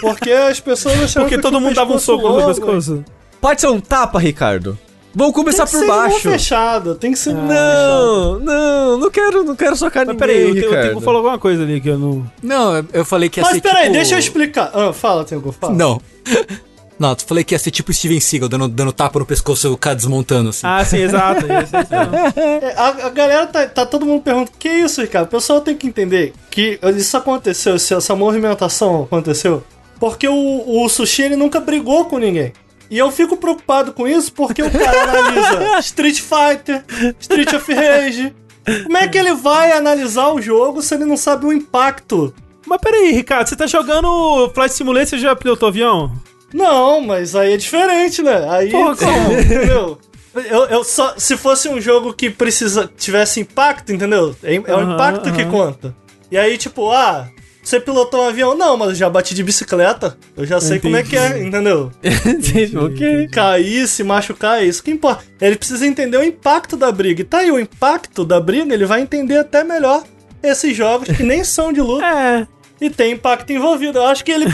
Porque as pessoas achavam Porque todo mundo dava um soco no pescoço. Pode ser um tapa, Ricardo. Vamos Tem começar que por ser de mão baixo. fechada, tem que ser Não, não, não quero, não quero socar Mas ninguém, peraí, o Tengu- falou alguma coisa ali que eu não. Não, eu- falei que ia Mas ser peraí, tipo... deixa eu explicar. Ah, fala, Tengu, fala. Não. Não, tu falei que ia ser tipo Steven Seagal, dando, dando tapa no pescoço e o cara desmontando, assim. Ah, sim, exato. Isso. É, a, a galera tá, tá todo mundo perguntando, que isso, Ricardo? O pessoal tem que entender que isso aconteceu, essa movimentação aconteceu, porque o, o Sushi ele nunca brigou com ninguém. E eu fico preocupado com isso porque o cara analisa Street Fighter, Street of Rage. Como é que ele vai analisar o jogo se ele não sabe o impacto? Mas peraí, Ricardo, você tá jogando Flight Simulator, você já pilotou avião? Não, mas aí é diferente, né? Aí, Porra, como? entendeu? Eu, eu só, se fosse um jogo que precisa tivesse impacto, entendeu? É, é o impacto que aham. conta. E aí, tipo, ah, você pilotou um avião? Não, mas eu já bati de bicicleta. Eu já sei como é que é, entendeu? Entendi, ok. Cair, se machucar, é isso que importa. Ele precisa entender o impacto da briga. E tá aí, o impacto da briga, ele vai entender até melhor esses jogos que nem são de luta É. e tem impacto envolvido. Eu acho que ele.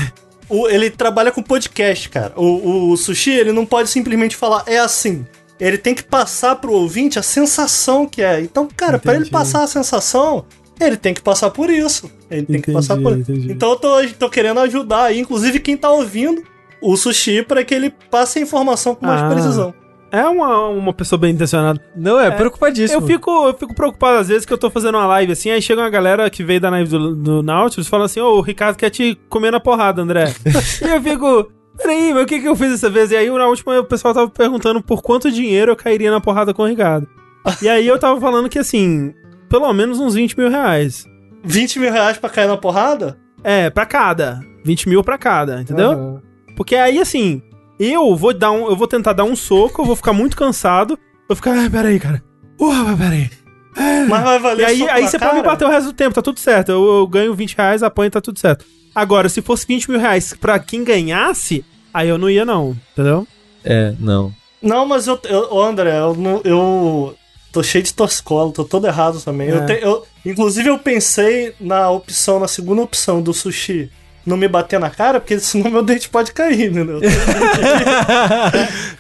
o- ele trabalha com podcast, cara. O, o sushi, ele não pode simplesmente falar, é assim. Ele tem que passar pro ouvinte a sensação que é. Então, cara, pra ele Entendi. passar a sensação, ele tem que passar por isso. Ele tem que passar por entendi. Então eu tô, tô querendo ajudar aí, inclusive quem tá ouvindo o sushi, para que ele passe a informação com mais Ah. precisão. É uma, uma pessoa bem intencionada. Não, é, preocupadíssimo. Eu fico, eu fico preocupado às vezes que eu tô fazendo uma live assim, aí chega uma galera que veio da live do, do Nautilus e fala assim: Ô, o Ricardo quer te comer na porrada, André. e eu fico. Peraí, mas o que, que eu fiz dessa vez? E aí, na última, o pessoal tava perguntando por quanto dinheiro eu cairia na porrada com o Ricardo. E aí eu tava falando que assim, pelo menos uns 20 mil reais. 20 mil reais pra cair na porrada? É, pra cada. 20 mil pra cada, entendeu? Aham. Porque aí, assim, eu vou dar um. Eu vou tentar dar um soco, eu vou ficar muito cansado. Eu vou ficar, ah, peraí, cara. Porra, peraí. Mas vai valer E aí, aí você pode me cara? bater o resto do tempo, tá tudo certo. Eu, eu ganho 20 reais, apanho, tá tudo certo. Agora, se fosse 20 mil reais pra quem ganhasse, aí eu não ia, não, entendeu? É, não. Não, mas eu, eu ô, André, eu, não- eu tô cheio de torcicolo, tô todo errado também. É. Eu te- eu- inclusive, eu pensei na opção, na segunda opção do sushi não me bater na cara, porque senão meu dente pode cair, entendeu?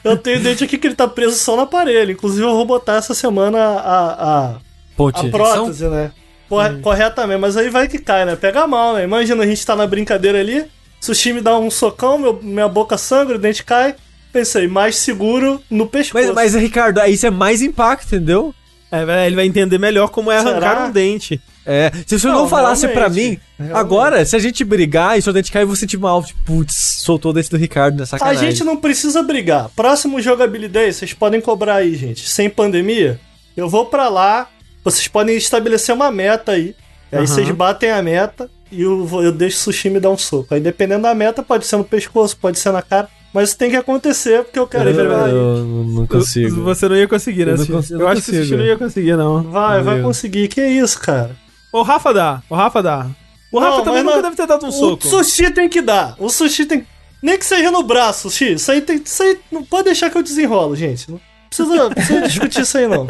Eu tenho o dente aqui que ele tá preso só no aparelho. Inclusive, eu vou botar essa semana a, a, Ponte. a prótese, né? Corre- Corretamente, mas aí vai que cai, né? Pega mal, né? Imagina a gente tá na brincadeira ali, sushi me dá um socão, meu, minha boca sangra, o dente cai. Pensei, mais seguro no pescoço. Mas, mas, Ricardo, aí isso é mais impacto, entendeu? É, ele vai entender melhor como é arrancar Será? um dente. É, se você não, Não, falasse pra mim, realmente, agora, se a gente brigar e seu dente cair, eu vou sentir mal. Tipo, putz, soltou o dente do Ricardo nessa A sacanagem. gente não precisa brigar. Próximo jogabilidade, vocês podem cobrar aí, gente. Sem pandemia, Eu vou pra lá, vocês podem estabelecer uma meta aí. Aí vocês batem a meta e eu, eu deixo o sushi me dar um soco. Aí dependendo da meta, pode ser no pescoço, pode ser na cara. Mas isso tem que acontecer, porque eu quero Eu, ver. Vai, eu não consigo. Você não ia conseguir, né? Eu não consigo- eu eu acho que o Sushi consigo. não ia conseguir, não. vai, vai conseguir. Que isso, cara? O Rafa dá, o Rafa dá. O Não, Rafa também nunca não- deve ter dado um o soco. sushi tem que dar. O sushi tem. Nem que seja no braço, sushi. Isso aí tem. Isso aí não pode deixar que eu desenrolo, gente. Não precisa, precisa discutir isso aí, não.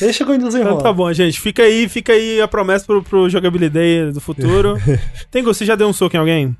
Deixa que eu Então desenrolo. tá bom, gente. Fica aí, fica aí a promessa pro, pro jogabilidade do futuro. Tengu, você já deu um soco em alguém?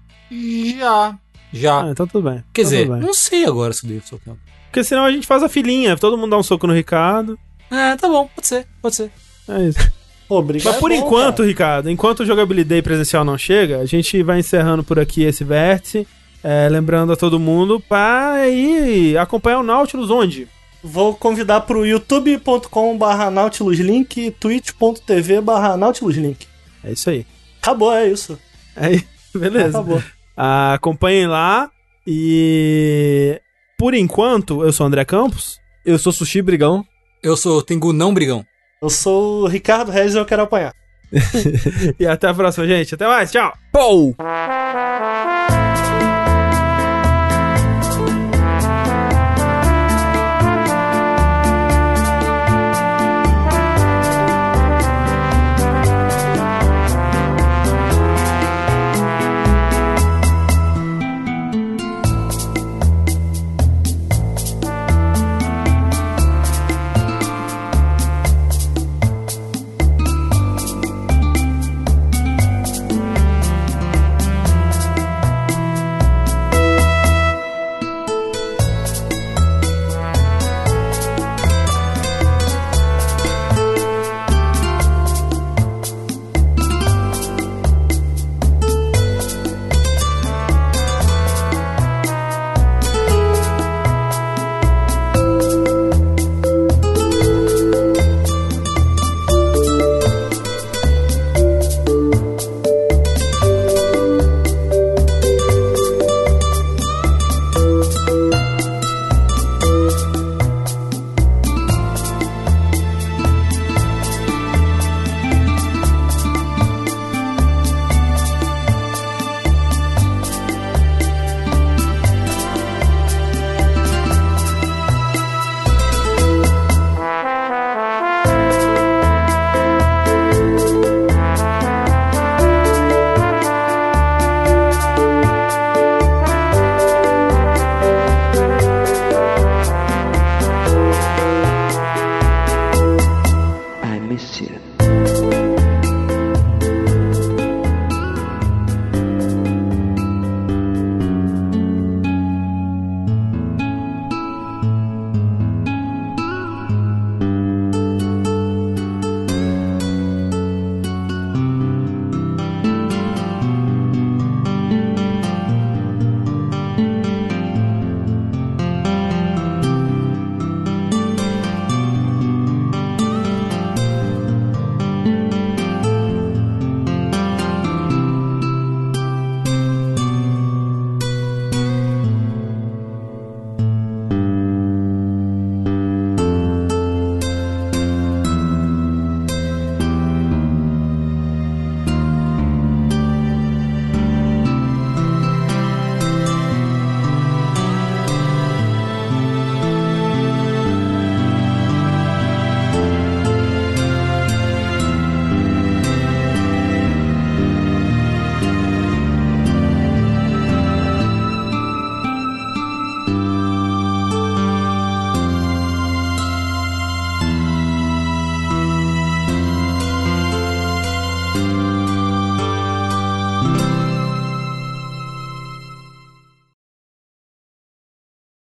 Já. Já. Ah, então tudo bem. Quer Então dizer, bem. não sei agora se eu dei soco. não. Porque senão a gente faz a filinha, todo mundo dá um soco no Ricardo. É, tá bom, pode ser, pode ser. É isso. Obrigado. Mas por É bom, enquanto, cara. Ricardo, enquanto o jogabilidade presencial não chega, a gente vai encerrando por aqui esse vértice. é, lembrando a todo mundo pra ir acompanhar o Nautilus onde? Vou convidar pro youtube.com/barra nautiluslink e twitch.tv/barra nautiluslink. É isso aí. Acabou, é isso. É, beleza. Acabou. Ah, acompanhem lá e por enquanto eu sou o André Campos. Eu sou Sushi Brigão. Eu sou Tengu não brigão. Eu sou o Ricardo Reis e eu quero apanhar. E até a próxima, gente. Até mais. Tchau. Pou! Tchau.